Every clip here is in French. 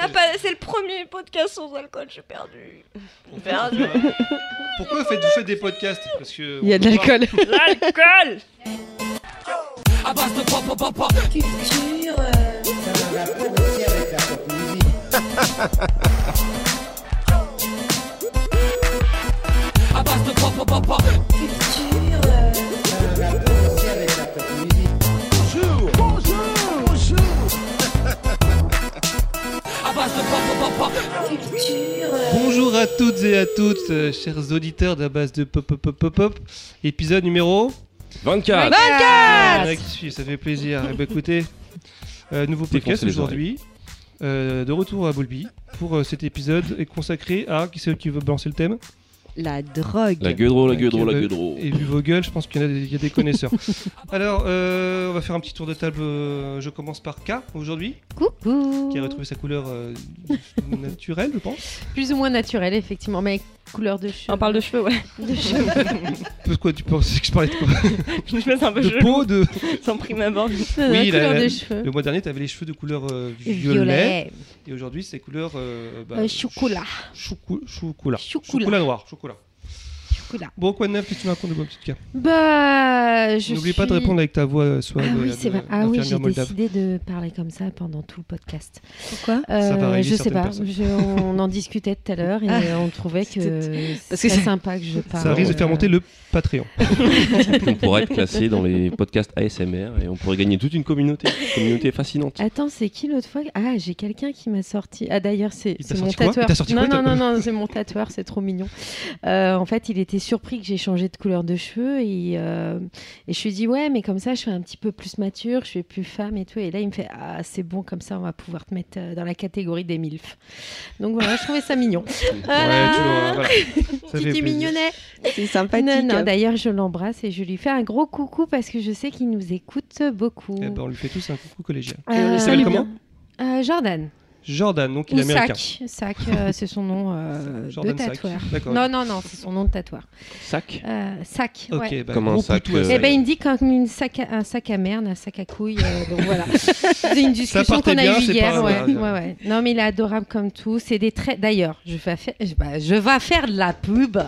Y a pas... C'est le premier podcast sans alcool, j'ai perdu. Perdu. Pourquoi vous faites, des podcasts Parce que Il y a de l'alcool. L'alcool Bonjour à toutes et à toutes, euh, chers auditeurs de la base de Pop Pop Pop Pop Pop. Épisode numéro 24 Ah, qui suit, ça fait plaisir. Eh ben, écoutez, euh, nouveau podcast Défoncez les aujourd'hui. euh, de retour à Bolby pour euh, cet épisode est consacré à qui c'est qui veut balancer le thème? La drogue. La gueudreau, la gueudreau, la gueudreau. Et vu vos gueules, je pense qu'il y a des, il y a des connaisseurs. Alors, euh, on va faire un petit tour de table. euh, Je commence par K aujourd'hui, Coucou. qui a retrouvé sa couleur euh, naturelle, je pense. Plus ou moins naturel, effectivement, mais couleur de cheveux. On parle de cheveux, ouais. de cheveux. De quoi tu pensais que je parlais de quoi je me fais un peu De chelou, peau, de. sans prime abord. Oui, la- couleur la- de cheveux. Le mois dernier, tu avais les cheveux de couleur euh, violet, Violet. et aujourd'hui, c'est couleur. euh, bah, Euh, chocolat. choucou- Chocolat. Chocolat. noir. Chocolat. Bon, quoi de neuf, qu'est-ce que tu me racontes de mon petit cas Bah, je N'oublie pas de répondre avec ta voix euh, soit Ah de- oui, c'est vrai. Ah oui, j'ai moldave. décidé de parler comme ça pendant tout le podcast. Pourquoi? Ça Euh, arriver je sais pas. je- on en discutait tout à l'heure et Ah, on trouvait que c'est parce que très c'est- sympa que je parle. Ça risque de faire euh, monter le Patreon. On pourrait être classé dans les podcasts ASMR et on pourrait gagner toute une communauté. Une communauté fascinante. Attends, c'est qui l'autre fois? Ah, j'ai quelqu'un qui m'a sorti. Ah, d'ailleurs, c'est mon tatoueur. Non, non, non, non, c'est mon tatoueur, c'est trop mignon. Euh, en fait, il était surpris que j'ai changé de couleur de cheveux et, euh, et je lui ai dit Ouais, mais comme ça, je suis un petit peu plus mature, je suis plus femme et tout. Et là, il me fait Ah, c'est bon, comme ça, on va pouvoir te mettre euh, dans la catégorie des MILF. Donc voilà, je trouvais ça mignon. Voilà. Ouais, tu vois, voilà. Ça fait Petit mignonnet. C'est sympathique. Non, non, d'ailleurs, je l'embrasse et je lui fais un gros coucou parce que je sais qu'il nous écoute beaucoup. Eh ben, on lui fait tous un coucou collégial. Et on le Euh, salue comment? Euh, Jordan. Jordan, donc il Ou est américain. Sac. Sac, euh, c'est son nom euh, de tatoueur. Non, non, non, c'est son nom de tatoueur. Sac Euh, sac. Ouais. bah, Comme un sac, euh. Eh ben, il me dit comme une sac à- un sac à merde, un sac à couilles. euh, donc voilà. C'est une discussion qu'on a eue hier. Ouais. Ouais, ouais. Non, mais il est adorable comme tout. C'est des traits. D'ailleurs, je vais faire, je- bah, je vais faire de la pub.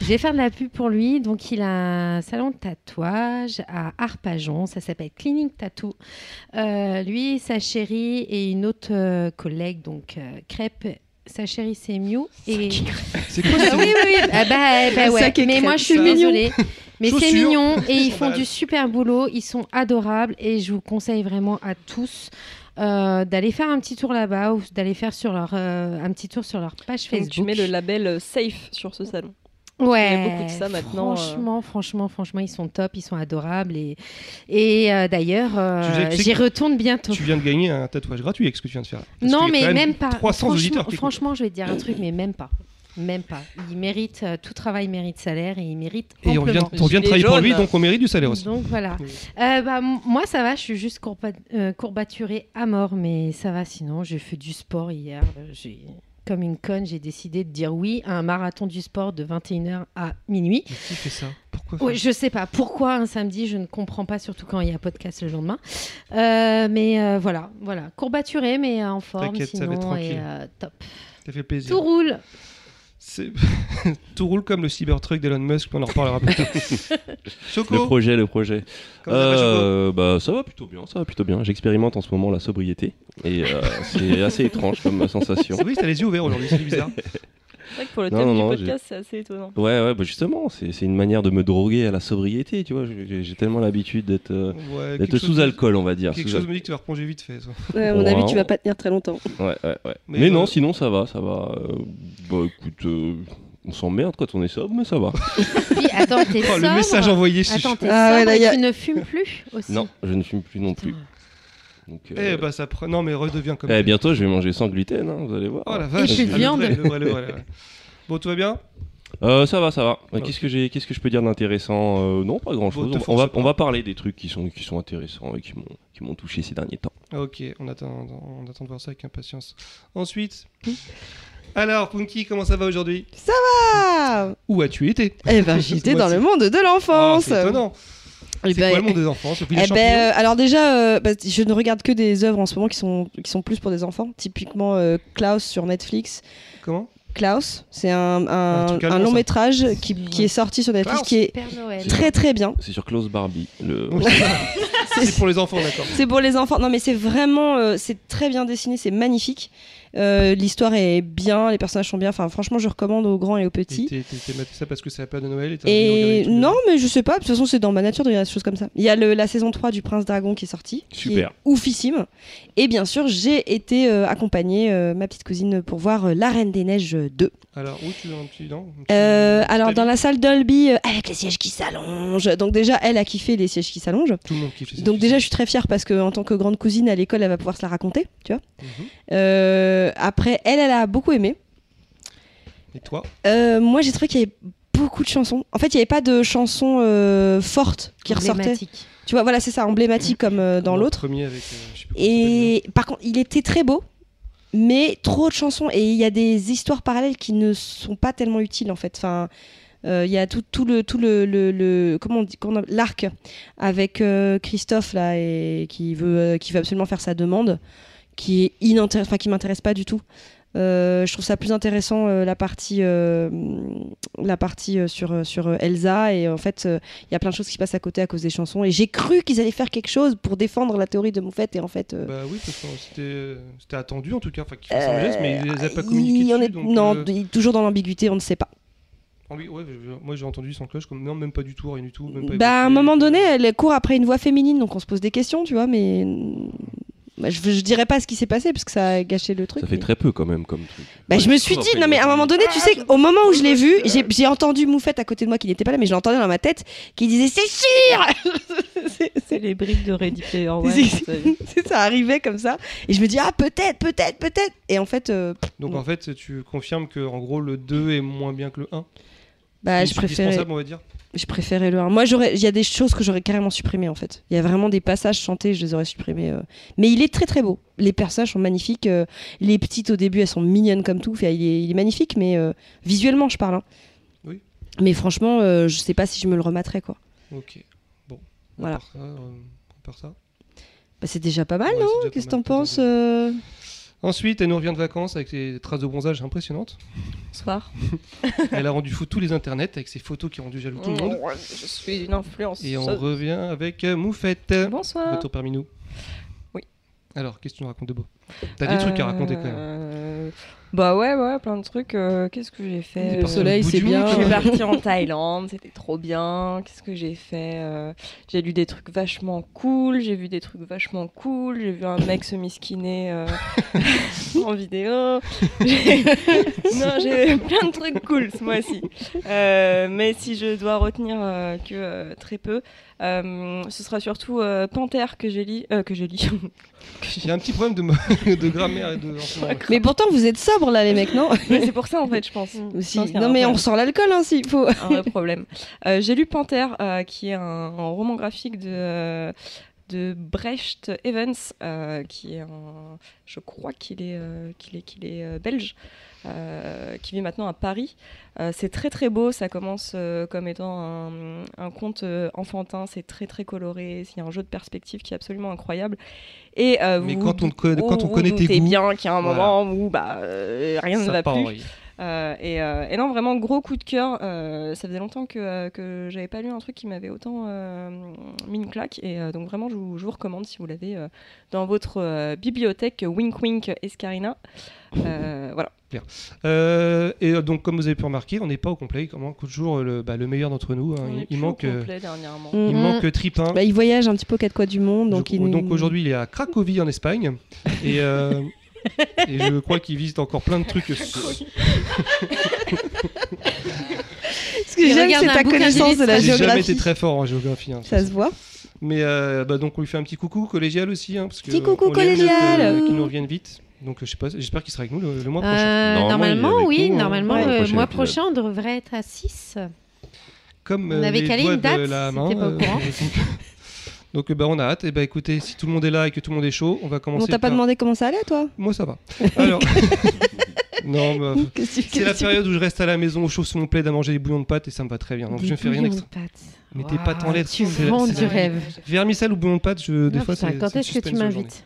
Je vais faire de la pub pour lui. Donc, il a un salon de tatouage à Arpajon. Ça s'appelle Cleaning Tattoo. Euh, lui, sa chérie et une autre euh, collègue, donc euh, Crêpe. Sa chérie, c'est Mew. Et... C'est quoi Ah ce oui, oui, oui. Ah bah, bah ouais. sac et Mais crêpe, moi, je suis ça. désolée. Mais c'est mignon et ils font du super boulot. Ils sont adorables et je vous conseille vraiment à tous euh, d'aller faire un petit tour là-bas ou d'aller faire sur leur euh, un petit tour sur leur page Donc, Facebook. tu mets le label euh, safe sur ce salon. Ouais. Il y a beaucoup de ça maintenant, euh. Franchement, franchement, franchement, ils sont top, ils sont adorables et et euh, d'ailleurs, euh, j'y retourne bientôt. Tu viens de gagner un tatouage gratuit avec ce que tu viens de faire. Parce Non, mais même pas. 300 auditeurs franchement, écoutent. franchement, je vais te dire un truc, mais même pas. Même pas. Il mérite, euh, tout travail mérite salaire et il mérite Et on vient, on vient de travailler pour lui, donc on mérite du salaire aussi. Donc voilà. Oui. Euh, bah, moi, ça va, je suis juste courba- euh, courbaturée à mort, mais ça va sinon. J'ai fait du sport hier. J'ai, comme une conne, j'ai décidé de dire oui à un marathon du sport de 21h à minuit. Mais qui fait ça? Pourquoi Oui, je sais pas pourquoi un samedi, je ne comprends pas, surtout quand il y a podcast le lendemain. Euh, mais euh, voilà, voilà, courbaturée, mais en forme T'inquiète, ça va être sinon et tranquille. euh, top. Ça fait plaisir. Tout roule. C'est- Tout roule comme le Cybertruck d'Elon Musk, on en reparlera plus tard. Choco Le projet, le projet. ça Euh, bah, ça va plutôt bien, ça va plutôt bien. J'expérimente en ce moment la sobriété et euh, c'est assez étrange comme sensation. C'est vrai, t'as les yeux ouverts aujourd'hui, c'est bizarre. C'est vrai que pour le Non, thème non, du non, podcast, c'est assez étonnant. Ouais, ouais, bah justement, c'est c'est une manière de me droguer à la sobriété, tu vois. J'ai tellement l'habitude d'être euh, Ouais, sous alcool, on va dire. Quelque chose me dit que tu vas replonger vite fait. ça. Ouais, à mon Ouais, avis, on- tu vas pas tenir très longtemps. Ouais, ouais, ouais. Mais, Mais, euh, non, sinon ça va, ça va. Euh, bah écoute, euh, on s'emmerde quand on est sobre, mais ça va. Puis attends, t'es Oh, le message envoyé, Attends, t'es Ah ouais, tu ne fumes plus aussi? Non, je ne fume plus non plus. Donc, Eh euh, bah ça prend. Non, mais redevient comme. eh, bientôt, je vais manger sans gluten, hein, vous allez voir. Oh la vache. de le viande. vrai, le vrai, le vrai, le vrai. Bon, tout va bien? Euh, ça va, ça va. Qu'est-ce que j'ai, qu'est-ce que je peux dire d'intéressant? Euh, Non, pas grand-chose. Bon, on, on va, on va parler des trucs qui sont, qui sont intéressants et qui m'ont, qui m'ont touché ces derniers temps. Ok, on attend, on attend de voir ça avec impatience. Ensuite. Alors, Punky, comment ça va aujourd'hui? Ah Où as-tu été? Eh ben, j'étais dans le monde de Oh, l'enfance. C'est étonnant. Eh C'est quoi le monde des enfants Eh ben, euh, alors déjà, euh, bah, je ne regarde que des œuvres en ce moment qui sont, qui sont plus pour des enfants. Typiquement euh, Klaus sur Netflix. Comment? Klaus, c'est un, Un long ça. métrage qui, qui est sorti sur Netflix, Klaus. qui est très très bien. C'est sur Klaus Barbie. Le... C'est pour les enfants, d'accord. C'est pour les enfants. Non, mais c'est vraiment, euh, c'est très bien dessiné, c'est magnifique. Euh, L'histoire est bien, les personnages sont bien. Enfin, franchement, je recommande aux grands et aux Et petits. t'es- t'es- t'es maté ça parce que c'est la période de Noël et Et non, mais je sais pas. De toute façon, c'est dans ma nature de regarder des choses comme ça. Il y a le- la saison 3 du Prince Dragon qui est sortie. qui Super. est oufissime. Et bien sûr, j'ai été euh, accompagner euh, ma petite cousine pour voir euh, La Reine des Neiges 2. Alors, où tu veux un petit. Non, un petit- Euh, un petit alors, dans la salle Dolby, euh, avec les sièges qui s'allongent. Donc, déjà, elle a kiffé les sièges qui s'allongent. Tout le monde kiffe les Donc, sciences-fictions. déjà, je suis très fière parce que en tant que grande cousine à l'école, elle va pouvoir se la raconter. Tu vois Mhm. Euh, après, elle, elle a beaucoup aimé. Et toi Euh, moi, j'ai trouvé qu'il y avait beaucoup de chansons. En fait, il n'y avait pas de chansons euh, fortes qui ressortaient. Emblématique. Tu vois, voilà, c'est ça, emblématique comme euh, dans l'autre. Premier avec. euh, Et par contre, il était très beau, mais trop de chansons. Et il y a des histoires parallèles qui ne sont pas tellement utiles en fait. Enfin, euh, il y a tout, tout le tout le, le, le- comment on dit l'arc avec euh, Christophe là et qui veut euh, qui veut absolument faire sa demande, qui est inintéressant, enfin qui m'intéresse pas du tout. Euh, je trouve ça plus intéressant euh, la partie euh, la partie sur sur Elsa et en fait il y a plein de choses qui se passent à côté à cause des chansons et j'ai cru qu'ils allaient faire quelque chose pour défendre la théorie de Moufette et en fait Bah oui, c'était c'était attendu en tout cas, enfin qu'ils fassent un geste, mais ils les a pas communiqué y dessus. est- donc, non, toujours dans l'ambiguïté, on ne sait pas. ah oui, ouais, moi j'ai entendu sans cloche, comme non, même pas du tout, rien du tout. Même pas Bah, à un moment donné, elle court après une voix féminine, donc on se pose des questions, tu vois, mais bah, je, je dirais pas ce qui s'est passé parce que ça a gâché le truc. Ça fait mais- très peu quand même comme truc. Bah, je me suis dit, non mais à un moment donné, tu sais, au moment où je l'ai vu, j'ai entendu Moufette à côté de moi qui n'était pas là, mais je l'entendais dans ma tête, qui disait c'est sûr C'est- les briques de Ready Player One. C'est- ça. arrivait comme ça, et je me dis, ah peut-être, peut-être, peut-être Et en fait, euh, Donc Non. en fait, tu confirmes que en gros le 2 est moins bien que le 1 bah, je préférais, indispensable, on va dire? Je préférais le 1. Moi, j'aurais- il y a des choses que j'aurais carrément supprimées en fait. Il y a vraiment des passages chantés, je les aurais supprimés. euh. Mais il est très très beau. Les personnages sont magnifiques. euh, Les petites au début, elles sont mignonnes comme tout. Enfin, il, est, il est magnifique, mais euh, visuellement, je parle. hein. Oui. Mais franchement, je sais pas si je me le remettrais quoi. Ok. Bon. Voilà. À part ça, ça. Bah, c'est déjà pas mal, Ouais, non? Qu'est-ce que t'en penses Ensuite, elle nous revient de vacances avec des traces de bronzage impressionnantes. Bonsoir. Elle a rendu fou tous les internets avec ses photos qui ont rendu jaloux tout le monde. Je suis une influence. Et on revient avec Moufette. Bonsoir. Retour parmi nous. Oui. Alors, qu'est-ce que tu nous racontes de beau? T'as des trucs à raconter quand même. Euh, Bah ouais, ouais, plein de trucs. euh, Qu'est-ce que j'ai fait euh, personnes soleil, c'est bien. Je suis partie en Thaïlande, c'était trop bien. Qu'est-ce que j'ai fait euh, J'ai lu des trucs vachement cool, j'ai vu des trucs vachement cool, j'ai vu un mec se misquiner euh, en vidéo. Non, j'ai plein de trucs cool ce mois-ci. Euh, mais si je dois retenir euh, que euh, très peu, euh, ce sera surtout euh, Panthère que j'ai lu. euh, que j'ai lu. Il y a un petit problème de, de grammaire et de. Mais pourtant, vous êtes sobre là, les mecs, non c'est pour ça en fait, je pense. Y a Non, mais on ressort l'alcool hein, s'il faut. un vrai problème. Euh, j'ai lu Panthère, euh, qui est un, un roman graphique de, euh, de Brecht Evans, euh, qui est un, je crois qu'il est, euh, qu'il est, qu'il est euh, belge, euh, qui vit maintenant à Paris. Euh, c'est très très beau, ça commence euh, comme étant un, un conte euh, enfantin, c'est très très coloré, il y a un jeu de perspective qui est absolument incroyable. Et, euh, Mais vous- quand on, connaît- vous- quand on connaît tes goûts, bien qu'il y a un Voilà. moment où bah, euh, rien ne va part plus. Euh, et, euh, et non, vraiment gros coup de cœur. Euh, ça faisait longtemps que, euh, que j'avais pas lu un truc qui m'avait autant euh, mis une claque. Et euh, donc vraiment, je vous, je vous recommande si vous l'avez euh, dans votre euh, bibliothèque Wink Wink Escarina. Euh, voilà. Euh, et euh, donc, comme vous avez pu remarquer, on n'est pas au complet. Il manque toujours le, bah, le meilleur d'entre nous. hein. Il- Il, plus manque, euh, dernièrement. il manque Tripin. Bah, il voyage un petit peu aux quatre coins du monde, donc Je- il donc aujourd'hui, il est à Cracovie en Espagne. Et, euh, et je crois qu'il visite encore plein de trucs. Ce que j'aime, c'est ta connaissance de la J'ai jamais géographie. été très fort en géographie. hein, Ça se voit. Mais euh, bah, donc on lui fait un petit coucou collégial aussi. Hein, parce que Petit coucou collégial. euh, Qu'il nous revienne vite. Donc je sais pas, j'espère qu'il sera avec nous le, le mois prochain. Euh, Normalement, est normalement, oui. nous, Normalement, le le prochain mois prochain, on devrait être à 6. Comme on euh, avait calé une date, de la main. pas au courant. donc bah, on a hâte. Et bah écoutez, si tout le monde est là et que tout le monde est chaud, on va On commencer. t'a pas par- demandé comment ça allait, toi Moi ça va. Alors. non, bah, c'est la période où je reste à la maison au chaud sous mon plaid à manger des bouillons de pâtes et ça me va très bien. Donc Des je ne fais rien bouillons d'extra. de pâtes. Mettez pas tant lettres. Tu c'est- vends du rêve. Vermicelle ou bouillon de pâte, je, des Non, fois, c'est. quand est-ce que tu m'invites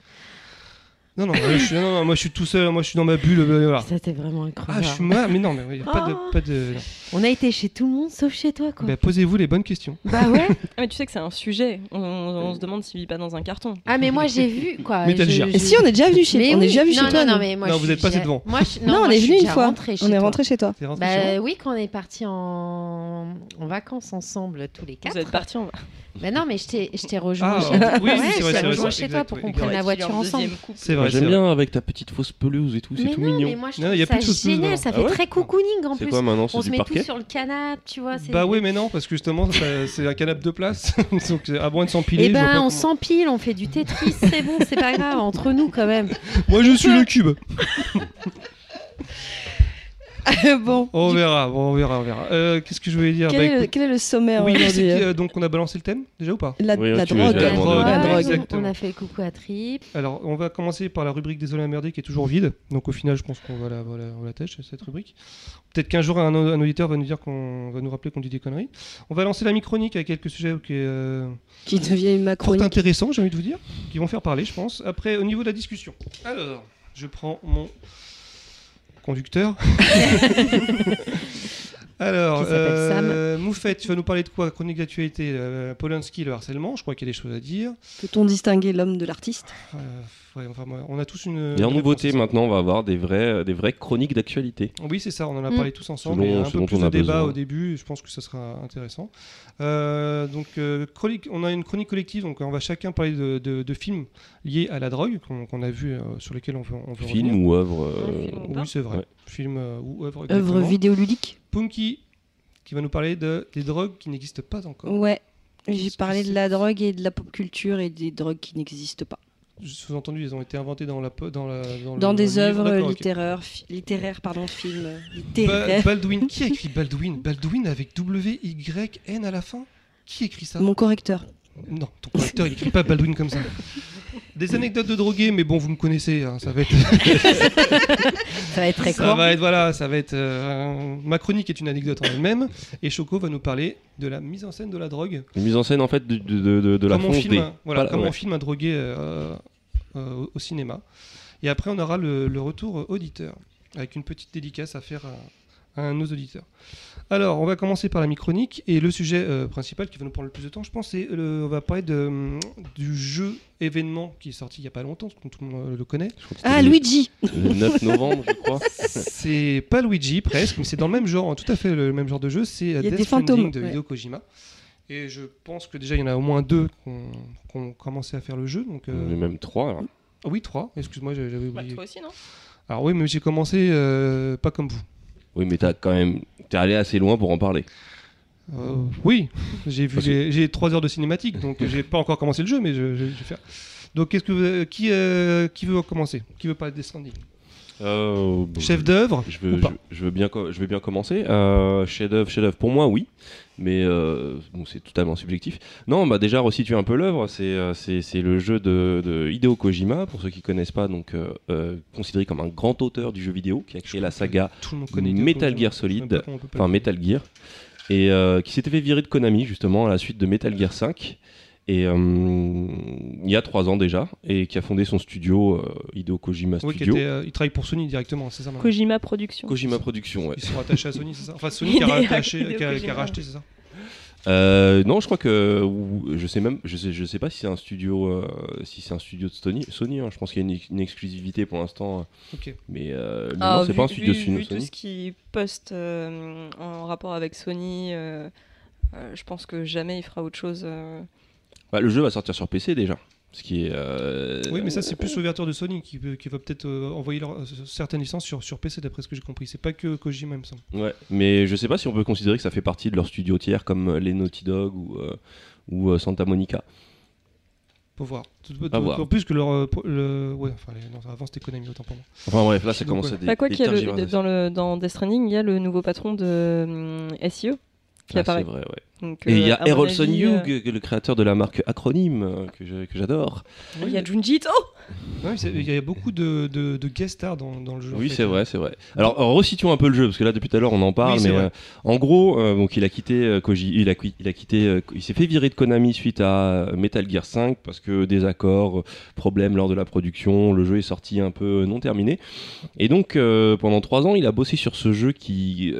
Non, non, moi, je suis, non, non, moi je suis tout seul, moi je suis dans ma bulle. euh, voilà. Ça, t'es vraiment Ah, incroyable. je suis moi, mais non, mais y a pas de. Ah. Pas de non. On a été chez tout le monde sauf chez toi, quoi. Bah, Posez-vous les bonnes questions. Bah ouais. Ah, mais tu sais que c'est un sujet. On, on se demande s'il vit pas dans un carton. Ah, mais moi, j'ai vu, quoi. Et si on est déjà venu chez, Mais on oui. est déjà non, chez toi. non, non, mais moi, Non, vous êtes passé devant. Moi, je... Non, on est suis venu une fois. On est rentré chez toi. Bah oui, quand on est partis en... en vacances ensemble tous les quatre. Vous êtes partis en Bah non, mais je t'ai je t'ai rejoint Ah, chez oui, toi. oui, Ouais, c'est je vrai, t'ai c'est vrai, c'est chez toi pour qu'on prenne la voiture ensemble. C'est vrai. c'est J'aime bien avec ta petite fausse pelouse et tout, c'est tout non, mignon. mais moi je trouve ça génial, ça Ah fait ouais très cocooning en C'est plus. quoi maintenant On C'est du met sur le canapé, tu vois. c'est- Bah oui, mais non, parce que justement, c'est un canapé de place. Donc, à moins de s'empiler. Eh ben, on comment- s'empile, on fait du Tetris, c'est bon, c'est pas grave, entre nous quand même. Moi, je suis le cube. bon. On verra, bon, on verra, on verra. Euh, Qu'est-ce que je voulais dire Quel, Bah, est le, écoute, quel est le sommaire Oui, aujourd'hui euh euh, donc on a balancé le thème déjà ou pas La, Oui, la tu drogue. La drogue, la drogue, on- exactement. On a fait le coucou à Trip. Alors, on va commencer par la rubrique Désolé à merder qui est toujours vide. Donc, au final, je pense qu'on va la, voilà, on la tâche, cette rubrique. Peut-être qu'un jour, un, un auditeur va nous dire qu'on va nous rappeler qu'on dit des conneries. On va lancer la micronique avec quelques sujets qui, euh, Qui macronique. intéressants, j'ai envie de vous dire, qui vont faire parler, je pense. Après, au niveau de la discussion. Alors, je prends mon conducteur. Alors, euh, Moufette, tu vas nous parler de quoi? Chronique d'actualité, euh, Polanski, le harcèlement. Je crois qu'il y a des choses à dire. Peut-on distinguer l'homme de l'artiste? Euh, ouais, enfin, on a tous une. Et en une nouveauté, maintenant, on va avoir des vraies, des vraies chroniques d'actualité. Oui, c'est ça, on en a Mm. parlé tous ensemble. Selon il a un peu plus de débat besoin. au début, je pense que ça sera intéressant. Euh, donc, euh, chronique- on a une chronique collective, donc on va chacun parler de, de- de films liés à la drogue qu'on a vu, euh, sur lesquels on veut, on veut revenir. Film ou œuvre. euh, Oui, c'est vrai. Ouais. Film euh, ou œuvre. Œuvre vidéoludique Punky, qui va nous parler de, des drogues qui n'existent pas encore. Ouais. J'ai parlé de la drogue et de la pop culture et des drogues qui n'existent pas. Sous-entendu, ils ont été inventés dans, la, dans, la, dans, Dans le des œuvres littéraires, fi- littéraires, pardon, films euh, Ba- littéraires. Baldwin, qui a écrit Baldwin? Baldwin avec W-Y-N à la fin? Qui écrit ça? Mon correcteur. Non, ton correcteur, il écrit pas Baldwin comme ça. Des anecdotes de drogués, mais bon, vous me connaissez, hein, ça va être, Ça va être très ça court. va être, voilà, ça va être. euh, ma chronique est une anecdote en elle-même, et Choco va nous parler de la mise en scène de la drogue. Une mise en scène, en fait, de, de, de, de la comment on fonce filme, un, voilà, Pas ouais. on filme un drogué euh, euh, au- cinéma. Et après, on aura le, le retour auditeur, avec une petite dédicace à faire à, à nos auditeurs. Alors, on va commencer par la micronique, et le sujet euh, principal qui va nous prendre le plus de temps, je pense, c'est le- on va parler de, du jeu événement qui est sorti il n'y a pas longtemps, tout le monde le connaît. Ah, le- Luigi Le 9 novembre, je crois. C'est pas Luigi presque, mais c'est dans le même genre, tout à fait le même genre de jeu. C'est a Death des Stranding fantômes, de ouais. Hideo Kojima. Et je pense que déjà il y en a au moins deux qui ont, qui ont commencé à faire le jeu. Donc, euh, Il y en a même 3. ah oui, trois. Excuse-moi, j'avais Bah, oublié. toi aussi, non? Alors oui, mais j'ai commencé euh, pas comme vous. Oui, mais t'as quand même. T'es allé assez loin pour en parler. Euh, oui, j'ai vu les- j'ai trois heures de cinématique, donc j'ai pas encore commencé le jeu, mais je, je- je vais faire. Donc qu'est-ce que vous- qui euh, qui veut commencer? Qui veut parler de Death Stranding Euh, Chef d'œuvre Je veux, ou pas je, je veux bien, co- je veux bien commencer. Euh, chef-d'œuvre, chef-d'œuvre, pour moi, oui. Mais euh, bon, c'est totalement subjectif. Non, bah déjà resituer un peu l'œuvre. C'est le jeu de, de Hideo Kojima, pour ceux qui connaissent pas, donc considéré comme un grand auteur du jeu vidéo, qui a créé la saga, Tout le monde connaît Hideo Metal. Gear Solid, enfin Metal Gear, et qui s'était fait virer de Konami justement à la suite de Metal Gear 5. Et euh, il y a trois ans déjà, et qui a fondé son studio, euh, Hideo Kojima Oui, qui Studio. était, euh, il travaille pour Sony directement, c'est ça maintenant Kojima Production. Kojima Productions, ouais. Ils sont rattachés à Sony, c'est ça? Enfin, Sony qui a, Hideo- rattaché, Hideo qui a- qui a Kojima. racheté, c'est ça? Euh, non, je crois que je sais même, je sais, je sais pas si c'est un studio, euh, si c'est un studio de Sony. Sony, hein, je pense qu'il y a une, une exclusivité pour l'instant, euh, Ok. mais, euh, mais Ah, non, c'est vu- pas un studio vu, Sony. vu tout ce qui poste euh, en rapport avec Sony, euh, euh, je pense que jamais il fera autre chose. Bah, le jeu va sortir sur PC déjà, ce qui est. euh, Oui, mais ça, c'est plus l'ouverture de Sony qui, va peut-être euh, envoyer leur- euh, certaines licences sur, sur PC, d'après ce que j'ai compris. C'est pas que Kojima, il me semble. Ouais, mais je sais pas si on peut considérer que ça fait partie de leur studio tiers comme les Naughty Dog ou euh, ou euh, Santa Monica. Faut voir. Tout- voir. En plus que leur. euh, le... Ouais, enfin, les- non, avant c'était Konami, autant pour moi. Enfin bref, là ça commence ouais. à dé- Bah, quoi qu'il y a le- dans, le, dans Death Stranding, il y a le nouveau patron de hum, SEO qui Ah, apparaît. c'est vrai, ouais. Donc, Et il y euh, a mon Errolson avis, euh, Hugh, le créateur de la marque Acronyme, euh, que j'adore. Il y a Junji Ito Ouais, Il y a beaucoup de, de, de guest stars dans, dans le jeu. en Oui, fait. c'est vrai, c'est vrai. Alors, euh, resituons un peu le jeu, parce que là, depuis tout à l'heure, on en parle, Oui, mais euh, en gros, euh, donc, il a quitté euh, Koji, il a, qui- il a quitté, il s'est fait virer de Konami suite à Metal Gear 5 parce que désaccords, problèmes lors de la production, le jeu est sorti un peu non terminé. Et donc, pendant trois ans, il a bossé sur ce jeu qui,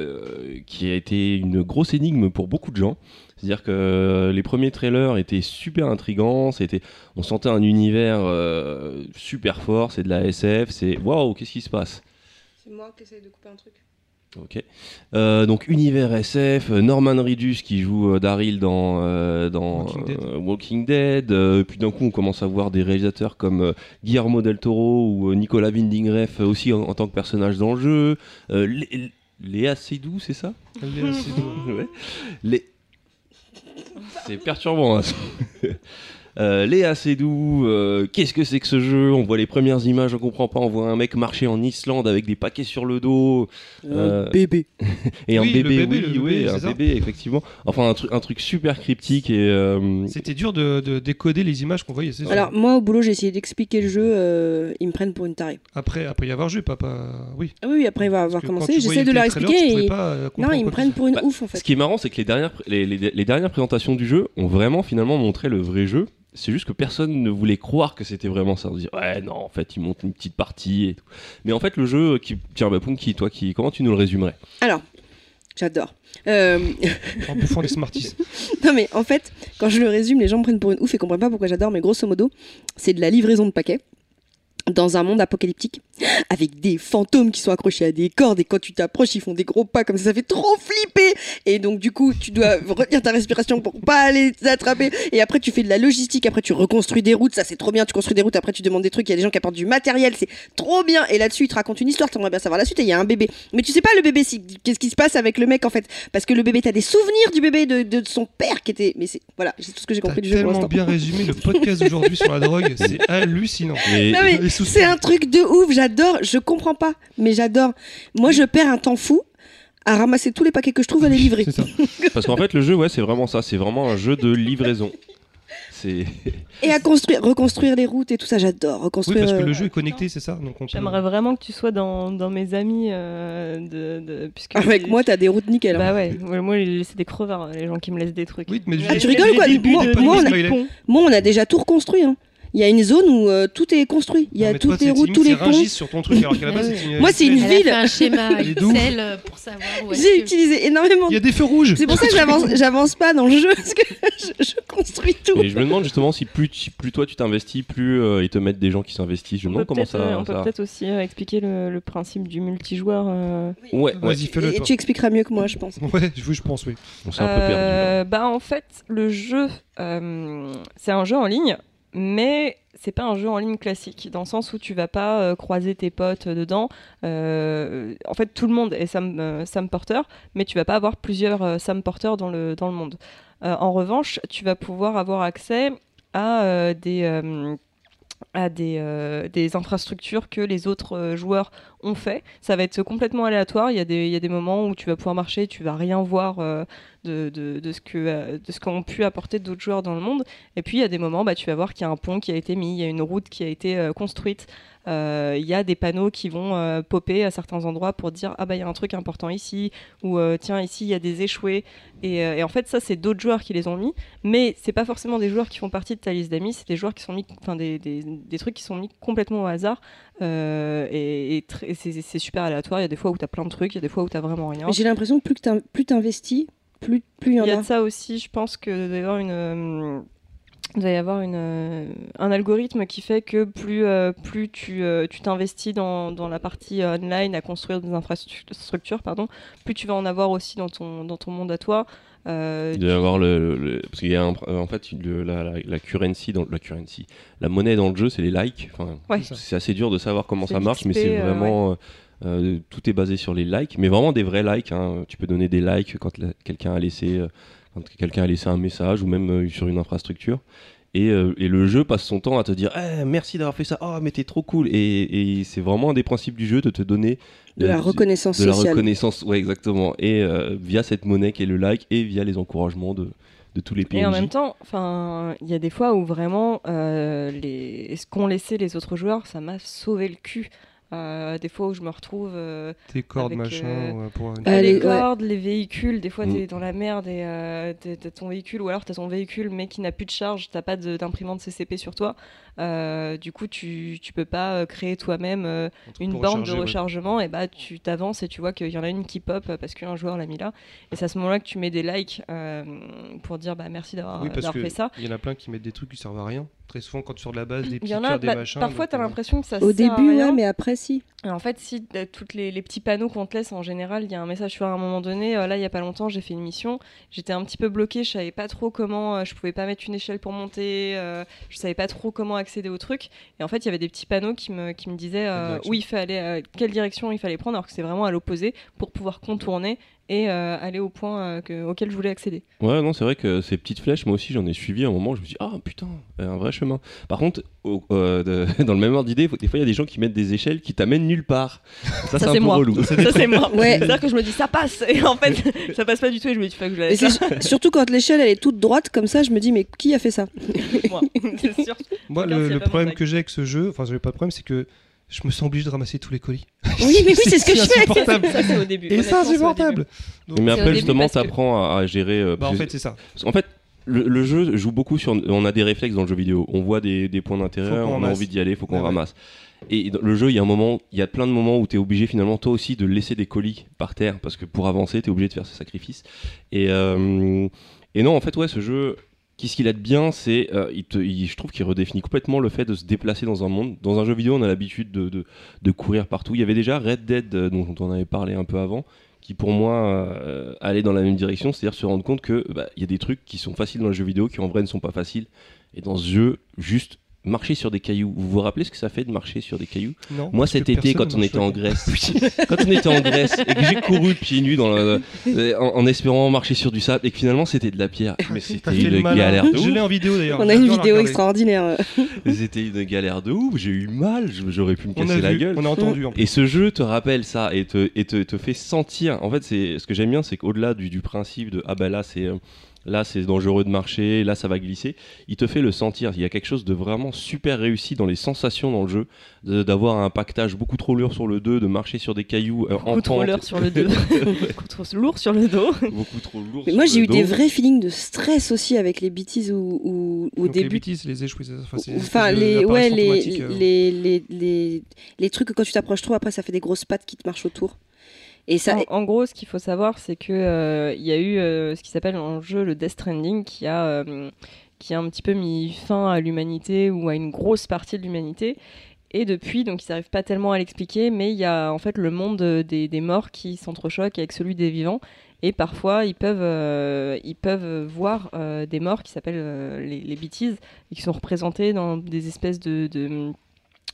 qui a été une grosse énigme pour beaucoup de gens. C'est-à-dire que euh, les premiers trailers étaient super intrigants, c'était, on sentait un univers euh, super fort, c'est de la SF, c'est waouh, qu'est-ce qui se passe? C'est moi qui essaye de couper un truc. Ok. Euh, donc univers SF, Norman Reedus qui joue euh, Daryl dans, euh, dans Walking Dead. Walking Dead. puis d'un coup, on commence à voir des réalisateurs comme euh, Guillermo del Toro ou euh, Nicolas Winding Refn aussi en, en tant que personnage dans le jeu. Euh, Lé- Léa Seydoux, c'est ça? Assez douée. Ouais. Les... C'est perturbant. hein. Euh, Léa Seydoux, euh, qu'est-ce que c'est que ce jeu? On voit les premières images, on comprend pas. On voit un mec marcher en Islande avec des paquets sur le dos. Euh, bébé. Et Oui, un bébé, bébé, oui, oui, bébé, un ça bébé, effectivement. Enfin, un, truc un truc super cryptique et. euh, C'était dur de, de décoder les images qu'on voyait. sûr. Alors, moi, au boulot, j'ai essayé d'expliquer le jeu. euh, ils me prennent pour une tarée. Après, après y avoir joué, papa. Oui. Ah oui, après, avoir quand commencé. J'essaie de le leur expliquer. pouvais et- pas, Non, ils me prennent pour une Bah, ouf, en fait. Ce qui est marrant, c'est que les dernières, les, les- les dernières présentations du jeu ont vraiment finalement montré le vrai jeu. C'est juste que personne ne voulait croire que c'était vraiment ça. On se dit, ouais, non, en fait, ils montent une petite partie et tout. Mais en fait, le jeu, qui... tiens, bah, Punky, toi, qui... comment tu nous le résumerais? Alors, j'adore. Euh, En bouffant des Smarties. non, mais en fait, quand je le résume, les gens me prennent pour une ouf et comprennent pas pourquoi j'adore. Mais grosso modo, c'est de la livraison de paquets dans un monde apocalyptique avec des fantômes qui sont accrochés à des cordes et quand tu t'approches ils font des gros pas comme ça ça fait trop flipper. Et donc du coup tu dois retenir ta respiration pour pas aller t'attraper et après tu fais de la logistique après tu reconstruis des routes. Ça c'est trop bien. Tu construis des routes après tu demandes des trucs. Il y a des gens qui apportent du matériel. C'est trop bien. Et là-dessus ils te racontent une histoire. T'aimerais bien savoir la suite. Et il y a un bébé. Mais tu sais pas le bébé si- qu'est-ce qui se passe avec le mec en fait? Parce que le bébé t'as des souvenirs du bébé de, de son père qui était mais c'est voilà c'est tout ce que j'ai compris du jeu pour tellement bien résumé le podcast d'aujourd'hui sur la drogue, c'est hallucinant. Et- Non, mais C'est un truc de ouf, j'adore, je comprends pas, mais j'adore. Moi, je perds un temps fou à ramasser tous les paquets que je trouve à les livrer. C'est ça. Parce qu'en fait, le jeu, ouais, c'est vraiment ça. C'est vraiment un jeu de livraison. Et à construire, reconstruire les routes et tout ça, j'adore. Oui, Reconstruire. parce que euh, le jeu est connecté, c'est ça. Donc on peut- J'aimerais vraiment que tu sois dans, dans mes amis. euh, de, de- puisque Avec moi, t'as des routes nickel. hein. Bah ouais, moi, c'est des crevards, les gens qui me laissent des trucs. Oui, mais Ah, tu rigoles ou quoi Moi- on a-. Moi, on a déjà tout reconstruit. hein. Il y a une zone où euh, tout est construit. Il y Non, a toutes les routes, tous les ponts. Sur ton truc, alors qu'à la base, c'est une. Moi, c'est une ville. un schéma Excel pour savoir où est-ce J'ai utilisé énormément. Il y a des feux rouges. C'est pour ça que j'avance, j'avance pas dans le jeu parce que je, je construis tout. Et je me demande justement si plus, toi tu t'investis, plus euh, ils te mettent des gens qui s'investissent. Je me demande comment ça. euh, on peut ça- peut-être aussi expliquer le, le principe du multijoueur. Ouais. Vas-y, fais-le Et tu expliqueras mieux que moi, je pense. Ouais, je je pense, oui. On s'est un peu perdu. Bah en fait, le jeu, c'est un jeu en ligne, mais c'est pas un jeu en ligne classique, dans le sens où tu vas pas euh, croiser tes potes dedans. Euh, en fait, tout le monde est Sam, euh, Sam Porter, mais tu vas pas avoir plusieurs euh, Sam Porter dans le, dans le monde. Euh, en revanche, tu vas pouvoir avoir accès à euh, des... euh, à des, euh, des infrastructures que les autres euh, joueurs ont fait. Ça va être complètement aléatoire. Il y, a des, moments où tu vas pouvoir marcher, tu vas rien voir euh, de, ce que euh, qu'ont pu apporter d'autres joueurs dans le monde. Et puis il y a des moments, bah, tu vas voir qu'il y a un pont qui a été mis, il y a une route qui a été euh, construite. Euh, Il y a des panneaux qui vont popper à certains endroits pour dire ah bah il y a un truc important ici ou tiens ici il y a des échoués et, en fait ça c'est d'autres joueurs qui les ont mis mais c'est pas forcément des joueurs qui font partie de ta liste d'amis c'est des joueurs qui sont mis enfin des, trucs qui sont mis complètement au hasard et, et c'est super aléatoire il y a des fois où t'as plein de trucs il y a des fois où t'as vraiment rien J'ai l'impression que plus que t'in- plus il y en il y a a. de ça aussi, je pense que une, euh, il doit y avoir une, euh, un algorithme qui fait que plus, euh, plus tu euh, tu t'investis dans, dans la partie euh, online à construire des infrastructures, pardon, plus tu vas en avoir aussi dans ton, dans ton monde à toi. Euh, Il doit y avoir le, le- le- parce qu'il y a un- en fait le- la, la, la currency dans la currency, la monnaie dans le jeu, c'est les likes. Enfin, Ouais. c'est assez dur de savoir comment ça marche, mais c'est euh, vraiment euh, euh, tout est basé sur les likes, mais vraiment des vrais likes. hein. Tu peux donner des likes quand quelqu'un a laissé quand quelqu'un a laissé un message ou même euh, sur une infrastructure. Et, euh, et le jeu passe son temps à te dire Eh, merci d'avoir fait ça, oh mais t'es trop cool. Et, et c'est vraiment un des principes du jeu de te donner De la reconnaissance de la reconnaissance, ouais, exactement. Et euh, via cette monnaie qui est le like et via les encouragements de, de tous les PNJ. Et en même temps, enfin, il y a des fois où vraiment euh, les... ce qu'ont laissé les autres joueurs, ça m'a sauvé le cul. Euh, des fois où je me retrouve euh, Tes cordes, Avec, machin. euh, pour une- Euh, les cordes, les véhicules, des fois Mm. t'es dans la merde et euh, t'as ton véhicule ou alors t'as ton véhicule mais qui n'a plus de charge, t'as pas d'imprimante CCP sur toi. Euh, du coup, tu, tu peux pas créer toi-même euh, une borne de ouais. rechargement et bah tu t'avances et tu vois qu'il y en a une qui pop parce qu'un joueur l'a mis là. Et c'est à ce moment-là que tu mets des likes euh, pour dire bah merci d'avoir Oui, fait ça. il y en a plein qui mettent des trucs qui servent à rien. Très souvent, quand tu sors de la base, des Il petits y en a, tirs, des bah, machins. parfois donc, t'as euh, l'impression que ça Au sert à début, rien. ouais, mais après, si. Et En fait, si euh, toutes les, les petits panneaux qu'on te laisse en général, il y a un message sur un moment donné. euh, là, il y a pas longtemps, j'ai fait une mission. J'étais un petit peu bloquée. Je savais pas trop comment. euh, je pouvais pas mettre une échelle pour monter. euh, je savais pas trop comment accéder au truc. Et en fait, il y avait des petits panneaux qui me, qui me disaient euh, direction. où il fallait, euh, quelle direction il fallait prendre, alors que c'est vraiment à l'opposé pour pouvoir contourner et euh, aller au point euh, que- auquel je voulais accéder. Ouais, non, c'est vrai que ces petites flèches, moi aussi, j'en ai suivi à un moment. Je me suis dit, ah putain, un vrai chemin. Par contre, au- euh, de- dans le même ordre d'idée, des fois, il y a des gens qui mettent des échelles qui t'amènent nulle part. Ça, c'est un c'est peu moi. relou. Ça, c'est moi. Ouais. C'est-à-dire que je me dis ça passe. Et en fait, ça passe pas du tout. Et je me dis, faut que je la surtout quand l'échelle elle est toute droite comme ça, je me dis mais qui a fait ça? Moi. C'est sûr. Moi, Regarde le, problème que j'ai avec ce jeu, enfin, j'avais pas de problème, c'est que je me sens obligé de ramasser tous les colis. Oui, mais oui, c'est ce que je fais. Ça, c'est au début. Et ça, c'est insupportable. Donc, Mais après, justement, que- t'apprends à, à gérer. euh, bah, en fait, c'est ça. En fait, le, le jeu joue beaucoup sur. On a des réflexes dans le jeu vidéo. On voit des, des points d'intérêt, on a ramasse. envie d'y aller, faut qu'on Ouais, ouais. ramasse. Et dans le jeu, il y a un moment, il y a plein de moments où tu es obligé finalement toi aussi de laisser des colis par terre parce que pour avancer, tu es obligé de faire ce sacrifice. Et, euh, et non, en fait, ouais, ce jeu, qu'est-ce qu'il a de bien, c'est, euh, je trouve qu'il redéfinit complètement le fait de se déplacer dans un monde. Dans un jeu vidéo, on a l'habitude de, courir partout. Il y avait déjà Red Dead, euh, dont on avait parlé un peu avant, qui pour moi euh, allait dans la même direction, c'est-à-dire se rendre compte que bah, y a des trucs qui sont faciles dans le jeu vidéo qui en vrai ne sont pas faciles. Et dans ce jeu, juste marcher sur des cailloux. Vous vous rappelez ce que ça fait de marcher sur des cailloux? Non, Moi cet été, quand on était en. Grèce, quand on était en Grèce et que j'ai couru pieds nus dans la- euh, en, en espérant marcher sur du sable et que finalement c'était de la pierre, mais T'as c'était une galère de Je l'ai ouf. en vidéo d'ailleurs. On a une vidéo extraordinaire. C'était une galère de ouf. J'ai eu mal, j'aurais pu me casser la vu, gueule. on a entendu en. Et ce jeu te rappelle ça et te, et te, te fait sentir. En fait, c'est ce que j'aime bien, c'est qu'au-delà du, du principe de ah bah là c'est euh, là c'est dangereux de marcher, là ça va glisser, il te fait le sentir. Il y a quelque chose de vraiment super réussi dans les sensations dans le jeu, d'avoir un pactage beaucoup trop lourd sur le 2, de marcher sur des cailloux euh, en Beaucoup trop lourd sur le dos. Beaucoup trop lourd sur le dos. beaucoup trop lourd. Mais moi j'ai eu des vrais feelings de stress aussi avec les bêtises ou, au Donc, les début. bêtises, les échoués, c'est- enfin, les, ouais, les, euh. les, les, les, les trucs que quand tu t'approches trop, après ça fait des grosses pattes qui te marchent autour. Et ça, En, en gros, ce qu'il faut savoir, c'est que euh, il y a eu euh, ce qui s'appelle en jeu le Death Stranding, qui a euh, qui a un petit peu mis fin à l'humanité ou à une grosse partie de l'humanité. Et depuis, donc ils n'arrivent pas tellement à l'expliquer, mais il y a en fait le monde des, des morts qui s'entrechoque avec celui des vivants. Et parfois, ils peuvent, euh, ils peuvent voir euh, des morts qui s'appellent euh, les, les bêtises et qui sont représentés dans des espèces de, de,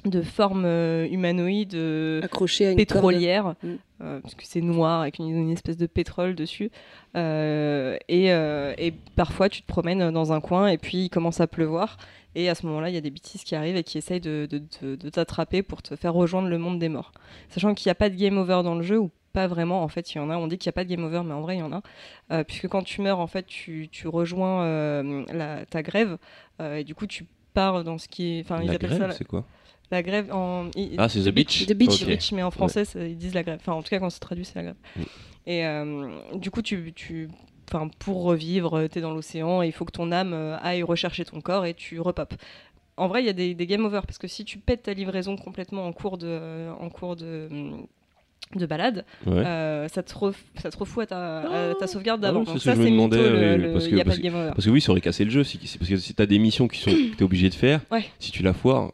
de formes euh, humanoïdes. euh, accroché à une pétrolière, Mm. euh, parce que c'est noir avec une, une espèce de pétrole dessus. Euh, et, euh, et parfois, tu te promènes dans un coin et puis il commence à pleuvoir. Et à ce moment-là, il y a des bêtises qui arrivent et qui essayent de, de- de- de t'attraper pour te faire rejoindre le monde des morts. Sachant qu'il n'y a pas de game over dans le jeu, ou pas vraiment, en fait, il y en a. On dit qu'il n'y a pas de game over, mais en vrai, il y en a. Euh, puisque quand tu meurs, en fait, tu, tu rejoins euh, la, ta grève. euh, et du coup, tu pars dans ce qui est. Enfin, ils appellent grève, ça la, c'est quoi? La grève en. Ah, c'est The Beach. The Beach. Mais en français, ça- ils disent la grève. Enfin, en tout cas, quand c'est traduit, c'est la grève. Mm. Et euh, du coup, tu, tu, enfin, pour revivre, tu es dans l'océan et il faut que ton âme euh, aille rechercher ton corps et tu repopes. En vrai, il y a des, des game over parce que si tu pètes ta livraison complètement en cours de, en cours de, de balade, Ouais. euh, ça, te ref- ça te refout à ta, à ta sauvegarde Ah d'avant. ce ça, que je me c'est demandais, mytho, le- le- parce il que- n'y a pas parce de game over. Parce que oui, ça aurait cassé le jeu. si- c'est parce que si t'as des missions qui sont, que t'es obligé de faire, Ouais. si tu la foires,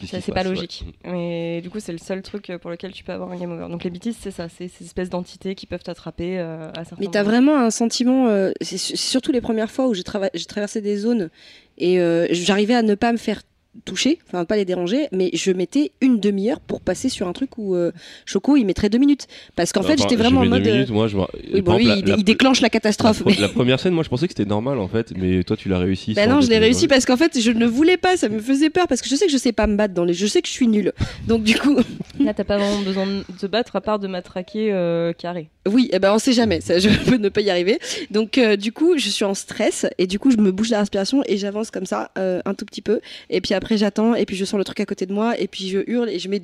c'est pas ouais. logique. Mais du coup, c'est le seul truc pour lequel tu peux avoir un game over. Donc les bêtises, c'est ça, c'est ces espèces d'entités qui peuvent t'attraper euh, à certains Mais t'as vraiment un sentiment, euh, c'est su- c'est surtout les premières fois où j'ai traversé des zones et euh, j'arrivais à ne pas me faire toucher, enfin pas les déranger, mais je mettais une demi-heure pour passer sur un truc où euh, Choco il mettrait deux minutes. Parce qu'en fait Enfin, j'étais vraiment en mode. deux euh, minutes, moi, je me- oui, bon, lui il, la- il déclenche la la, catastrophe. mais- la première scène, moi je pensais que c'était normal en fait, mais toi tu l'as réussi. Bah non, je l'ai réussi parce qu'en fait, je ne voulais pas, ça me faisait peur parce que je sais que je sais pas me battre dans les. Je sais que je suis nulle. Donc du coup, Là, t'as pas vraiment besoin de te battre à part de matraquer euh, carré. Oui, eh ben on sait jamais, ça, je peux ne pas y arriver. Donc euh, du coup, je suis en stress et du coup, je me bouge la respiration et j'avance comme ça euh, un tout petit peu. Et puis après, j'attends et puis je sens le truc à côté de moi et puis je hurle et je mets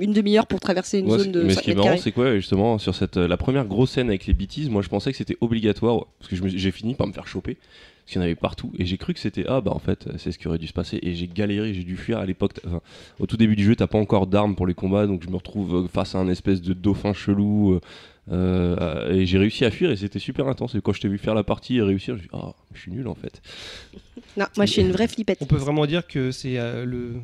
une demi-heure pour traverser une Ouais, zone de mais 5 ce qui est marrant, c'est quoi justement sur cette euh, la première grosse scène avec les bêtises Moi, je pensais que c'était obligatoire parce que j'ai fini par me faire choper parce qu'il y en avait partout et j'ai cru que c'était ah bah en fait c'est ce qui aurait dû se passer et j'ai galéré, j'ai dû fuir à l'époque. enfin, au tout début du jeu, t'as pas encore d'armes pour les combats, donc je me retrouve euh, face à un espèce de dauphin chelou. euh, et j'ai réussi à fuir et c'était super intense. Et quand je t'ai vu faire la partie et réussir, je me suis dit, ah, je suis nul en fait. Non, moi je suis une vraie flippette. On peut vraiment dire que c'est euh, le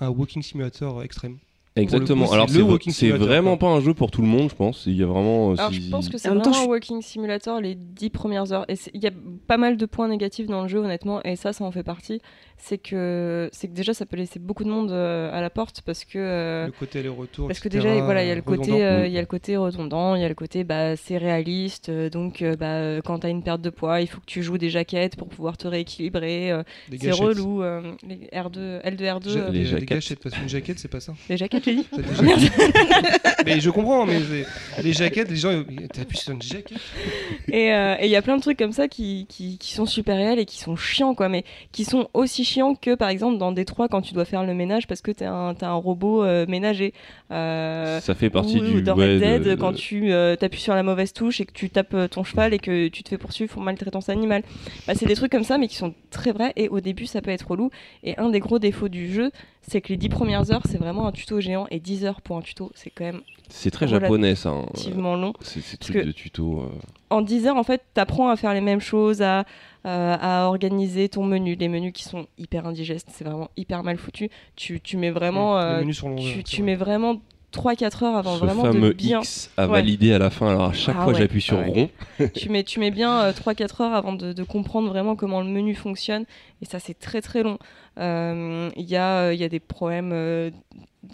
un walking simulator extrême. Exactement. coup, c'est Alors le c'est walking c'est simulator, vraiment pas un jeu pour tout le monde, je pense. Il y a vraiment. euh, Alors si- je pense que c'est temps, vraiment je- un walking simulator les 10 premières heures. Et il y a pas mal de points négatifs dans le jeu, honnêtement, et ça, ça en fait partie. C'est que, c'est que déjà, ça peut laisser beaucoup de monde euh, à la porte parce que. euh, le côté aller-retour. parce que déjà, voilà, il y a le côté, redondant. euh, il y a le côté redondant, il y a le côté, bah, c'est réaliste. donc, euh, bah, quand t'as une perte de poids, il faut que tu joues des jaquettes pour pouvoir te rééquilibrer. euh, Des c'est gâchettes. relou. euh, les R2, L2, R2, Ja- euh, Les jaquettes. gâchettes, parce qu'une jaquette, c'est pas ça. les jaquettes, j'ai dit. Mais je comprends, mais les jaquettes, les gens, t'appuies sur une jaquette. Et euh, et il y a plein de trucs comme ça qui, qui, qui sont super réels et qui sont chiants, quoi, mais qui sont aussi chiants que, par exemple, dans Détroit, quand tu dois faire le ménage parce que t'es un, un robot euh, ménager. Euh, ça fait partie ou du. dans ouais, Red Dead, de- quand tu euh, t'appuies sur la mauvaise touche et que tu tapes ton cheval et que tu te fais poursuivre pour maltraitance animale. Bah, c'est des trucs comme ça, mais qui sont très vrais. Et au début, ça peut être relou. Et un des gros défauts du jeu, c'est que les 10 premières heures, c'est vraiment un tuto géant. Et 10 heures pour un tuto, c'est quand même C'est très japonais ça. hein. relativement long. C'est ces trucs de tuto. euh. en 10 heures, en fait, t'apprends à faire les mêmes choses, à, euh, à organiser ton menu. Les menus qui sont hyper indigestes, c'est vraiment hyper mal foutu. Tu, tu mets vraiment, Les euh, menus sont longs, tu, tu vrai. mets vraiment 3-4 heures avant Ce vraiment fameux de bien. X à Ouais. valider à la fin. Alors à chaque Ah fois ouais, j'appuie sur ah ouais. rond. tu mets, tu mets bien euh, 3-4 heures avant de, de comprendre vraiment comment le menu fonctionne. Et ça, c'est très très long. Euh, Il y, a, euh, y a des problèmes euh,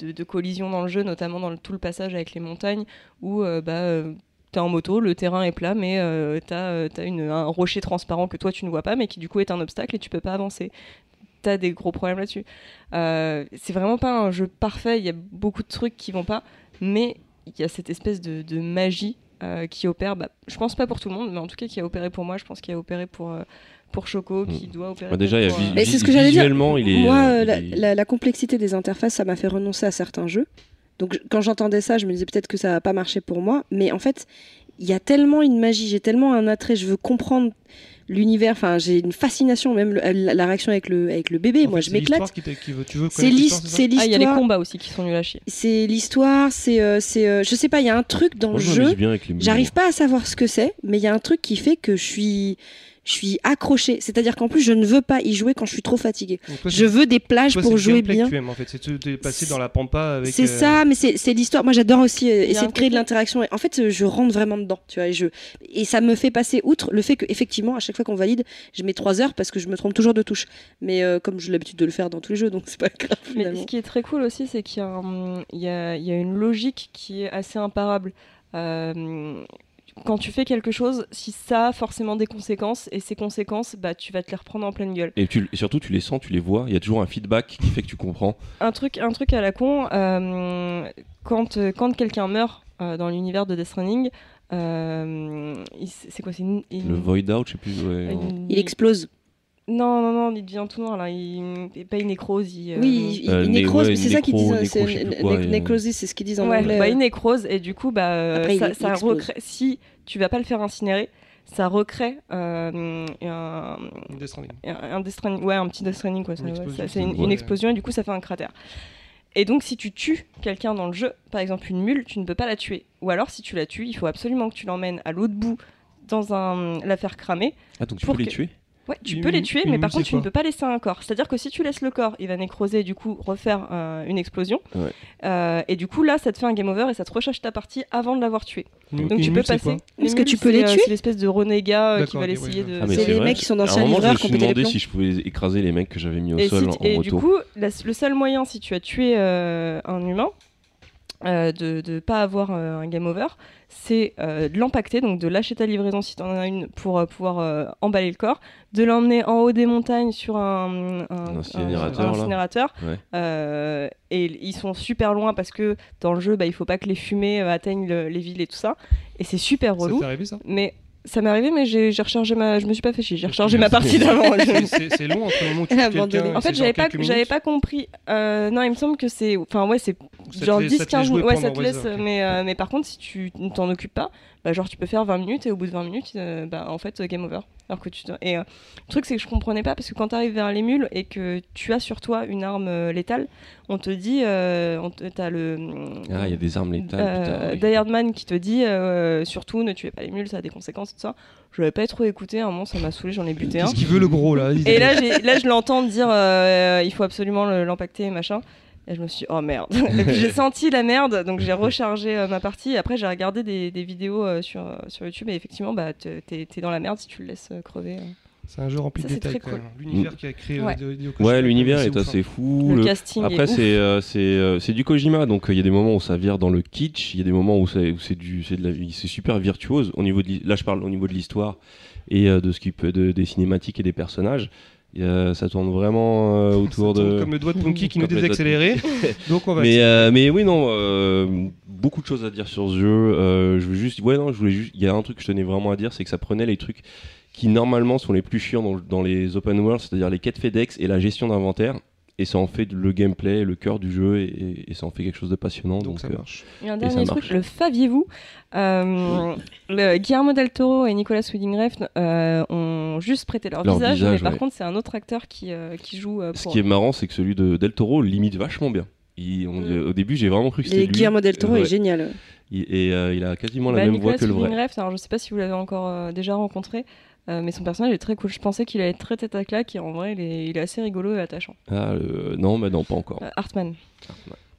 de, de collision dans le jeu, notamment dans le- tout le passage avec les montagnes, où bah, t'es en moto, le terrain est plat, mais euh, t'as euh, un rocher transparent que toi tu ne vois pas, mais qui du coup est un obstacle et tu peux pas avancer. T'as des gros problèmes là-dessus. Euh, c'est vraiment pas un jeu parfait, il y a beaucoup de trucs qui vont pas, mais il y a cette espèce de, de magie euh, qui opère, bah, je pense pas pour tout le monde, mais en tout cas qui a opéré pour moi, je pense qu'il a opéré pour, euh, pour Choco, qui doit opérer Bah, déjà il y a pour, euh, c'est ce que j'allais dire. visuellement il est. Moi, la, est- la- la complexité des interfaces, ça m'a fait renoncer à certains jeux. Donc quand j'entendais ça, je me disais peut-être que ça va pas marcher pour moi. Mais en fait, il y a tellement une magie, j'ai tellement un attrait, je veux comprendre l'univers. Enfin, j'ai une fascination, même le- la, la réaction avec le, avec le bébé. En moi, fait, je m'éclate. C'est l'histoire, Ah, il y a les combats aussi qui sont nuls à chier. C'est l'histoire, c'est, euh, c'est, euh, je sais pas, il y a un truc dans Moi, le je jeu. J'arrive pas à savoir ce que c'est, mais il y a un truc qui fait que je suis, je suis accrochée. C'est-à-dire qu'en plus, je ne veux pas y jouer quand je suis trop fatiguée. Toi, Je veux des plages toi, pour jouer bien. tu aimes, en fait, c'est passer dans la pampa avec. C'est euh, ça, mais c'est l'histoire. Moi, j'adore aussi euh, essayer de créer de l'interaction. En fait, euh, je rentre vraiment dedans, tu vois. Et, je... et ça me fait passer outre le fait que, effectivement, à chaque fois qu'on valide, je mets trois heures parce que je me trompe toujours de touche. Mais euh, comme j'ai l'habitude de le faire dans tous les jeux, donc c'est pas grave. Mais ce qui est très cool aussi, c'est qu'il y, a un- il y a, il y a une logique qui est assez imparable. Euh, quand tu fais quelque chose, si ça a forcément des conséquences, et ces conséquences, bah, tu vas te les reprendre en pleine gueule. Et, tu- et surtout tu les sens, tu les vois. Il y a toujours un feedback qui fait que tu comprends. Un truc, un truc à la con, euh, quand, euh, quand quelqu'un meurt euh, dans l'univers de Death Stranding, euh, c'est quoi C'est une, une- Le void out, je sais plus. ouais, une- Il explose. Non, non, non, il devient tout noir là. Il... il- Pas une nécrose. Il, euh, oui, il, Euh, nécrose, ouais, mais c'est ça qu'ils disent. Né- et- nécrosis, c'est ce qu'ils disent en Ouais, anglais. bah, il nécrose et du coup, bah, Après, ça, il ça explose. recrée- si tu vas pas le faire incinérer, ça recrée euh, un, Death Stranding. un, un Death Stranding- ouais, un petit Death Stranding, quoi. Une c'est une, une explosion et du coup, ça fait un cratère. Et donc, si tu tues quelqu'un dans le jeu, par exemple une mule, tu ne peux pas la tuer. Ou alors, si tu la tues, il faut absolument que tu l'emmènes à l'autre bout dans un la faire cramer. Ah donc tu peux les tuer? Ouais, tu Une peux les tuer, mais par contre, tu ne peux pas laisser un corps. C'est-à-dire que si tu laisses le corps, il va nécroser et du coup refaire euh, une explosion. Ouais. Euh, et du coup, là, ça te fait un game over et ça te recharge ta partie avant de l'avoir tué. Donc tu peux passer. Est-ce que tu peux les euh, tuer C'est l'espèce de renégat qui va ok, essayer ouais, de. Ah, mais C'est les mecs qui sont je livreurs me qui ont suis pété les si je pouvais écraser les mecs que j'avais mis au Et, sol si- en et moto. du coup, la- le seul moyen, si tu as tué euh, un humain, euh, de ne pas avoir euh, un game over, c'est euh, de l'empacter, donc de lâcher ta livraison si tu en as une pour euh, pouvoir euh, emballer le corps, de l'emmener en haut des montagnes sur un, Un incinérateur, un là. incinérateur. Ouais. Euh, et ils sont super loin parce que dans le jeu, bah, il faut pas que les fumées euh, atteignent le- les villes et tout ça. Et c'est super Ça relou. t'est arrivé ça? Mais ça m'est arrivé, mais j'ai rechargé ma. Je me suis pas fait chier. J'ai rechargé ma partie d'avant. C'est- long entre le moment où tu quelqu'un. En fait, j'avais pas, j'avais pas compris. Euh, non, il me semble que c'est. Enfin, ouais, c'est genre fait- ça te fait 10-15 jouer minutes. Ouais, ça te laisse. mais, euh, mais par contre, si tu ne t'en occupes pas, bah, genre, tu peux faire 20 minutes et au bout de 20 minutes, euh, bah, en fait, euh, game over. Alors que tu te- Et euh, le truc, c'est que je comprenais pas parce que quand tu arrives vers les mules et que tu as sur toi une arme euh, létale, on te dit. Euh, on te- t'as le. Ah, il y a des armes létales. Euh, Man qui te dit euh, surtout ne tuez pas les mules, ça a des conséquences et tout ça. Je l'avais pas trop écouté, à un moment ça m'a saoulé, j'en ai buté un. Qu'est-ce qu'il veut le gros là? Et là, j'ai- là je l'entends dire euh, il faut absolument et machin. Et je me suis dit, oh merde. j'ai senti la merde, donc j'ai rechargé euh, ma partie. Et après, j'ai regardé des, des vidéos euh, sur, euh, sur YouTube. Et effectivement, bah, t'es t'es dans la merde si tu le laisses euh, crever. euh. C'est un jeu rempli Ça, de c'est détails. cool. L'univers qui a créé. Ouais. Ouais, l'univers est assez fou. Le, le- casting Après, c'est euh, c'est euh, c'est du Kojima, donc euh, il y a des moments où ça vire dans le kitsch, il y a des moments où c'est où c'est du c'est de la vie, c'est super virtuose au niveau de là je parle au niveau de l'histoire et euh, de ce qui peut de, des cinématiques et des personnages. A- ça tourne vraiment euh, autour Ça tourne de Comme le doigt de Punky qui nous désaccélérait. Donc on va. mais, euh, mais oui, non, euh, beaucoup de choses à dire sur ce jeu. Je veux juste, ouais, non, je voulais juste, il y a un truc que je tenais vraiment à dire, c'est que ça prenait les trucs qui normalement sont les plus chiants dans, dans les open world, c'est-à-dire les quêtes FedEx et la gestion d'inventaire, et ça en fait le gameplay, le cœur du jeu, et, ça en fait quelque chose de passionnant. Donc Donc, ça euh, marche. Et un Et dernier truc, marche. le saviez-vous euh, le Guillermo del Toro et Nicolas Winding Refn euh, ont juste prêté leur, Leur visage, visage, mais par ouais. contre c'est un autre acteur qui, euh, qui joue euh, ce qui est marrant, c'est que celui de Del Toro limite vachement bien. Il- on- Mm. Au début, j'ai vraiment cru que c'était Et lui. Guillermo del Toro Ouais. est génial. Il- Et euh, il a quasiment la Bah, même Nicolas voix que le Winding vrai. Refn, alors je sais pas si vous l'avez encore euh, déjà rencontré, euh, mais son personnage est très cool. Je pensais qu'il allait être très tête à claque et en vrai il est, il est assez rigolo et attachant. Ah, euh, non, mais non, pas encore. Euh, Hartman.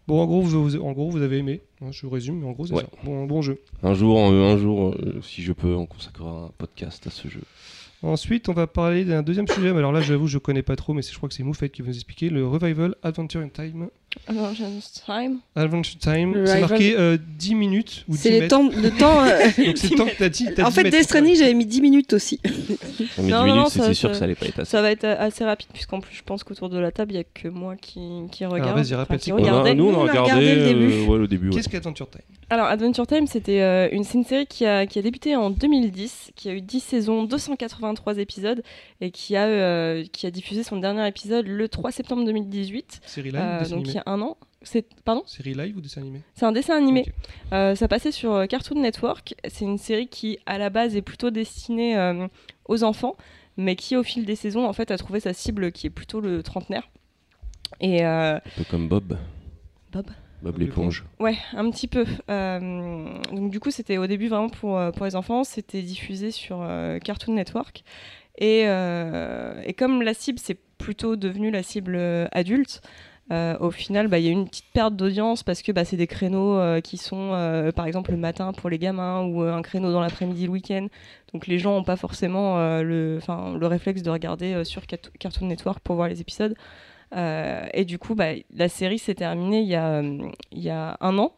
Bon, en gros, vous, vous- en gros, vous avez aimé. Hein, Je résume, mais en gros, c'est Ouais. ça. Bon, bon jeu. Un jour, un jour, euh, si je peux, on consacrera un podcast à ce jeu. Ensuite, on va parler d'un deuxième sujet. Mais alors là, j'avoue, je connais pas trop, mais je crois que c'est Moufette qui va nous expliquer. Le Revival Adventure in Time. Time. Adventure Time. Le C'est marqué euh, 10 minutes ou 10 C'est le temps, le temps. euh, Donc c'est le temps que t'as dit. t'as en fait, mètres, Death Stranding, j'avais mis 10 minutes aussi. Mais Non, 10 non, minutes, non, c'est ça- sûr ça- que ça allait pas être assez. Ça va être assez rapide puisqu'en plus je pense qu'autour de la table il y a que moi qui, qui regarde. vas-y, répète, qui c'est On a- nous, on a on regardé, regardé le début. euh, ouais, le début. ouais. Qu'est-ce qu'Adventure Time? Alors Adventure Time c'était euh, une, c'est une série qui a, qui a débuté en 2010, qui a eu 10 saisons, 283 épisodes et qui a, euh, qui a diffusé son dernier épisode le 3 septembre 2018, Série live euh, donc un an. C'est pardon? Série live ou dessin animé? C'est un dessin animé. Ok. Euh, ça passait sur euh, Cartoon Network. C'est une série qui, à la base, est plutôt destinée euh, aux enfants, mais qui, au fil des saisons, en fait, a trouvé sa cible qui est plutôt le trentenaire. Et euh, Un peu comme Bob. Bob? Bob l'éponge. ouais, un petit peu. Euh, donc du coup, c'était au début vraiment pour, pour les enfants. C'était diffusé sur euh, Cartoon Network. Et, euh, et comme la cible, c'est plutôt devenu la cible euh, adulte, euh, au final, bah, il y a une petite perte d'audience parce que bah, c'est des créneaux euh, qui sont, euh, par exemple, le matin pour les gamins ou un créneau dans l'après-midi le week-end. Donc les gens n'ont pas forcément le, réflexe de regarder sur Cartoon Network pour voir les épisodes. Et du coup, bah, la série s'est terminée il y, a, un an,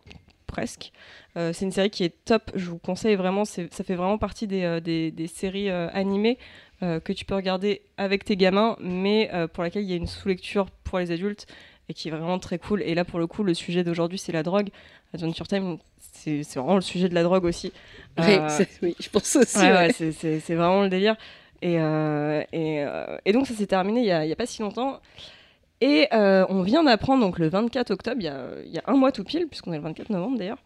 presque. C'est une série qui est top, je vous conseille vraiment, ça fait vraiment partie des, séries animées que tu peux regarder avec tes gamins, mais pour laquelle il y a une sous-lecture pour les adultes et qui est vraiment très cool. Et là, pour le coup, le sujet d'aujourd'hui, c'est la drogue. Adventure Time, c'est vraiment le sujet de la drogue aussi. Oui, Euh, oui, je pense aussi. Ouais, ouais. ouais, c'est- vraiment le délire. Et, euh, et, euh, et donc ça s'est terminé il y, a, pas si longtemps. Et on vient d'apprendre, donc le 24 octobre, il y a, il y a un mois tout pile, puisqu'on est le 24 novembre d'ailleurs,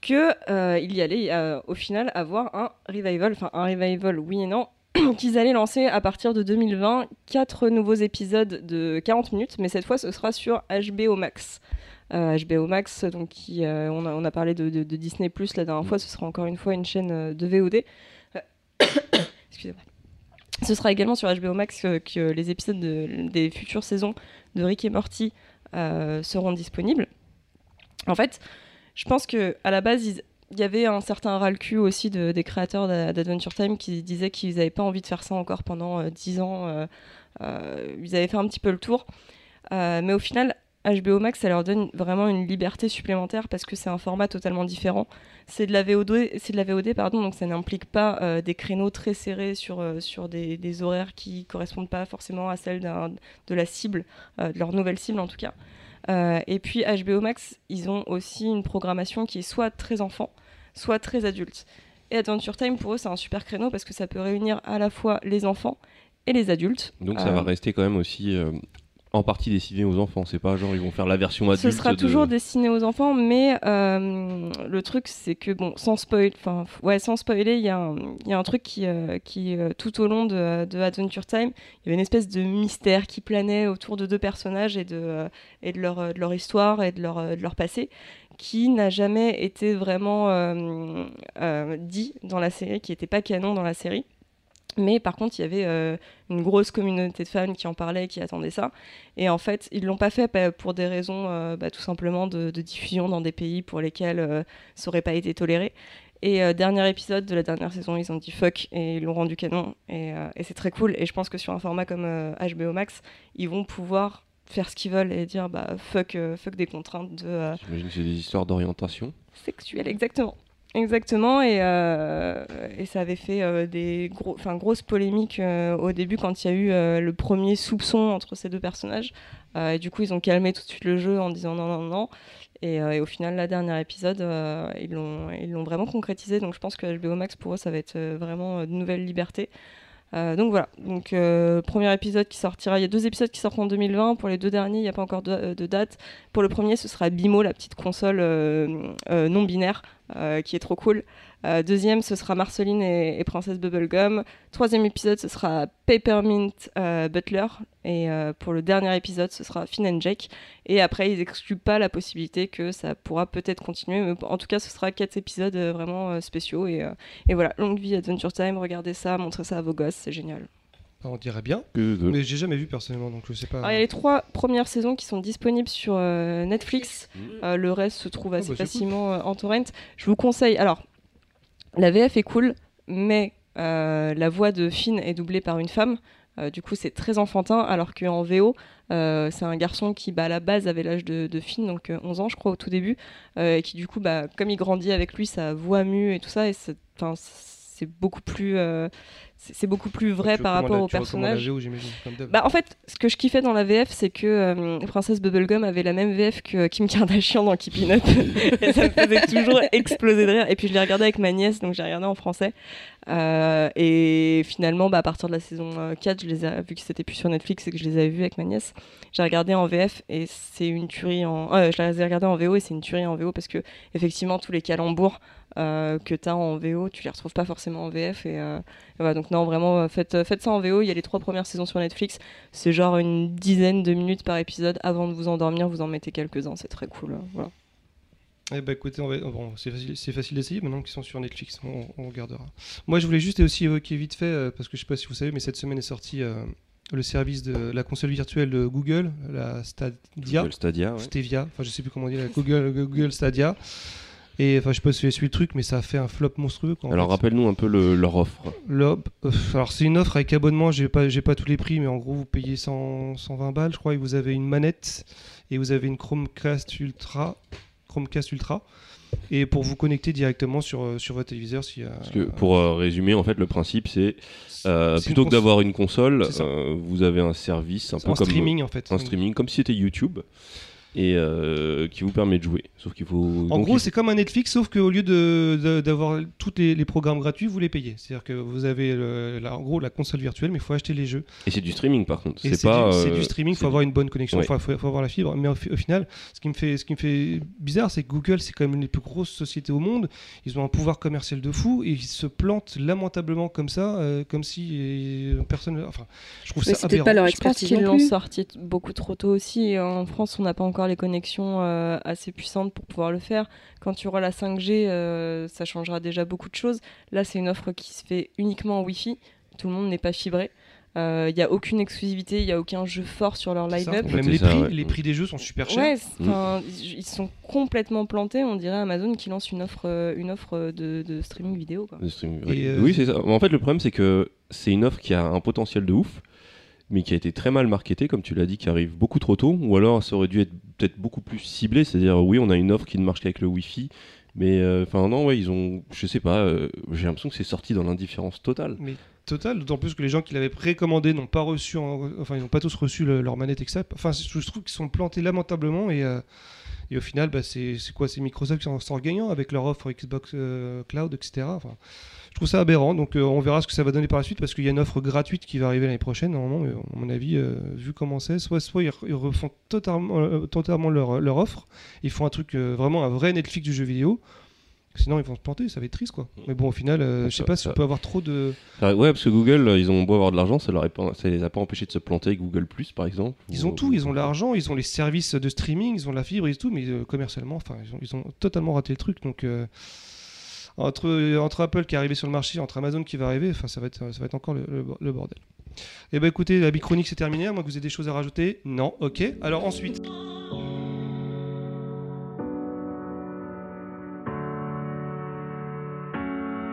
qu'il y allait au final avoir un revival, enfin un revival oui et non, qu'ils allaient lancer à partir de 2020 quatre nouveaux épisodes de 40 minutes, mais cette fois ce sera sur HBO Max. Euh, HBO Max, donc qui, euh, on, a, on a parlé de, de- de Disney Plus la dernière fois, ce sera encore une fois une chaîne euh, de VOD. Euh, Excusez-moi. Ce sera également sur HBO Max euh, que les épisodes de- des futures saisons de Rick et Morty euh, seront disponibles. En fait, je pense que à la base, ils- il y avait un certain ras le cul aussi de- des créateurs d'A- d'Adventure Time qui disaient qu'ils n'avaient pas envie de faire ça encore pendant euh, 10 ans. euh, euh, ils avaient fait un petit peu le tour. Euh, mais au final, HBO Max, ça leur donne vraiment une liberté supplémentaire parce que c'est un format totalement différent. C'est de la VOD, de la pardon, donc ça n'implique pas euh, des créneaux très serrés sur, euh, des, horaires qui correspondent pas forcément à celles de la cible, euh, de leur nouvelle cible en tout cas. Euh, et puis HBO Max, ils ont aussi une programmation qui est soit très enfant, soit très adulte. Et Adventure Time, pour eux, c'est un super créneau parce que ça peut réunir à la fois les enfants et les adultes. Donc ça Euh, va rester quand même aussi euh, en partie destiné aux enfants. C'est pas genre ils vont faire la version adulte. Ce sera de- toujours destiné aux enfants, mais euh, le truc c'est que bon, sans spoil, enfin ouais, sans spoiler, il y, a un- il y a un truc qui, euh, qui euh, tout au long de, de Adventure Time, il y avait une espèce de mystère qui planait autour de deux personnages et de et de leur de leur histoire et de leur de leur passé, qui n'a jamais été vraiment dit dans la série, qui n'était pas canon dans la série. Mais par contre, il y avait euh, une grosse communauté de fans qui en parlaient, qui attendaient ça. Et en fait, ils l'ont pas fait bah, pour des raisons euh, bah, tout simplement de, de diffusion dans des pays pour lesquels euh, ça aurait pas été toléré. Et dernier épisode de la dernière saison, ils ont dit fuck et ils l'ont rendu canon. Et, et c'est très cool. Et je pense que sur un format comme HBO Max, ils vont pouvoir faire ce qu'ils veulent et dire bah fuck, fuck des contraintes de, J'imagine que c'est des histoires d'orientation. sexuelle, exactement. Exactement, et, euh, et ça avait fait euh, des gros, grosses polémiques euh, au début quand il y a eu euh, le premier soupçon entre ces deux personnages. Et du coup, ils ont calmé tout de suite le jeu en disant non, non, non. Et, au final, la dernière épisode, ils l'ont vraiment concrétisé. Donc je pense que HBO Max, pour eux, ça va être vraiment de nouvelles libertés. Euh, donc voilà, donc euh, premier épisode qui sortira, il y a deux épisodes qui sortent en 2020, pour les deux derniers il n'y a pas encore de, de date. Pour le premier ce sera Bimo, la petite console euh, euh, non binaire, euh, qui est trop cool. Euh, deuxième ce sera Marceline et, et Princesse Bubblegum. Troisième épisode ce sera Peppermint euh, Butler. Et euh, pour le dernier épisode ce sera Finn and Jake. Et après ils excluent pas la possibilité que ça pourra peut-être continuer, mais en tout cas ce sera quatre épisodes euh, vraiment euh, spéciaux. Et, euh, et voilà, longue vie Adventure Time, regardez ça, montrez ça à vos gosses, c'est génial. On dirait bien. Mais j'ai jamais vu personnellement, donc je sais pas. Alors, il y a les trois premières saisons qui sont disponibles sur euh, Netflix. Mm. Euh, le reste se trouve assez bah, facilement euh, en torrent. Je vous conseille. Alors, la VF est cool, mais euh, la voix de Finn est doublée par une femme. Euh, du coup, c'est très enfantin, alors qu'en VO, euh, c'est un garçon qui, bah, à la base, avait l'âge de, Finn, donc euh, 11 ans, je crois, au tout début, et qui, du coup, bah, comme il grandit avec lui, sa voix mue et tout ça, et c'est c'est beaucoup plus, euh, c'est beaucoup plus vrai Tu par rapport au personnage. Bah, en fait, ce que je kiffais dans la VF, c'est que euh, Princesse Bubblegum avait la même VF que Kim Kardashian dans Keeping Up. et ça me faisait toujours exploser de rire. Et puis je l'ai regardé avec ma nièce, donc j'ai regardé en français. Euh, et finalement, bah, à partir de la saison euh, 4, je les ai, vu que c'était plus sur Netflix et que je les avais vus avec ma nièce, j'ai regardé en VF et c'est une tuerie en. euh, je les ai regardés en VO et c'est une tuerie en VO parce que, effectivement, tous les calembours euh, que tu as en VO, tu les retrouves pas forcément en VF. Et, euh, et voilà, donc non, vraiment, euh, faites, faites ça en VO. Il y a les trois premières saisons sur Netflix. C'est genre une dizaine de minutes par épisode. Avant de vous endormir, vous en mettez quelques-uns. C'est très cool. euh, Voilà. Eh ben écoutez, on va- bon, c'est facile, d'essayer maintenant qu'ils sont sur Netflix, on, on regardera. Moi je voulais juste aussi évoquer vite fait, euh, parce que je sais pas si vous savez, mais cette semaine est sorti euh, le service de la console virtuelle de Google, la Stadia. Google Stadia, ouais. Stevia, enfin je sais plus comment dire, la Google, Google Stadia. Et enfin je sais pas si suivi le truc, mais ça a fait un flop monstrueux. Quoi, Alors rappelle-nous un peu le- leur offre. Euh, alors c'est une offre avec abonnement, j'ai pas, j'ai pas tous les prix, mais en gros vous payez 100, 120 balles, je crois, et vous avez une manette et vous avez une Chromecast Ultra, Chromecast Ultra, et pour vous connecter directement sur, euh, sur votre téléviseur. Si, Parce que pour euh, résumer, en fait, le principe c'est euh, c'est plutôt que d'avoir une console, C'est euh, vous avez un service un peu en comme streaming en fait. un streaming, comme si c'était YouTube, et euh, qui vous permet de jouer. Sauf qu'il faut. En donc, gros, il- c'est comme un Netflix, sauf qu'au lieu de- de- d'avoir tous les, les programmes gratuits, vous les payez. C'est-à-dire que vous avez le- la- en gros la console virtuelle, mais il faut acheter les jeux. et c'est du streaming par contre. C'est pas. du, c'est euh, du streaming, il faut avoir une bonne connexion, il Ouais. faut, faut- faut avoir la fibre. Mais au, fi- au final, ce qui, me fait, ce qui me fait bizarre, c'est que Google, c'est quand même une des plus grosses sociétés au monde. Ils ont un pouvoir commercial de fou et ils se plantent lamentablement comme ça, euh, comme si personne. Enfin, je trouve Mais ça aberrant. pas leur Je pense expertise qu'ils l'ont sorti beaucoup trop tôt aussi. En France, on n'a pas encore les connexions euh, assez puissantes pour pouvoir le faire. Quand tu auras la 5G, euh, ça changera déjà beaucoup de choses. Là, c'est une offre qui se fait uniquement en Wi-Fi. Tout le monde n'est pas fibré. Euh, Il n'y a aucune exclusivité, il n'y a aucun jeu fort sur leur line-up. Même les, ça, prix, ouais. les prix des jeux sont super chers. Ouais, enfin, ils sont complètement plantés. On dirait Amazon qui lance une offre, euh, une offre de, de streaming vidéo. Quoi. de streaming. Et, Oui, euh, Oui, c'est ça. En fait, le problème, c'est que c'est une offre qui a un potentiel de ouf. Mais qui a été très mal marketé, comme tu l'as dit, qui arrive beaucoup trop tôt, ou alors ça aurait dû être peut-être beaucoup plus ciblé, c'est-à-dire oui, on a une offre qui ne marche qu'avec le Wi-Fi, mais euh, enfin non, ouais, ils ont, je sais pas, euh, j'ai l'impression que c'est sorti dans l'indifférence totale. Mais total, d'autant plus que les gens qui l'avaient précommandé n'ont pas reçu, en- enfin ils n'ont pas tous reçu le- leur manette etc. Enfin, je trouve qu'ils sont plantés lamentablement et, euh, au final, bah, c'est quoi? C'est Microsoft qui en sort gagnant avec leur offre Xbox Cloud, etc. Enfin, je trouve ça aberrant, donc euh, on verra ce que ça va donner par la suite parce qu'il y a une offre gratuite qui va arriver l'année prochaine. Normalement, mais à mon avis, euh, vu comment c'est, soit, soit ils, ils refont totalement, euh, totalement leur, leur offre, ils font un truc euh, vraiment un vrai Netflix du jeu vidéo. Sinon, ils vont se planter, ça va être triste quoi. Mais bon, au final, euh, je sais pas si ça- on peut avoir trop de. Ouais, parce que Google, euh, ils ont beau avoir de l'argent, ça, leur est pas- ça les a pas empêchés de se planter avec Google Plus, par exemple. Ils Ou- ont tout, ils ont l'argent, ils ont les services de streaming, ils ont la fibre et tout, mais euh, commercialement, enfin, ils ont, ils ont totalement raté le truc. Donc, euh, entre, Apple qui est arrivé sur le marché, entre Amazon qui va arriver, enfin, ça va être, ça va être encore le, bordel. Et ben écoutez, la bichronique c'est terminé. À moins vous ayez des choses à rajouter. Non, ok. Alors ensuite,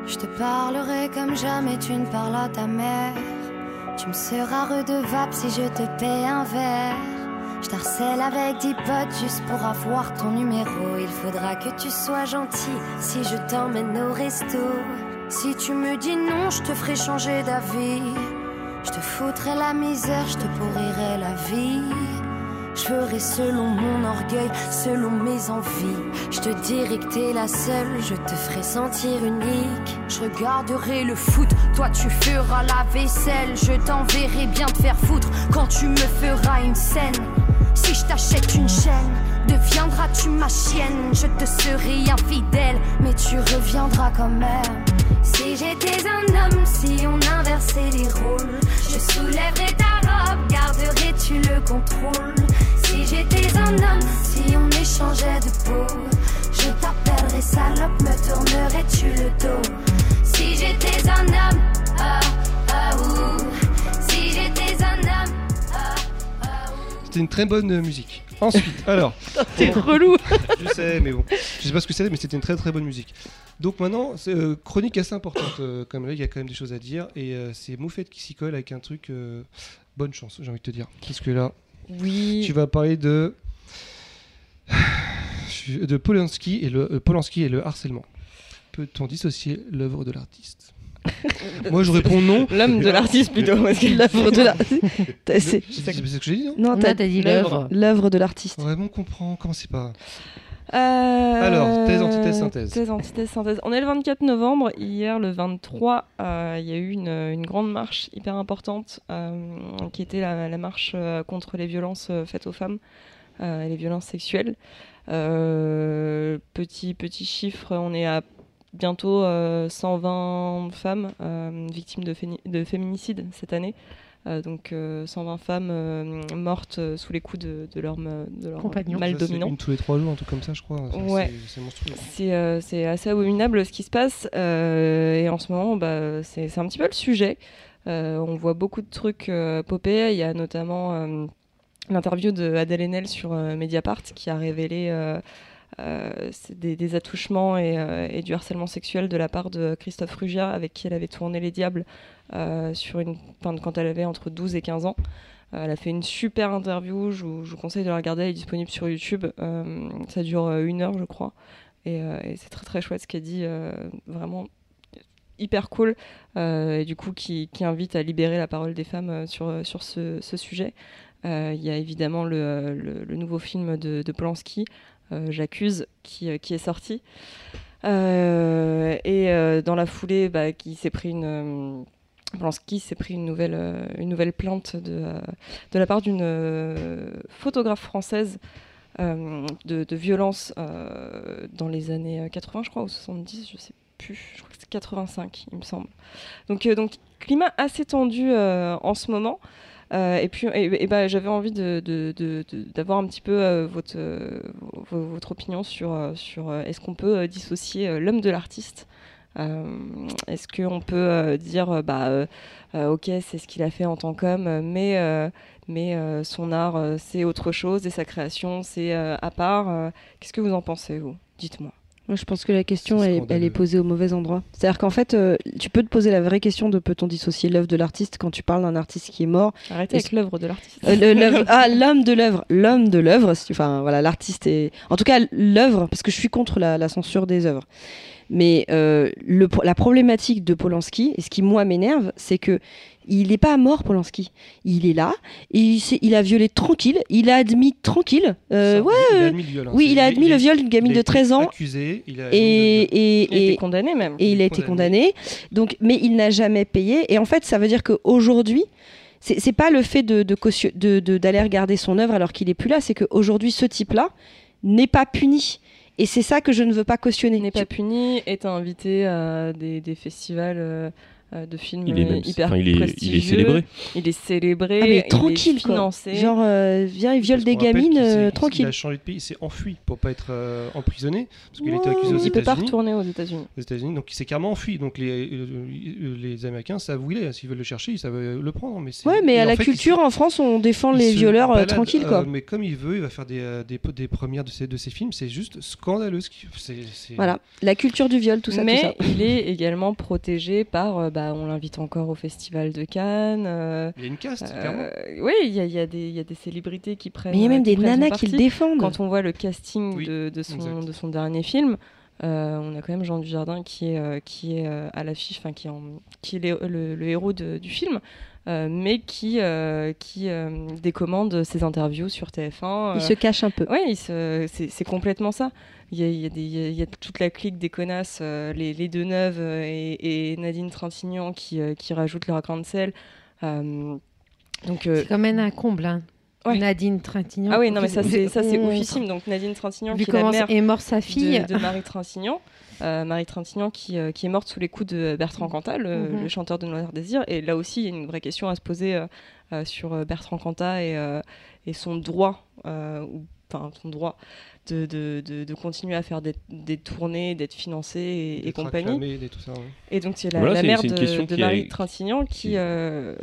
Je te parlerai comme jamais tu ne parles à ta mère. Tu me seras redevable si je te paie un verre. Je t'harcèle avec dix potes juste pour avoir ton numéro. Il faudra que tu sois gentil si je t'emmène au resto. Si tu me dis non, je te ferai changer d'avis. Je te foutrai la misère, je te pourrirai la vie. Je ferai selon mon orgueil, selon mes envies. Je te dirai que t'es la seule, je te ferai sentir unique. Je regarderai le foot, toi tu feras la vaisselle. Je t'enverrai bien te faire foutre quand tu me feras une scène. Si je t'achète une chaîne, deviendras-tu ma chienne Je te serai infidèle, mais tu reviendras quand même. Si j'étais un homme, si on inversait les rôles, je soulèverais ta robe, garderais-tu le contrôle Si j'étais un homme, si on échangeait de peau, je t'appellerais salope, me tournerais-tu le dos? Si j'étais un homme, ah, ah, ouh. Si j'étais un homme, ah, ah, c'était une très bonne euh, musique. Ensuite, alors, T'es relou. je sais, mais bon, je sais pas ce que c'est, mais c'était une très très bonne musique. Donc maintenant, c'est euh, chronique assez importante. euh, comme là, il y a quand même des choses à dire et euh, c'est Moufette qui s'y colle avec un truc. euh, bonne chance, j'ai envie de te dire. Parce que là, Oui. tu vas parler de de Polanski et le euh, Polanski et le harcèlement. Peut-on dissocier l'œuvre de l'artiste? Moi, je réponds non. L'homme de l'artiste plutôt. parce que- L'œuvre de l'artiste. C'est- ce que j'ai dit, non t'as dit l'œuvre. l'œuvre. de l'artiste. Ouais, bon, on comprend. Comment c'est pas Alors, thèse, antithèse, synthèse. Thèse, antithèse, synthèse. On est le 24 novembre. Hier, le 23, euh, il y a eu une, une grande marche hyper importante euh, qui était la, la marche euh, contre les violences euh, faites aux femmes euh, et les violences sexuelles. Euh, petit, petit chiffre, on est à bientôt euh, 120 femmes euh, victimes de, de féminicide cette année. Euh, donc euh, 120 femmes euh, mortes euh, sous les coups de, de leur, de leur mal Ça, c'est dominant. Une tous les trois jours, un truc comme ça, je crois. Enfin, Ouais. c'est- C'est monstrueux. C'est euh, c'est assez abominable ce qui se passe. euh, et en ce moment, bah, c'est un petit peu le sujet. Euh, on voit beaucoup de trucs euh, popper. Il y a notamment euh, l'interview de Adèle Haenel sur euh, Mediapart qui a révélé euh, euh, des, des attouchements et, euh, et du harcèlement sexuel de la part de Christophe Rugia, avec qui elle avait tourné Les Diables euh, sur une, quand elle avait entre 12 et 15 ans. Euh, elle a fait une super interview, je vous, conseille de la regarder, elle est disponible sur YouTube. Euh, ça dure euh, une heure, je crois. Et, euh, c'est très très chouette ce qu'elle dit, euh, vraiment hyper cool, euh, et du coup qui, invite à libérer la parole des femmes euh, sur, sur ce, sujet. Euh, Il y a évidemment le, nouveau film de, de Polanski, euh, J'accuse, qui, euh, qui est sorti. Euh, et euh, dans la foulée, bah, qui s'est pris une... euh, s'est pris une nouvelle, euh, une nouvelle plainte de, euh, de la part d'une euh, photographe française euh, de, violence euh, dans les années 80, je crois, ou 70, je sais plus. Je crois que c'est 85, il me semble. Donc, euh, donc climat assez tendu euh, en ce moment. Euh, et puis, bah, j'avais envie de, de- de- d'avoir un petit peu euh, votre, euh, vo- votre opinion sur, sur est-ce qu'on peut dissocier l'homme de l'artiste? Est-ce qu'on peut dire, bah, ok, c'est ce qu'il a fait en tant qu'homme, mais, mais son art, c'est autre chose, et sa création, c'est à part. Qu'est-ce que vous en pensez, vous? Dites-moi. Moi, je pense que la question, elle, est- elle est posée au mauvais endroit. C'est-à-dire qu'en fait, euh, tu peux te poser la vraie question de peut-on dissocier l'œuvre de l'artiste quand tu parles d'un artiste qui est mort Arrêtez Est-ce- avec l'œuvre de l'artiste. Euh, ah, l'homme de l'œuvre, l'homme de l'œuvre. Enfin, voilà, l'artiste est. En tout cas, l'œuvre, parce que je suis contre la, la censure des œuvres. Mais euh, le, la problématique de Polanski, et ce qui moi m'énerve, c'est que il n'est pas mort Polanski. Il est là, et il, a violé tranquille, il a admis tranquille. euh, Ça, ouais, il a euh, admis le viol. hein. oui, il a admis le viol d'une gamine il a de été 13 ans, Accusé, il a admis le viol. et, et, Il a été et- condamné même. et il a été condamné. Donc, mais il n'a jamais payé. Et en fait, ça veut dire qu'aujourd'hui, c'est c'est pas le fait de de caution- de- de- d'aller regarder son œuvre alors qu'il est plus là, c'est qu'aujourd'hui, ce type-là n'est pas puni. Et c'est ça que je ne veux pas cautionner. n'est pas puni, est invité à des, des festivals euh, de films Il est euh, même, hyper il est, il est célébré. Il est célébré, Ah, mais il est tranquille, quoi. financé. Genre, euh, viens, il viole des gamines euh, Il a tranquille. changé de pays, il s'est enfui pour pas être euh, emprisonné, parce qu'il a été Ouais. accusé aux il peut pas États-Unis. retourner aux États-Unis. aux États-Unis, donc il s'est carrément enfui. Donc les, euh, les Américains savent où il est. S'ils veulent le chercher, ils savent euh, le prendre. Mais c'est- Ouais, mais à la fait, il culture, se- en France, on défend il les violeurs euh, balade, tranquilles, euh, quoi. mais comme il veut, il va faire des, euh, des, des premières de ses, de ses films. C'est juste scandaleux. Voilà, la culture du viol, tout ça, Mais tout ça. il est également protégé par, euh, bah, on l'invite encore au Festival de Cannes. euh, Il y a une caste, euh, clairement. oui, il y, a- il y a des il y a des célébrités qui prennent. Mais il y a même des nanas qui le défendent. Quand on voit le casting Oui, de, de son, exact. de son dernier film, euh, on a quand même Jean Dujardin qui est, euh, qui est euh, à l'affiche, enfin qui, est en- qui est le, le- le héros de- du film, euh, mais qui, euh, qui euh, décommande ses interviews sur TF1. Il se cache un peu. C'est c'est complètement ça. Il y a, y y y toute la clique des connasses, euh, les, les deux neuves euh, et, et Nadine Trintignant qui, euh, qui rajoutent leur sel. Euh, donc, C'est quand même un comble. hein. Ouais. Nadine Trintignant. ah oui, non, mais ça c'est ça c'est On- oufissime. Donc Nadine Trintignant Vu qui est la mère est morte sa fille. de, de Marie Trintignant. Euh, Marie Trintignant qui, qui est morte sous les coups de Bertrand Cantat, le, Mhm. le chanteur de Noir Désir. Et là aussi, il y a une vraie question à se poser euh, euh, sur Bertrand Cantat et, et son droit, ou enfin son droit de, de, de, de continuer à faire des, des tournées, d'être financé et, compagnie. acclamé, des- tout ça, ouais. Et donc c'est la, Voilà, la mère de, Marie est- Trintignant qui, qui- euh,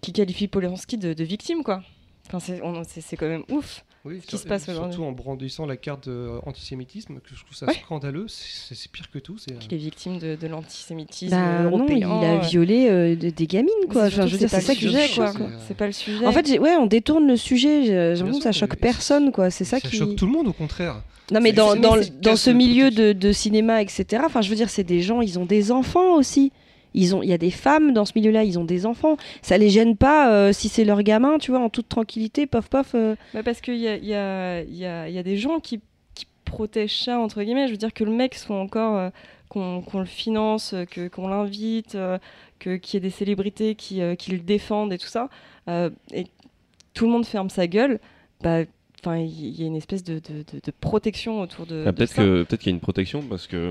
qui qualifie Polanski de, de victime, quoi. Enfin, c'est on- c'est- c'est quand même ouf. Oui, qui se passe Surtout en brandissant la carte euh, antisémitisme, que je trouve ça Ouais. scandaleux. C'est pire que tout. C'est, euh, Qu'il est victime de, de l'antisémitisme Bah, non, il européen. a euh, violé euh, de- des gamines, quoi. c'est Enfin, surtout, je veux dire, pas c'est ça le qui sujet, quoi. quoi. C'est pas le sujet. En fait, ouais, on détourne le sujet. J'ai l'impression que ça choque personne, quoi. C'est ça, ça qui. choque tout le monde, au contraire. Non, mais dans, dans, dans ce milieu de, de cinéma, etc. Enfin, je veux dire, c'est des gens, ils ont des enfants aussi. Ils ont, il y a des femmes dans ce milieu-là, ils ont des enfants. Ça les gêne pas euh, si c'est leur gamin, tu vois, en toute tranquillité, pof pof. euh. Bah, parce qu'il y a, il y, a, il y, a, il y a des gens qui, qui protègent ça, entre guillemets. Je veux dire que le mec soit encore. euh, qu'on qu'on le finance, que qu'on l'invite, euh, que qu'il y ait des célébrités qui, euh, qui le défendent et tout ça, euh, et tout le monde ferme sa gueule, bah, enfin, il y a une espèce de, de, de- de protection autour de, Ah, peut-être que peut-être qu'il y a une protection parce que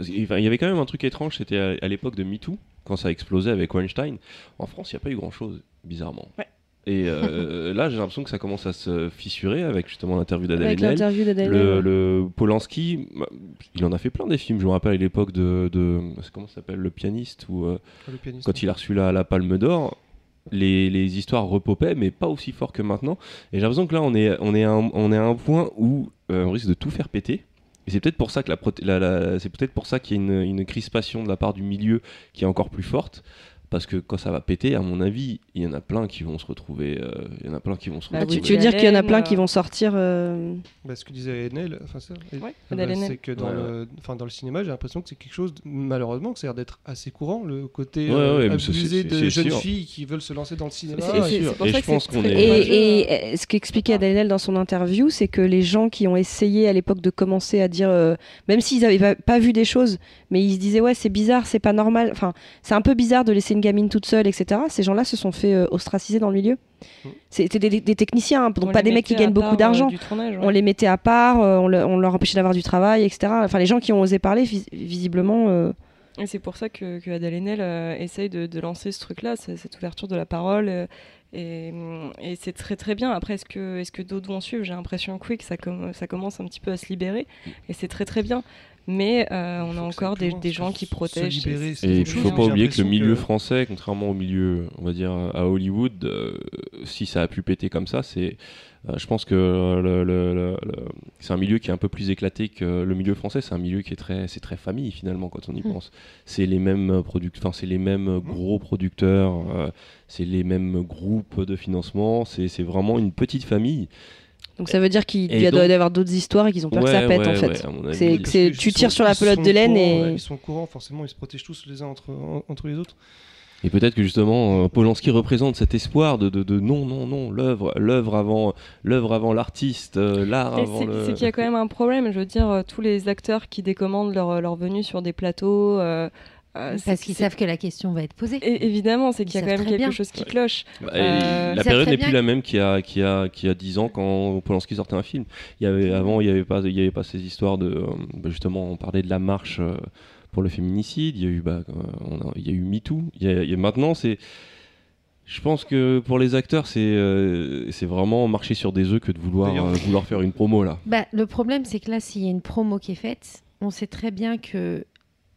il y avait quand même un truc étrange, c'était à, l'époque de MeToo quand ça a explosé avec Weinstein. En France, il n'y a pas eu grand-chose, bizarrement. Ouais. Et euh, là, j'ai l'impression que ça commence à se fissurer avec justement l'interview d'Adèle Avec Haenel. l'interview d'Adèle. Le, le Polanski, bah, il en a fait plein des films. Je me rappelle à l'époque de, comment ça s'appelle le pianiste ou euh, Le pianiste. quand il a reçu la, la Palme d'Or, les, les histoires repopaient, mais pas aussi fort que maintenant. Et j'ai l'impression que là, on est, on est, à un, on est à un point où euh, on risque de tout faire péter. Et c'est peut-être pour ça que pour ça qu'il y a une crispation de la part du milieu qui est encore plus forte. Parce que quand ça va péter, à mon avis, il y en a plein qui vont se retrouver. euh, il y en a plein qui vont se Bah Ah, retrouver. tu, tu veux dire qu'il y en a plein qui vont sortir. euh, Bah, ce que disait Enel, Ouais, ah bah, c'est que dans, Ouais, le, enfin, dans le cinéma, j'ai l'impression que c'est quelque chose, malheureusement, que ça a l'air d'être assez courant, le côté Ouais, euh, ça, abusé c'est- de c'est jeunes sûr. filles qui veulent se lancer dans le cinéma. C'est- sûr. pour Et ça je pense qu'on est-. Et, et, euh, ce qu'expliquait Adèle dans son interview, c'est que les gens qui ont essayé à l'époque de commencer à dire, euh, même s'ils n'avaient pas, pas vu des choses, mais ils se disaient ouais c'est bizarre, c'est pas normal, enfin c'est un peu bizarre de laisser une gamine toute seule, etc. Ces gens-là se sont fait euh, ostraciser dans le milieu. Mm. C'était des, des techniciens, hein, donc On pas des mecs qui gagnent beaucoup euh, d'argent. ouais. On les mettait à part, euh, on, le- on leur empêchait d'avoir du travail, etc. Enfin les gens qui ont osé parler, vis- visiblement. euh, Et c'est pour ça que, que Adèle Haenel euh, essaye de, de lancer ce truc-là, cette ouverture de la parole. euh, et et c'est très très bien. Après, est-ce que, est que d'autres vont suivre? J'ai l'impression que oui, que ça, com- ça commence un petit peu à se libérer. Et c'est très très bien. Mais euh, on a encore des, gens qui protègent. libérer, Et il quelque faut pas oublier que le milieu que- français, contrairement au milieu, on va dire à Hollywood, euh, si ça a pu péter comme ça, c'est, euh, je pense que le- le- le- le- c'est un milieu qui est un peu plus éclaté que le milieu français. C'est un milieu qui est très, c'est très famille finalement quand on y Mm. pense. C'est les mêmes producteurs, enfin c'est les mêmes gros producteurs, euh, c'est les mêmes groupes de financement. C'est vraiment une petite famille. Donc ça veut dire qu'il Et y a- donc- doit y avoir d'autres histoires et qu'ils ont peur que ça pète ouais, en fait. ouais. C'est- que tu tires sont- sur la pelote de laine courant, et- ouais, Ils sont au courant, forcément, ils se protègent tous les uns entre, en- entre les autres. Et peut-être que justement, euh, Polanski représente cet espoir de, de, de non, non, non, l'œuvre, l'œuvre avant, l'œuvre avant l'artiste, euh, l'art Mais avant c'est le. c'est qu'il y a quand même un problème. Je veux dire, euh, tous les acteurs qui décommandent leur, leur venue sur des plateaux. euh, euh, Parce qu'ils savent que la question va être posée. Évidemment, c'est qu'il y a quand même quelque bien. chose qui cloche. Bah, Euh, la période n'est plus la même qu'il y a, qu'il y a, qu'il y a 10 ans quand Polanski sortait un film. Il y avait, avant, il n'y avait, pas- il y avait pas ces histoires de. euh, bah, justement, on parlait de la marche pour le féminicide. Il y a eu, bah, on a- il y a eu MeToo. Il y a, il y a- maintenant, c'est. Je pense que pour les acteurs, c'est euh, c'est vraiment marcher sur des œufs que de euh, vouloir faire une promo là. Bah, le problème, c'est que là, s'il y a une promo qui est faite, on sait très bien que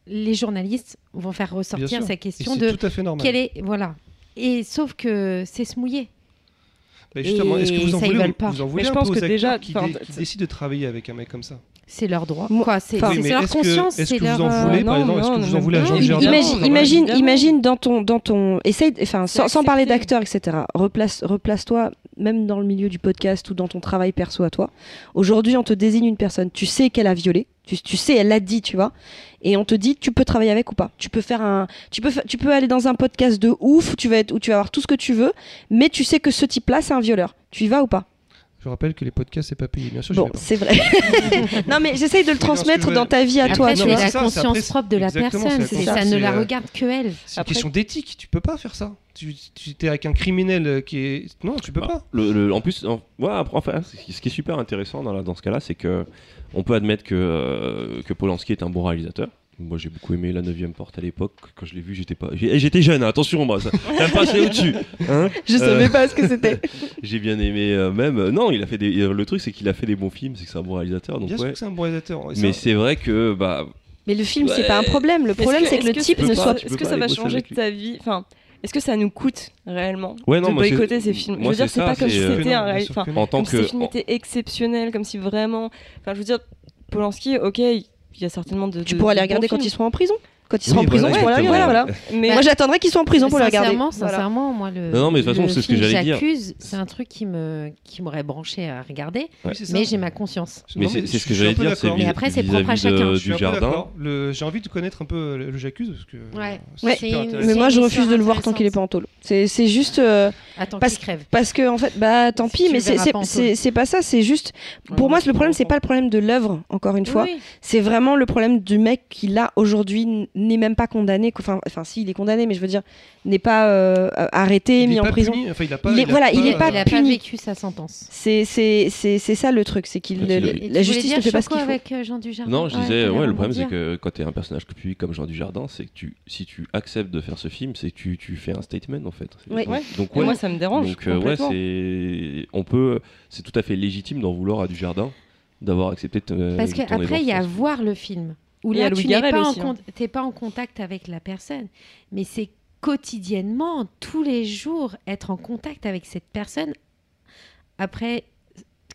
les journalistes vont faire ressortir Et question c'est de tout à fait normal. quelle est. Voilà. Et sauf que c'est se mouiller. Bah, justement, est-ce que Et vous en ça, ils voulez, veulent pas. vous en voulez je un pense peu aux que déjà, qui, dé- qui c'est- décident de travailler avec un mec comme ça? C'est leur droit. Moi- Quoi, c'est Oui, leur conscience. Est-ce c'est que leur, vous en voulez, non, par exemple, est-ce que non, vous en non, voulez à non, Jean non, Dujardin évidemment, Imagine, imagine, dans ton, dans ton, essaye, enfin, sans, sans parler d'acteur, etc. Replace, replace-toi même dans le milieu du podcast ou dans ton travail perso à toi. Aujourd'hui, on te désigne une personne, tu sais qu'elle a violé, tu, tu sais, elle l'a dit, tu vois, et on te dit, tu peux travailler avec ou pas. Tu peux faire un, tu peux, tu peux aller dans un podcast de ouf où tu vas être, où tu vas avoir tout ce que tu veux, mais tu sais que ce type-là, c'est un violeur. Tu y vas ou pas? Je rappelle que les podcasts, c'est pas payé, bien sûr. je Bon, c'est vrai. non, mais j'essaye de le transmettre dans ta vie à toi, Après, tu la conscience propre de la personne. Ça ne la euh, regarde que elle. C'est une question d'éthique, tu peux pas faire ça. Tu, tu es avec un criminel euh, qui est. Non, tu peux Bah, pas. Le, le- en plus, en- ouais, enfin, ce qui est super intéressant dans, la- dans ce cas-là, c'est que on peut admettre que, euh, que Polanski est un bon réalisateur. Moi, j'ai beaucoup aimé La 9 porte à l'époque. Quand je l'ai vu, j'étais pas, j'étais jeune. hein, attention, moi, ça, ça me passait au-dessus. hein. Je Euh, savais pas ce que c'était. J'ai bien aimé euh, même. non, il a fait des. Le truc, c'est qu'il a fait des bons films. C'est que c'est un bon réalisateur. Donc Bien sûr que c'est un bon réalisateur. Mais c'est vrai que bah Mais le film, c'est Ouais. pas un problème. Le problème, c'est que le type tu ne soit pas- tu Est-ce que ça va changer ta vie? Enfin, est-ce que ça nous coûte réellement Ouais, non, de boycotter ces films Je moi, veux dire, c'est pas comme si euh, c'était un réel- enfin, en tant comme si ces films étaient exceptionnels, comme si vraiment. Enfin, je veux dire, Polanski, ok, il y a certainement de. Tu de- pourras les de regarder quand ils seront en prison. Quand ils Oui, seront en prison, voilà. Voilà. Mais Moi, j'attendrai qu'ils soient en prison pour les regarder. Sincèrement, moi, le, Non, non, mais de toute façon, le c'est ce que j'allais dire. J'accuse, c'est un truc qui me qui m'aurait branché à regarder, Oui, mais j'ai ma conscience. Mais c'est ce que j'allais dire. Mais après, c'est propre à chacun. Du jardin. Le- J'ai envie de connaître un peu le, le Jacuzzi parce que. Ouais. Mais moi, je refuse de le voir tant qu'il est pas en tôle. C'est c'est juste. euh, Attends Parce- qu'il crève. Parce que, en fait, bah tant pis, mais le c'est- pas ça, c'est juste. Pour moi, le problème, c'est pas le problème de l'œuvre, encore une fois. Oui. C'est vraiment le problème du mec qui, là, aujourd'hui, n'est même pas condamné. Enfin, enfin, si, il est condamné, mais je veux dire, n'est pas euh, arrêté, Il mis en pas prison. puni, enfin, il a pas- Il est- a voilà, il est pas il a pas puni. vécu sa sentence. C'est c'est- c'est- c'est ça le truc, c'est qu'il la justice ne fait pas ce qu'il faut. avec euh, Jean Dujardin Non, je Ouais, disais, ouais, le problème c'est que quand tu es un personnage public comme Jean Dujardin, c'est que tu, si tu acceptes de faire ce film, c'est que tu, tu fais un statement en fait. Ouais. donc, moi, ça me dérange. donc, euh, ouais, c'est, on peut, c'est tout à fait légitime d'en vouloir à Dujardin d'avoir accepté de, Parce qu'après, il y a voir le film. A là, Louis tu n'es pas, en aussi, hein. con- t'es pas en contact avec la personne. Mais c'est quotidiennement, tous les jours, être en contact avec cette personne. Après,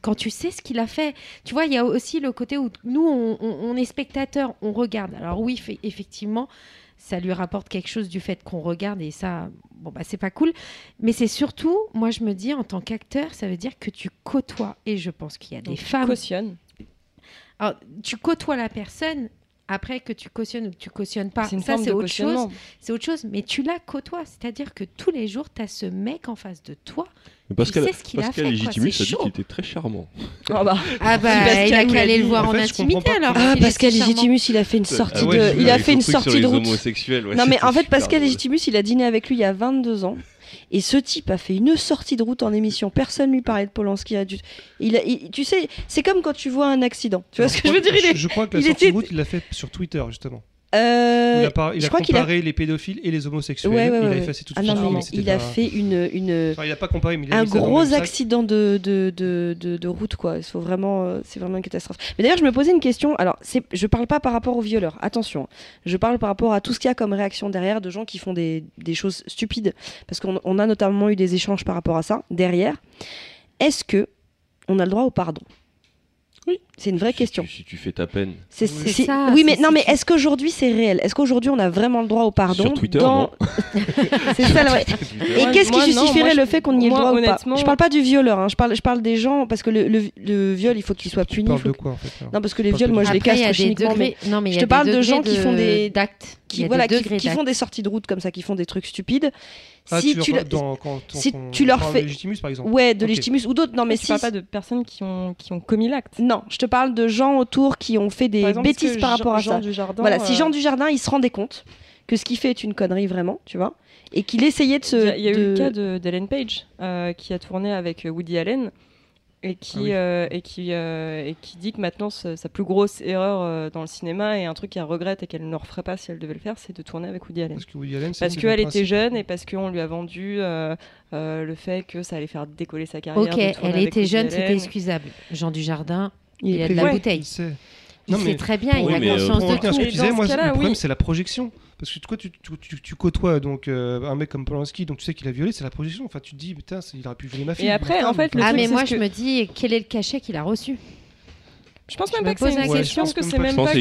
quand tu sais ce qu'il a fait, tu vois, il y a aussi le côté où nous, on, on- on est spectateurs, on regarde. Alors oui, fait- effectivement, ça lui rapporte quelque chose du fait qu'on regarde et ça, bon bah c'est pas cool. Mais c'est surtout, moi je me dis, en tant qu'acteur, ça veut dire que tu côtoies. Et je pense qu'il y a des tu femmes cautionnes. alors, tu côtoies la personne. Après que tu cautionnes ou que tu cautionnes pas, ça c'est autre chose. C'est autre chose, mais tu la côtoies, c'est-à-dire que tous les jours, tu as ce mec en face de toi. Mais Pascal, sais ce qu'il a fait, Légitimus a dit qu'il était très charmant. Ah bah. Ah bah, Pascal il a qu'à aller le voir En fait, intimité alors. Ah, Pascal. Légitimus, il a fait une sortie Ah ouais, de, il a fait une sortie de route. ouais, Non mais en fait Pascal. Légitimus il a dîné avec lui il y a 22 ans et ce type a fait une sortie de route en émission. Personne lui parlait de Polanski. Il, a- il- tu sais c'est comme quand tu vois un accident. Tu vois ce que je veux dire? Il est... Je crois que la il sortie de route, il l'a fait sur Twitter, justement. Euh, il a, par- il a a- comparé les pédophiles et les homosexuels. Ouais, ouais, il a effacé tout de Ah suite. non, non, non, il a fait une, une, Enfin, il a pas comparé, mais il a un gros accident de, de, de, de, route, quoi. Il faut vraiment, euh, c'est vraiment une catastrophe. Mais d'ailleurs, je me posais une question. Alors, je parle pas par rapport aux violeurs. Attention, je parle par rapport à tout ce qu'il y a comme réaction derrière de gens qui font des, des choses stupides, parce qu'on on a notamment eu des échanges par rapport à ça derrière. Est-ce que on a le droit au pardon? Oui. C'est une vraie Si question. tu- Si tu fais ta peine. C'est, Oui. c'est- ça, oui, mais non, mais est-ce qu'aujourd'hui c'est réel? Est-ce qu'aujourd'hui on a vraiment le droit au pardon Sur Twitter, dans... C'est ça, ouais. Et qu'est-ce qui non, justifierait moi, le fait qu'on y ait le droit ou pas? honnêtement- Je parle pas du violeur, hein, je, parle, je parle des gens, parce que le, le, le viol, il faut qu'il soit Tu puni. parles faut de quoi en fait alors? Non, parce que les viols, moi je les des chimiquement. mais- je te parle de gens qui font des- y Qui, voilà, qui, font des sorties de route comme ça, qui font des trucs stupides. Ah, si tu, tu, veux le- dans, quand on- si on tu leur parle fais- de Légitimus par exemple. Ouais, de Ok. légitimus ou d'autres. Non, mais tu si. parles pas de personnes qui ont, qui ont commis l'acte. Non, je te parle de gens autour qui ont fait des Par exemple, bêtises par Jean- rapport à Jean ça. du Jardin, Voilà, si euh, Jean Dujardin, il se rendait compte que ce qu'il fait est une connerie vraiment, tu vois, et qu'il essayait de se. Il y a, y a eu de- le cas de- d'Ellen Page euh, qui a tourné avec Woody Allen et qui, Ah oui. euh, et qui, euh, et qui dit que maintenant sa, sa plus grosse erreur euh, dans le cinéma et un truc qu'elle regrette et qu'elle ne referait pas si elle devait le faire, c'est de tourner avec Woody Allen. Parce que Woody Allen, c'est- Parce c'est qu'elle le était jeune et parce qu'on lui a vendu euh, euh, le fait que ça allait faire décoller sa carrière. Ok, elle avec était Woody jeune, Allen. c'était excusable. Jean Dujardin, il il est a de la Ouais. bouteille. Il sait. Il Non, sait mais très bien, il Oui, a mais, euh, conscience de ce tout. tu Et dans disais, ce moi, cas-là, le problème, oui. c'est la projection. Parce que toi, tu, tu, tu- tu côtoies donc, euh, un mec comme Polanski, donc tu sais qu'il a violé, c'est la projection. Enfin, tu te dis, putain, il aurait pu violer ma fille. après, ma en fait, le Ah, truc, mais moi, ce je que- me dis, quel est le cachet qu'il a reçu? Je pense même me pas que c'est une question. Je pense que c'est même pas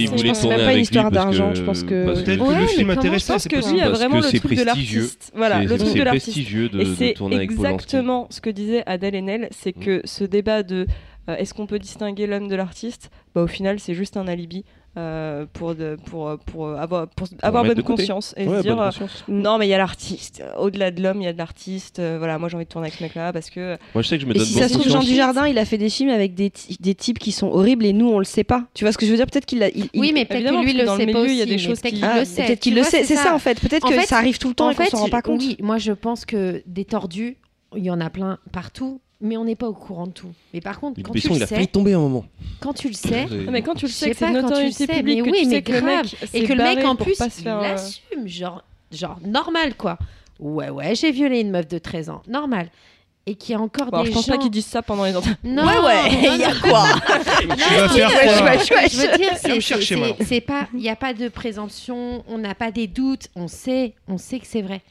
une histoire d'argent, je pense que- le film intéressait, Je pense c'est que lui a vraiment que le c'est truc de prestigieux. l'artiste. Voilà, le truc de l'artiste. prestigieux de, Et de c'est tourner avec Polanski. exactement ce que disait Adèle Haenel, c'est Mm. que ce débat de euh, est-ce qu'on peut distinguer l'homme de l'artiste, bah, au final c'est juste un alibi euh, pour, de- pour, euh, pour, euh, avoir, pour avoir bonne conscience et Ouais, se dire euh, non mais il y a l'artiste, au-delà de l'homme il y a de l'artiste, euh, voilà moi j'ai envie de tourner avec ce mec-là parce que Moi, je sais que je me Et donne si bonne ça se trouve, Jean. Dujardin, il a fait des films avec des, des types qui sont horribles et nous, on le sait pas. Tu vois ce que je veux dire? Peut-être qu'il a. il- Oui, mais peut-être que lui le sait pas aussi. il y a des choses peut-être qui- qu'il Ah, le sait. Peut-être qu'il le sait, c'est ça en fait. Peut-être que ça arrive tout le temps En et qu'on fait, s'en rend pas compte. oui, moi je pense que des tordus, il y en a plein partout, mais on n'est pas au courant de tout. Mais par contre, quand tu le il a failli sais, tomber un moment. quand tu le sais, Ah, mais quand tu le sais sais que c'est pas de quand tu le notoriété sais, publique, mais oui, mais sais grave. mec et que le mec en plus il faire, euh, assume, genre, genre normal quoi. Ouais, ouais, j'ai violé une meuf de 13 ans, normal. Et qu'il y a encore des je pense gens. pas qu'ils disent ça pendant les entretiens. Non, ouais, ouais, non, il y a quoi Je veux dire, c'est pas, il n'y a pas de présomption, on n'a pas des doutes, on sait, on sait que c'est vrai.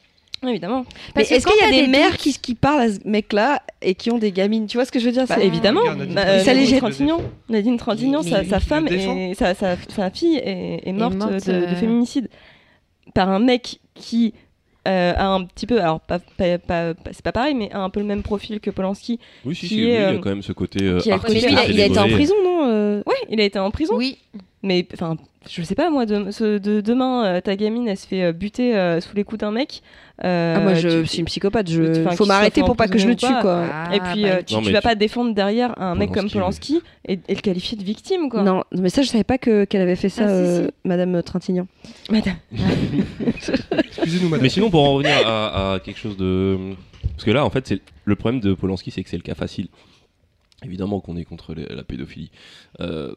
Évidemment. Parce est-ce qu'il y a des des mères qui, qui parlent à ce mec-là et qui ont des gamines? Tu vois ce que je veux dire? Bah, évidemment. Bah, Trintignant, euh, ça les. Trintignant, Nadine Trintignant, Mais- sa, femme et sa, sa, sa fille est, est morte, morte, de, de euh, féminicide par un mec qui euh, a un petit peu, alors pas, pas, pas- pas- c'est pas pareil, mais a un peu le même profil que Polanski. Oui, si, Qui si, est, oui, il y euh, a quand même ce côté euh, qui a- Mais lui, il a, été en prison, non euh? Ouais, il a été en prison. Oui, Mais enfin, je sais pas moi, de, ce- de- demain, euh, ta gamine, elle se fait euh, buter euh, sous les coups d'un mec. Euh, Ah, moi, je tu- suis une psychopathe. Je... faut m'arrêter pour pas que je le tue, quoi. Ah, Et puis, bah, euh, tu, tu mais vas tu- pas défendre derrière un mec comme Polanski, et, et le qualifier de victime, quoi. Non, mais ça, je savais pas que qu'elle avait fait ça, Ah, si, euh, si. Madame Trintignant. Madame. Excusez-nous, madame. Mais sinon, pour en revenir à, à quelque chose de. Parce que là, en fait, c'est le problème de Polanski, c'est que c'est le cas facile. Évidemment qu'on est contre les- la pédophilie. Euh,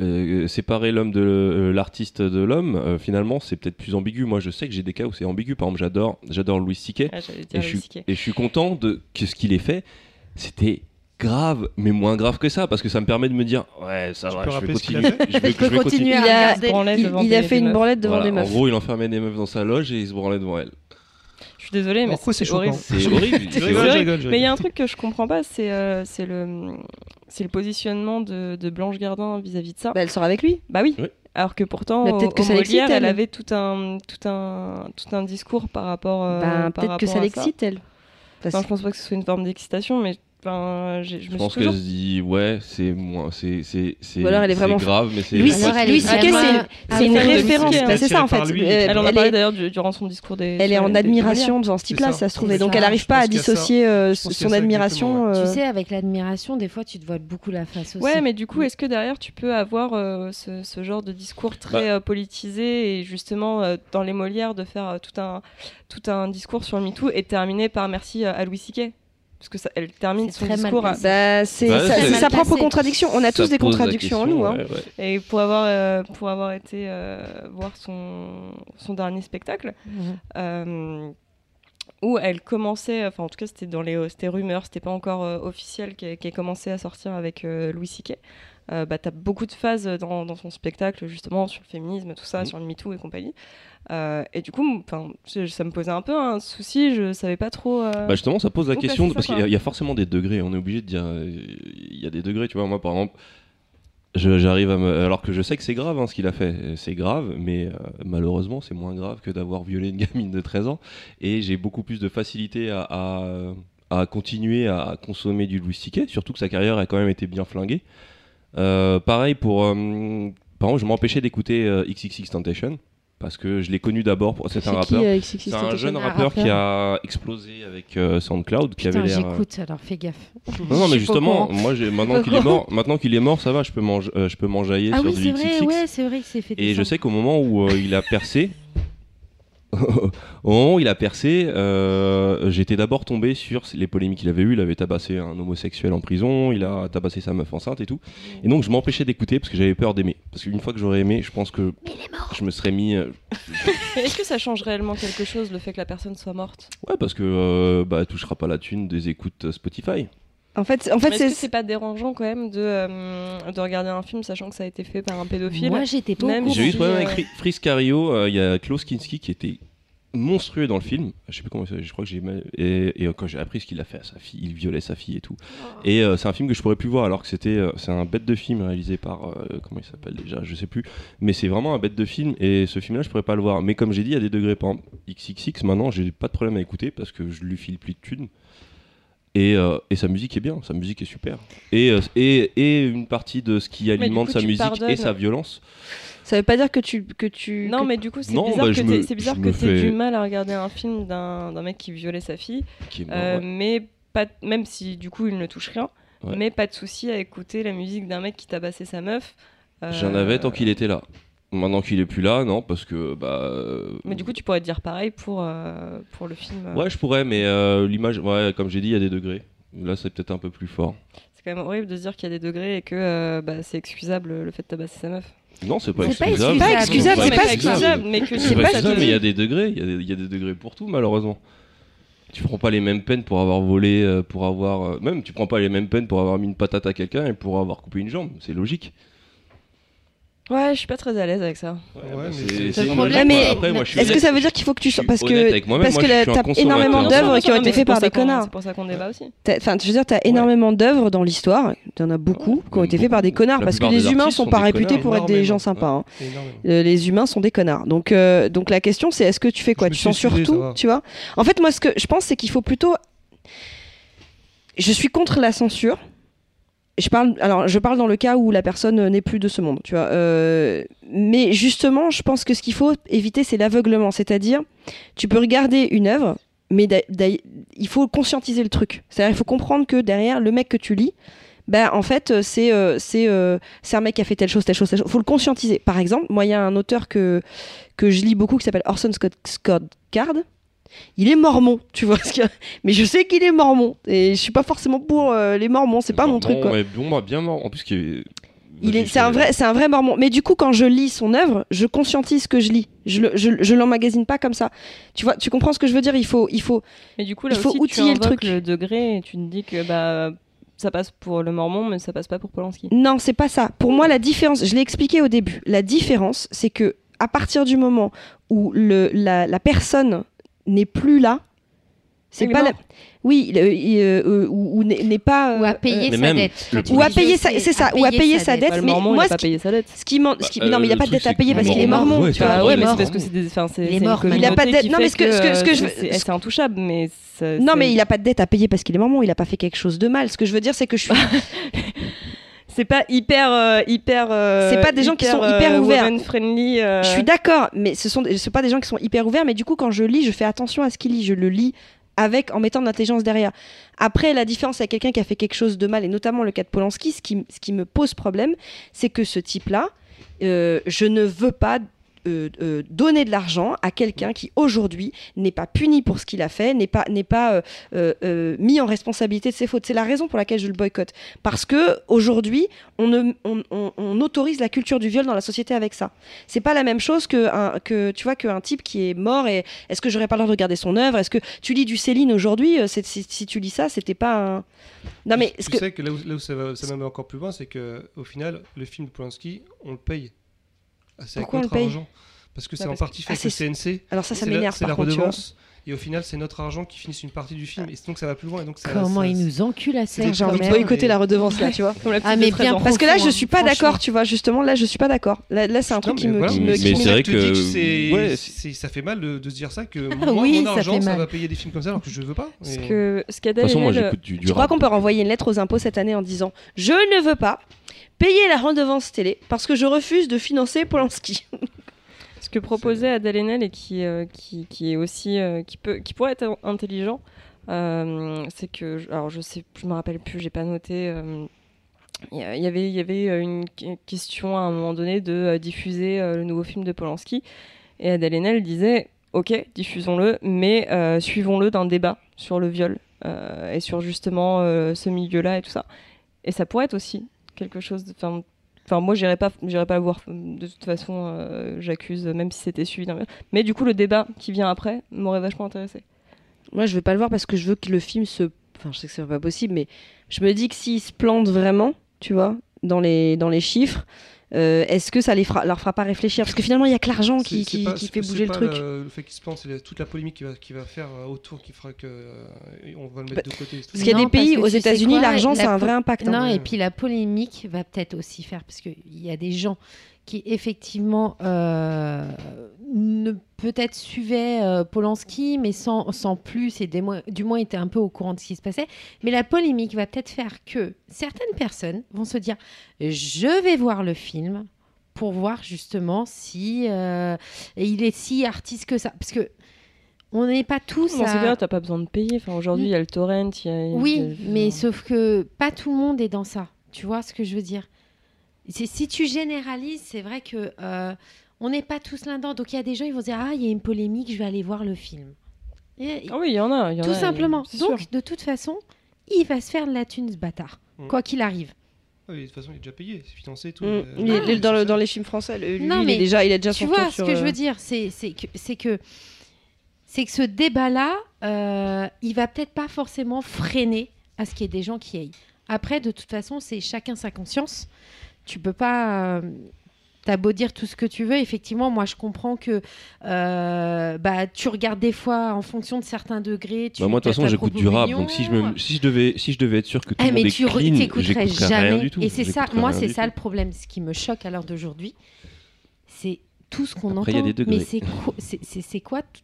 euh, séparer l'homme de euh, l'artiste de l'homme, euh, finalement, c'est peut-être plus ambigu. Moi, je sais que j'ai des cas où c'est ambigu. Par exemple, j'adore, j'adore Louis C.K. Ah, j'allais Et je, suis, C.K. et je suis content de que ce qu'il ait fait, c'était grave, mais moins grave que ça, parce que ça me permet de me dire, ouais, ça Tu va, peux je vais continuer. a fait Je vais, Je vais continuer Il à a, il, il fait une meufs. branlette devant Voilà, des En meufs. gros, il enfermait des meufs dans sa loge et il se branlait devant elles. Suis désolée, mais c'est horrible. C'est horrible. Mais il y a un truc que je comprends pas, c'est euh, c'est le, c'est le positionnement de, de Blanche Gardin vis-à-vis de ça. Bah, elle sort avec lui. Bah oui. Oui. Alors que pourtant, au, peut-être que au ça l'excite, Molière, elle elle. avait tout un, tout un, tout un discours par rapport. euh, par peut-être que ça l'excite, elle. Non, je pense pas que ce soit une forme d'excitation, mais enfin, je Je me pense qu'elle se dit, ouais, c'est moins, c'est, c'est, c'est, Ou alors elle est c'est vraiment- grave, mais c'est. Louis, elle C.K., vraiment- c'est c'est une référence. Bah, c'est ça en fait. Lui. Euh, Elle en a elle parlé est- d'ailleurs du- durant son discours des. Elle est en admiration dans ce type-là, ça. ça se trouve. Et donc elle n'arrive pas à dissocier euh, son admiration. euh, Tu sais, avec l'admiration, des fois, tu te voiles beaucoup la face aussi. Ouais, mais du coup, est-ce que derrière tu peux avoir euh, ce, ce genre de discours très Bah. euh, politisé et justement dans les Molières de faire tout un tout un discours sur le MeToo et terminer par merci à Louis C.K. parce que ça, elle termine son discours à-. Bah, c'est sa propre contradiction. On a Ça tous des contradictions en nous. hein. ouais, et pour avoir euh, pour avoir été euh, voir son son dernier spectacle Mhm. euh, où elle commençait, enfin en tout cas c'était dans les c'était rumeurs, c'était pas encore euh, officiel qu'elle commençait à sortir avec euh, Louis C.K. Euh, bah, t'as beaucoup de phases dans, dans son spectacle justement sur le féminisme, tout ça, Mhm. sur le MeToo et compagnie. Euh, et du coup, ça me posait un peu un souci, je savais pas trop. euh, Bah justement, ça pose la question ça, parce qu'il y, a- y forcément des degrés. On est obligé de dire, euh, il y a des degrés. Tu vois, moi par exemple, j'arrive à me, alors que je sais que c'est grave hein, ce qu'il a fait, c'est grave, mais euh, malheureusement c'est moins grave que d'avoir violé une gamine de 13 ans. Et j'ai beaucoup plus de facilité à, à, à continuer à consommer du Louis C.K. Surtout que sa carrière a quand même été bien flinguée. Pareil pour, par exemple, je m'empêchais d'écouter XXX Temptation parce que je l'ai connu d'abord. pour- C'est un qui, rappeur. euh, C'est un Tentacion jeune Un rappeur qui a explosé avec euh, SoundCloud, qui Putain, avait l'air. euh, j'écoute, alors fais gaffe. Non, non, Je mais justement, moi, maintenant qu'il est mort, maintenant qu'il est mort, ça va, je peux m'en, euh, je peux m'enjailler Ah sur oui, du c'est vrai, XXX. ouais, c'est vrai que c'est fait Et je sais qu'au moment où euh, il a percé, au moment où il a percé, euh, j'étais d'abord tombé sur les polémiques qu'il avait eues. Il avait tabassé un homosexuel en prison, il a tabassé sa meuf enceinte et tout. Et donc je m'empêchais d'écouter parce que j'avais peur d'aimer. Parce qu'une fois que j'aurais aimé, je pense que je me serais mis. euh, Est-ce que ça change réellement quelque chose le fait que la personne soit morte? Ouais, parce que euh, bah, elle touchera pas la thune des écoutes Spotify. En fait, en fait Mais Est-ce que c'est pas dérangeant quand même de, euh, de regarder un film sachant que ça a été fait par un pédophile? Moi, j'étais pas. J'ai eu ce si, problème euh, avec Fri- Frisk Cario, euh, il y a Klaus Kinski qui était monstrueux dans le film. Je sais plus comment je crois que j'ai et, et, euh, quand j'ai appris ce qu'il a fait à sa fille, il violait sa fille et tout. Et euh, c'est un film que je pourrais plus voir alors que c'était euh, c'est un bête de film réalisé par euh, comment il s'appelle déjà, je sais plus, mais c'est vraiment un bête de film et ce film là je pourrais pas le voir. Mais comme j'ai dit, il y a des degrés par exemple, XXX maintenant, j'ai pas de problème à écouter parce que je lui file plus de thunes. Et, euh, et sa musique est bien, sa musique est super. Et, et, et une partie de ce qui alimente coup, sa musique pardonnes. et sa violence. Ça veut pas dire que tu que tu Non, que- mais du coup, c'est bizarre bah, que me- c'est bizarre que fais- du mal à regarder un film d'un d'un mec qui violait sa fille, Qui est mort, euh, ouais. mais pas, même si du coup il ne touche rien, Ouais. mais pas de souci à écouter la musique d'un mec qui tabassait sa meuf. euh, J'en avais tant qu'il était là. Maintenant qu'il est plus là, non, parce que bah. euh, Mais du coup, tu pourrais te dire pareil pour, euh, pour le film. euh. Ouais, je pourrais, mais euh, l'image, ouais, comme j'ai dit, il y a des degrés. Là, c'est peut-être un peu plus fort. C'est quand même horrible de se dire qu'il y a des degrés et que euh, bah, c'est excusable le fait de tabasser sa meuf. Non, c'est pas pas excusable. Pas excusable, Non, c'est mais pas excusable, mais que C'est c'est pas pas excusable, ça mais il y a des degrés. Il y, a des- il y a des degrés pour tout, malheureusement. Tu prends pas les mêmes peines pour avoir volé, euh, pour avoir. euh, même, tu prends pas les mêmes peines pour avoir mis une patate à quelqu'un et pour avoir coupé une jambe. C'est logique. Ouais, je suis pas très à l'aise avec ça. Ouais, bah, mais c'est- le problème, mais Est-ce que ça veut dire qu'il faut que tu parce que parce Moi, que t'as énormément d'œuvres qui ont été faites par des connards. C'est pour ça qu'on débat aussi. Enfin, je veux dire, t'as énormément d'œuvres dans l'histoire. T'en as beaucoup qui ont été faits par des connards parce que les humains sont pas réputés pour être des gens sympas. hein. Euh, les humains sont des connards. Donc, euh, donc la question c'est est-ce que tu fais quoi? Tu censures tout, tu vois? En fait, moi, ce que je pense, c'est qu'il faut plutôt. Je suis contre la censure. Je parle, alors, je parle dans le cas où la personne n'est plus de ce monde, tu vois. Euh, mais justement, je pense que ce qu'il faut éviter, c'est l'aveuglement. C'est-à-dire, tu peux regarder une œuvre, mais il faut conscientiser le truc. C'est-à-dire, il faut comprendre que derrière le mec que tu lis, bah, en fait, c'est euh, c'est euh, c'est un mec qui a fait telle chose, telle chose, telle chose. faut le conscientiser. Par exemple, moi, il y a un auteur que, que je lis beaucoup qui s'appelle Orson Scott, Scott Card. Il est mormon, tu vois. ce Mais je sais qu'il est mormon. Et je suis pas forcément pour euh, les mormons, c'est pas mon truc, quoi. Ouais, bon, bah, bien mort. En plus, qu'il est- Il est, c'est un vrai, c'est un vrai mormon. Mais du coup, quand je lis son œuvre, je conscientise ce que je lis. Je, le- je, je l'emmagasine pas comme ça. Tu vois, tu comprends ce que je veux dire? Il faut, il faut. Mais du coup, là Il faut aussi, outiller le tu invoques truc. le degré et tu te dis que bah, ça passe pour le Mormon, mais ça passe pas pour Polanski. Non, c'est pas ça. Pour moi, la différence, je l'ai expliqué au début. La différence, c'est que à partir du moment où le, la, la personne n'est plus là, c'est est pas la... Oui, le- il, euh, euh, ou, ou n'est pas. Ou euh, à payer sa dette. Ou à payer sa- c'est ça, ou à payer sa dette. Mais Mormon, moi, ce pas qui- payé sa dette. Ce qui Bah, non, mais il n'y a euh, pas de dette à payer parce qu'il est Mormon, ouais, mais c'est mort. parce que c'est des. Enfin, c'est Il a pas de dette. Non, mais ce que- ce que- ce que je c'est intouchable, mais. Non, mais il n'a pas de dette à payer parce qu'il est mormon. Il n'a pas fait quelque chose de mal. Ce que je veux dire, c'est que je suis. C'est pas hyper. euh, hyper euh, C'est pas des gens qui sont euh, hyper ouverts. woman friendly. euh, Je suis d'accord, mais ce sont, ce sont pas des gens qui sont hyper ouverts. Mais du coup, quand je lis, je fais attention à ce qu'il lit. Je le lis avec en mettant de l'intelligence derrière. Après, la différence avec quelqu'un qui a fait quelque chose de mal, et notamment le cas de Polanski, ce qui, ce qui me pose problème, c'est que ce type-là, euh, je ne veux pas euh, euh, donner de l'argent à quelqu'un qui aujourd'hui n'est pas puni pour ce qu'il a fait, n'est pas, n'est pas euh, mis en responsabilité de ses fautes. C'est la raison pour laquelle je le boycotte. Parce que aujourd'hui, on, ne- on, on- on autorise la culture du viol dans la société avec ça. C'est pas la même chose que, un, que tu vois qu'un type qui est mort et est-ce que j'aurais pas le droit de regarder son œuvre? Est-ce que tu lis du Céline aujourd'hui? Si, si tu lis ça, c'était pas un. Non mais tu que- sais que là où, là où ça, va, ça va encore plus loin, c'est que au final, le film de Polanski, on le paye. Ah, C'est avec Pourquoi on le paye argent. Parce que c'est Bah, en parce partie fait Ah, le c'est- CNC. alors ça, ça C'est m'énerve C'est la contre. redevance. Et au final, c'est notre argent qui finit une partie du film. Et donc ça va plus loin. Et donc ça, Comment ça- il nous encule à C'est que j'ai envie de boycotter la redevance là, tu vois. Comme la petite Ah, mais bien 13 ans. Parce que là, je suis pas d'accord, tu vois. Justement, là, je suis pas d'accord. Là, là c'est un truc qui me, voilà. qui me, Mais c'est vrai que- c'est- ouais, c'est- ça fait mal de, de se dire ça que Ah moi, oui, mon ça argent, fait ça mal. va payer des films comme ça alors que je veux pas. Ce Et- que ce De qu'Adèle toute façon, moi Haenel, j'écoute du, du Je crois qu'on peut renvoyer une lettre aux impôts cette année en disant Je ne veux pas payer la redevance télé parce que je refuse de financer Polanski. ce que proposait Adèle Haenel et qui, euh, qui, qui est aussi euh, qui peut qui pourrait être intelligent, euh, c'est que alors je sais je me rappelle plus, j'ai pas noté. il y avait il y avait une que- question à un moment donné de diffuser le nouveau film de Polanski et Adèle Haenel disait ok diffusons-le mais suivons-le d'un débat sur le viol et sur justement ce milieu-là et tout ça et ça pourrait être aussi quelque chose de enfin moi, j'irais pas, j'irais pas le voir. De toute façon, euh, j'accuse, même si c'était suivi. Mais du coup, le débat qui vient après m'aurait vachement intéressé. Moi, je veux pas le voir parce que je veux que le film se. Enfin, je sais que c'est pas possible, mais je me dis que s'ils se plantent vraiment, tu vois, dans les, dans les chiffres, euh, est-ce que ça les fera, leur fera pas réfléchir? Parce que finalement, il y a que l'argent C'est- qui, c'est qui, pas- qui c'est- fait c'est bouger le truc. Le, le fait qu'il se plante, c'est la- toute la polémique qu'il va, qu'il va faire euh, autour qui fera que euh, on va le mettre Bah, de côté. c'est. Parce qu'il y a des pays, aux États-Unis, l'argent, la a un vrai impact. Non, et puis la polémique va peut-être aussi faire, parce qu'il y a des gens qui effectivement euh, ne peut-être suivaient euh, Polanski, mais sans, sans plus, et des du moins étaient un peu au courant de ce qui se passait. Mais la polémique va peut-être faire que certaines personnes vont se dire, je vais voir le film pour voir justement si euh, il est si artiste que ça. Parce que on n'est pas tous Dans à- ces cas-là, t'as pas besoin de payer. Enfin, aujourd'hui, il y a le torrent. il y a- il y a- oui, mais sauf que pas tout le monde est dans ça. Tu vois ce que je veux dire? C'est- Si tu généralises, c'est vrai que euh, on n'est pas tous là-dedans. Donc il y a des gens, ils vont dire ah il y a une polémique, je vais aller voir le film. Et- Ah oui, il y en a. il y en tout a, simplement. Donc sûr. de toute façon, il va se faire de la thune ce bâtard, Mm. quoi qu'il arrive. Ah oui, de toute façon, il est déjà payé, c'est financé tout. Mm. euh, Il est- ouais, dans, le- les films français, lui, Non, il, mais est déjà, il a déjà tu vois ce sur, que je euh, veux dire, c'est c'est que c'est que c'est que ce débat-là, euh, il va peut-être pas forcément freiner à ce qu'il y ait des gens qui aillent. Après, de toute façon, c'est chacun sa conscience. Tu peux pas. euh, T'as beau dire tout ce que tu veux, effectivement, moi je comprends que euh, bah, tu regardes des fois en fonction de certains degrés. Tu, Bah, moi, de toute façon, j'écoute du rap, donc si je, me, si, je devais, si je devais être sûr que tout Ah, le monde mais est tu t'écouterais jamais. rien du tout. Et c'est ça, moi, c'est ça le problème. Ce qui me choque à l'heure d'aujourd'hui, c'est tout ce qu'on entend. Mais c'est quoi, c'est, c'est- c'est quoi t-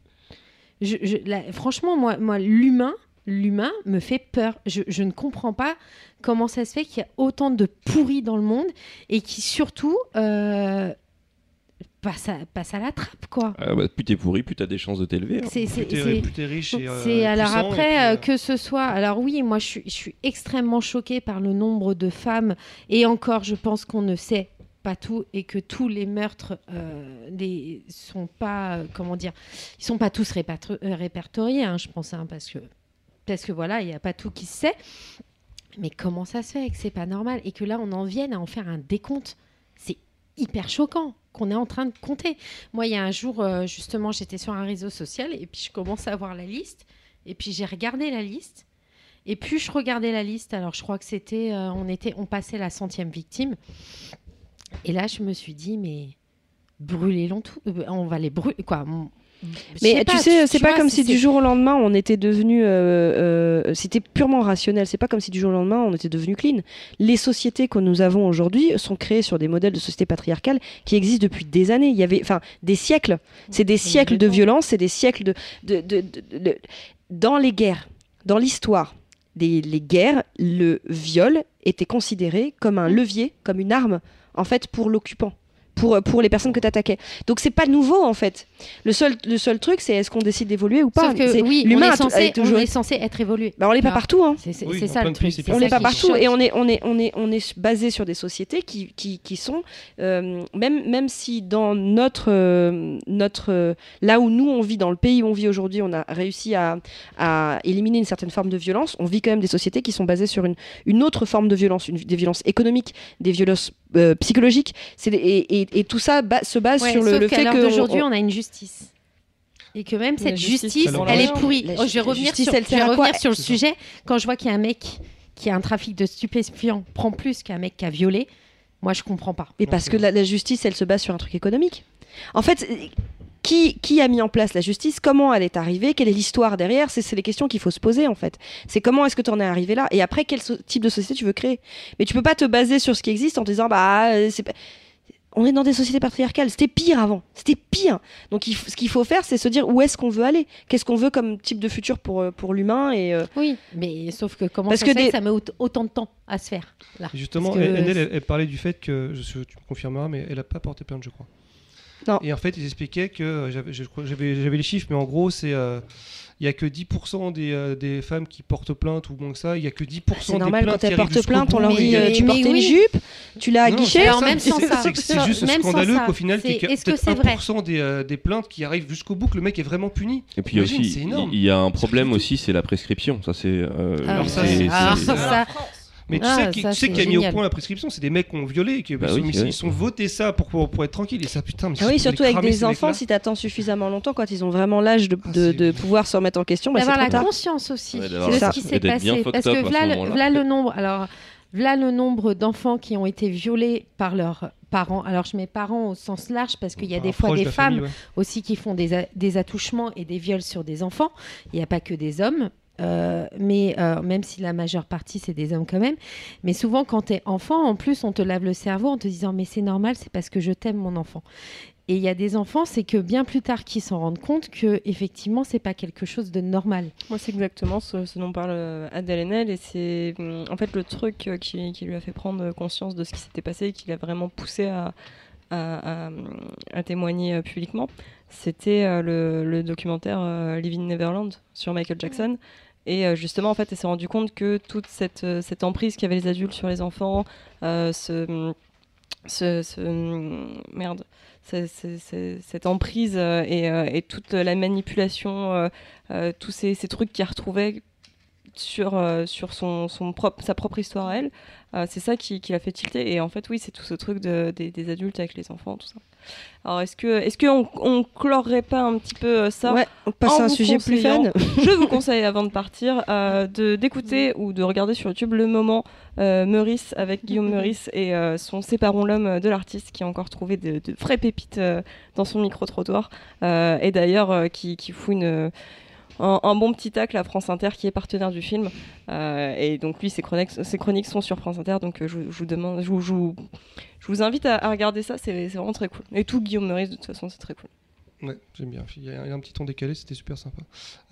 je, je- la- Franchement, moi, moi l'humain, l'humain me fait peur. Je, je ne comprends pas comment ça se fait qu'il y a autant de pourris dans le monde et qui surtout euh, passent, à, à la trappe, quoi. Ah, bah, plus t'es pourri, plus t'as des chances de t'élever. hein. C'est, Plus c'est- t'es c'est- plus t'es riche et. euh, c'est alors et après puis, euh, que ce soit. Alors oui, moi je suis, je suis extrêmement choquée par le nombre de femmes et encore, je pense qu'on ne sait pas tout et que tous les meurtres euh, des sont pas euh, comment dire, ils sont pas tous répertoriés. hein, je pense hein, parce que parce que voilà, il n'y a pas tout qui se sait. Mais comment ça se fait que c'est pas normal et que là on en vienne à en faire un décompte? C'est hyper choquant qu'on est en train de compter. Moi, il y a un jour, euh, justement, j'étais sur un réseau social et puis je commence à voir la liste. Et puis j'ai regardé la liste. Et puis je regardais la liste. Alors je crois que c'était, euh, on était, on passait la centième victime. Et là, je me suis dit, mais brûlez-les tout. euh, on va les brûler. Quoi Mais tu sais, c'est pas comme si du jour au lendemain on était devenu. euh, euh, C'était purement rationnel. C'est pas comme si du jour au lendemain on était devenu clean. Les sociétés que nous avons aujourd'hui sont créées sur des modèles de société patriarcale qui existent depuis des années. Il y avait, enfin, des siècles. C'est des siècles de violence, c'est des siècles de, de, de- de- de- dans les guerres, dans l'histoire. Des les guerres, le viol était considéré comme un levier, comme une arme, en fait, pour l'occupant. Pour, pour les personnes que tu attaquais. Donc c'est pas nouveau en fait. Le seul, le seul truc, c'est est-ce qu'on décide d'évoluer ou pas Sauf que on l'humain est, censé, toujours- on est censé être évolué. Bah, on l'est pas partout. Hein. C'est Oui, ça le pays, truc. pas On ça n'est pas partout choque. et on est, on est, on est, on est basé sur des sociétés qui, qui, qui sont, euh, même, même si dans notre, euh, notre, euh, là où nous on vit, dans le pays où on vit aujourd'hui, on a réussi à, à éliminer une certaine forme de violence, on vit quand même des sociétés qui sont basées sur une, une autre forme de violence, une- des violences économiques, des violences euh, c'est des- et, et, et tout ça ba- se base Ouais, sur le, sauf le fait d'aujourd'hui, on- on a une justice. Et que même cette justice, elle est pourrie. Oh, je vais revenir justice, sur, elle je sert vais à quoi? revenir sur le sujet. Quand je vois qu'il y a un mec qui a un trafic de stupéfiants prend plus qu'un mec qui a violé, moi je comprends pas. Mais parce que la, la justice, elle se base sur un truc économique. En fait, qui, qui a mis en place la justice Comment elle est arrivée Quelle est l'histoire derrière C'est les questions qu'il faut se poser, en fait. C'est comment est-ce que tu en es arrivé là Et après, quel so- type de société tu veux créer Mais tu peux pas te baser sur ce qui existe en te disant, bah, euh, c'est On est dans des sociétés patriarcales. C'était pire avant. C'était pire. Donc, il ce qu'il faut faire, c'est se dire où est-ce qu'on veut aller Qu'est-ce qu'on veut comme type de futur pour, euh, pour l'humain et, euh, Oui, mais sauf que comment Parce ça que se fait des- que ça met aut- autant de temps à se faire là? Justement, que- elle, elle, elle- elle parlait du fait que, je, sais- tu me confirmeras, mais elle n'a pas porté plainte, je crois. Non. Et en fait, ils expliquaient que, euh, j'avais les chiffres, mais en gros, c'est euh, il y a que 10% des, euh, des femmes qui portent plainte ou moins que ça. Il y a que 10% C'est des normal plaintes quand elles portent plainte, on leur dit Mais- euh, tu mais portais une oui. jupe, tu l'as Non, guichet. Alors, ça, même c'est- sans c'est- ça. C'est que c'est juste Même scandaleux ça. qu'au final, C'est- c'est vrai 1% des, euh, des plaintes qui arrivent jusqu'au bout, que le mec est vraiment puni. Et puis Imagine, aussi, il y a un problème aussi, c'est la prescription. Ça, c'est. euh, Ah, Alors ça, Mais tu Ah, sais qui, ça, tu sais qui a mis au point la prescription C'est des mecs qui ont violé et qui Bah ils, oui, ils sont votés ça pour, pour, pour être tranquille. Et ça, putain, mais Ah oui, surtout avec des enfants, si t'attends suffisamment longtemps, quand ils ont vraiment l'âge de, Ah, de, c'est- de pouvoir se remettre en question, bah, d'avoir la tard. conscience aussi Ouais, de ça. ce qui s'est passé. Parce que à ce voilà, le- nombre. Alors, voilà le nombre d'enfants qui ont été violés par leurs parents. Alors, je mets parents au sens large parce qu'il y a des fois des femmes famille, ouais. aussi qui font des attouchements et des viols sur des enfants. Il n'y a pas que des hommes. Euh, mais euh, même si la majeure partie c'est des hommes quand même, mais souvent quand tu es enfant, en plus on te lave le cerveau en te disant mais c'est normal, c'est parce que je t'aime mon enfant. Et il y a des enfants, c'est que bien plus tard qu'ils s'en rendent compte que effectivement c'est pas quelque chose de normal. Moi, c'est exactement ce, ce dont parle euh, Adèle Haenel, et c'est hum, en fait le truc qui, qui lui a fait prendre conscience de ce qui s'était passé et qui l'a vraiment poussé à, à, à- à témoigner publiquement. C'était euh, le, le documentaire euh, Living Neverland sur Michael Jackson. Et euh, justement, en fait, elle s'est rendu compte que toute cette, euh, cette emprise qu'avaient les adultes sur les enfants, euh, ce, ce, ce- merde, ce- ce- ce- cette emprise et, toute la manipulation, tous ces, ces trucs qu'elle retrouvait sur, euh, sur son, son propre, sa propre histoire à elle, euh, c'est ça qui, qui l'a fait tilter. Et en fait, oui, c'est tout ce truc de, des, des adultes avec les enfants, tout ça. Alors, est-ce que est-ce qu'on on clorerait pas un petit peu euh, ça Ouais, on passe à un sujet plus fun. je vous conseille avant de partir de d'écouter ou de regarder sur YouTube le moment Meurice avec Guillaume Meurice et son Séparons l'homme de l'artiste qui a encore trouvé de, de vraies pépites dans son micro trottoir Euh, et d'ailleurs qui, qui fout une un, bon petit tacle à France Inter qui est partenaire du film Euh, et donc lui ses chroniques, ses chroniques sont sur France Inter donc euh, je, vous- demande je je vous, invite à, regarder ça c'est vraiment très cool et tout Guillaume Meurice de toute façon c'est très cool Ouais, j'aime bien. Il y, a un petit ton décalé, c'était super sympa.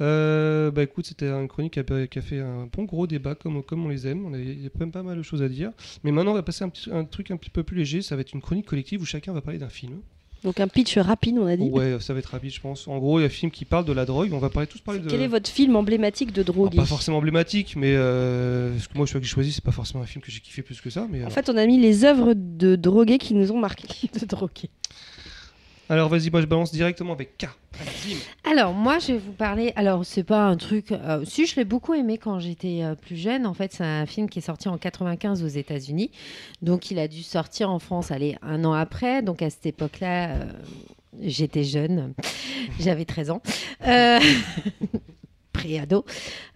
Euh, bah écoute, c'était une chronique qui a, fait un bon gros débat, comme, comme on les aime. On Il y a même pas mal de choses à dire. Mais maintenant, on va passer à un, un truc un petit peu plus léger. Ça va être une chronique collective où chacun va parler d'un film. Donc un pitch rapide, on a dit. Ouais, ça va être rapide, je pense. En gros, il y a un film qui parle de la drogue. On va parler tous parler de. Quel est votre film emblématique de Alors, drogue pas forcément emblématique, mais euh, parce que moi, je suis que j'ai choisi, c'est pas forcément un film que j'ai kiffé plus que ça. Mais euh, En fait, on a mis les œuvres de drogués qui nous ont marqués. De droguer. Alors vas-y, moi je balance directement avec K. Alors moi je vais vous parler. Alors c'est pas un truc. euh, si je l'ai beaucoup aimé quand j'étais euh, plus jeune. En fait c'est un film qui est sorti en 95 aux États-Unis. Donc il a dû sortir en France. Allez un an après. Donc à cette époque-là. euh, J'étais jeune, j'avais 13 ans, euh, pré-ado.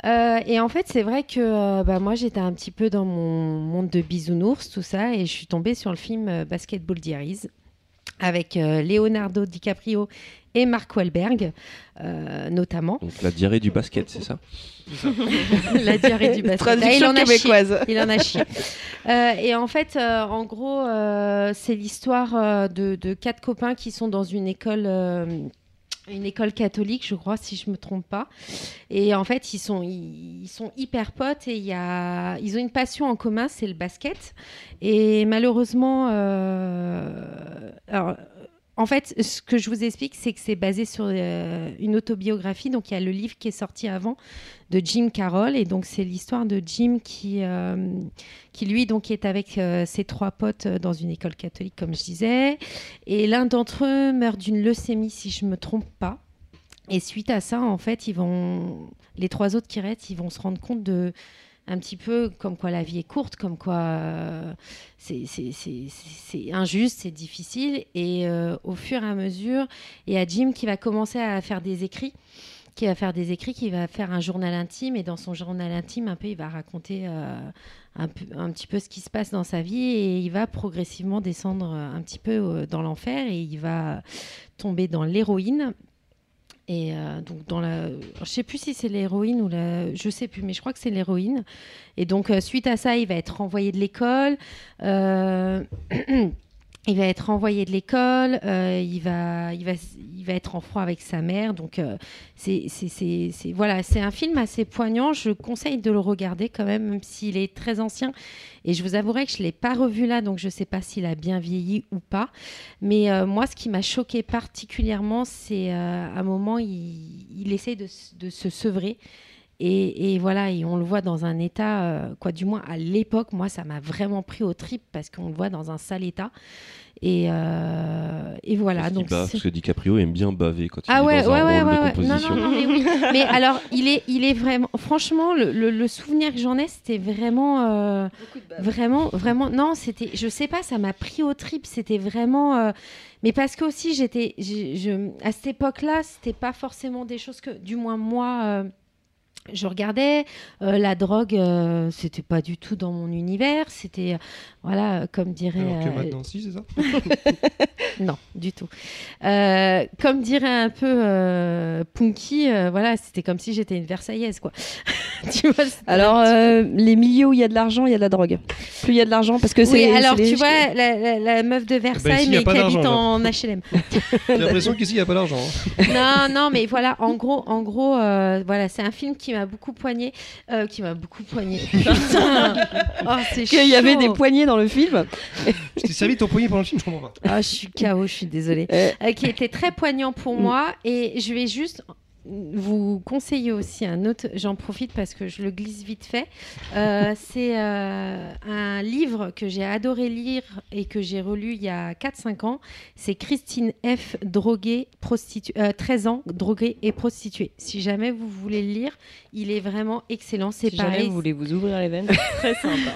Et en fait, c'est vrai que bah, moi, j'étais un petit peu dans mon monde de bisounours, tout ça, et je suis tombée sur le film Basketball Diaries avec euh, Leonardo DiCaprio et Mark Wahlberg, euh, notamment. Donc la diarrhée du basket, c'est ça? La diarrhée du basket. Ah, il Traduction en québécoise. Il en a chié. Euh, et en fait, euh, en gros, euh, c'est l'histoire euh, de, de quatre copains qui sont dans une école, euh, une école catholique, je crois, si je me trompe pas. Et en fait, ils sont, hyper potes et ils ont une passion en commun, c'est le basket. Et malheureusement, euh, alors, en fait, ce que je vous explique, c'est que c'est basé sur euh, une autobiographie. Donc, il y a le livre qui est sorti avant de Jim Carroll. Et donc, c'est l'histoire de Jim qui, euh, qui, lui, donc, est avec euh, ses trois potes dans une école catholique, comme je disais. Et l'un d'entre eux meurt d'une leucémie, si je ne me trompe pas. Et suite à ça, en fait, ils vont, les trois autres qui restent, ils vont se rendre compte de un petit peu comme quoi la vie est courte, comme quoi euh, c'est- injuste, c'est difficile. Et euh, au fur et à mesure, y a Jim qui va commencer à faire des écrits, qui va faire des écrits, qui va faire un journal intime. Et dans son journal intime, un peu, il va raconter euh, un, petit peu ce qui se passe dans sa vie. Et il va progressivement descendre un petit peu dans l'enfer et il va tomber dans l'héroïne. Et euh, donc dans la, je sais plus si c'est l'héroïne ou la, je sais plus, mais je crois que c'est l'héroïne. Et donc euh, suite à ça, il va être renvoyé de l'école. Il va être renvoyé de l'école. euh, il va, il va, il va être en froid avec sa mère. Donc euh, c'est, voilà, c'est un film assez poignant. Je conseille de le regarder quand même, même s'il est très ancien. Et je vous avouerai que je l'ai pas revu là, donc je ne sais pas s'il a bien vieilli ou pas. Mais euh, moi, ce qui m'a choqué particulièrement, c'est à un moment, il, il essaye de se sevrer. Et, et voilà, et on le voit dans un état, euh, quoi, du moins à l'époque, moi, ça m'a vraiment pris au trip parce qu'on le voit dans un sale état. Et, euh, et voilà. Parce Donc parce que DiCaprio aime bien baver quand il ah est ouais, dans ouais, un ouais, rôle ouais, de ouais. Non, composition. non, non, mais oui. mais alors, il est, il est vraiment. Franchement, le, le- le souvenir que j'en ai, c'était vraiment. euh, Vraiment, vraiment, non, c'était, je sais pas, ça m'a pris au trip, c'était vraiment, euh, mais parce que aussi j'étais, à cette époque-là, c'était pas forcément des choses que, du moins moi, euh, je regardais, euh, la drogue, euh, c'était pas du tout dans mon univers, c'était, euh, voilà, comme dirait, Alors que euh, maintenant, si, c'est ça non, du tout. Euh, comme dirait un peu euh, Punky, euh, voilà, c'était comme si j'étais une Versaillaise, quoi. tu vois, Alors, les milieux où il y a de l'argent, il y a de la drogue. Plus il y a de l'argent, parce que c'est. Oui, alors tu vois, la, la- la meuf de Versailles, ici, y a mais qui habite en HLM. J'ai l'impression qu'ici, il n'y a pas d'argent. hein. non, non, mais voilà, en gros, en gros, euh, voilà, c'est un film qui m'a beaucoup poigné, euh, qui m'a beaucoup poigné. Putain, oh, c'est qu'il y avait des poignées dans le film. Je t'ai servi ton poignet pendant le film, je comprends pas. Ah, je suis KO, je suis désolée. Euh, Euh, qui était très poignant pour Mm. moi. Et je vais juste vous conseiller aussi un autre, j'en profite parce que je le glisse vite fait. Euh, c'est euh, un livre que j'ai adoré lire et que j'ai relu il y a 4-5 ans. C'est Christine F. Droguée, prostituée, euh, 13 ans, droguée et prostituée. Si jamais vous voulez le lire, il est vraiment excellent. C'est Si jamais pareil. vous voulez vous ouvrir les veines, c'est très sympa.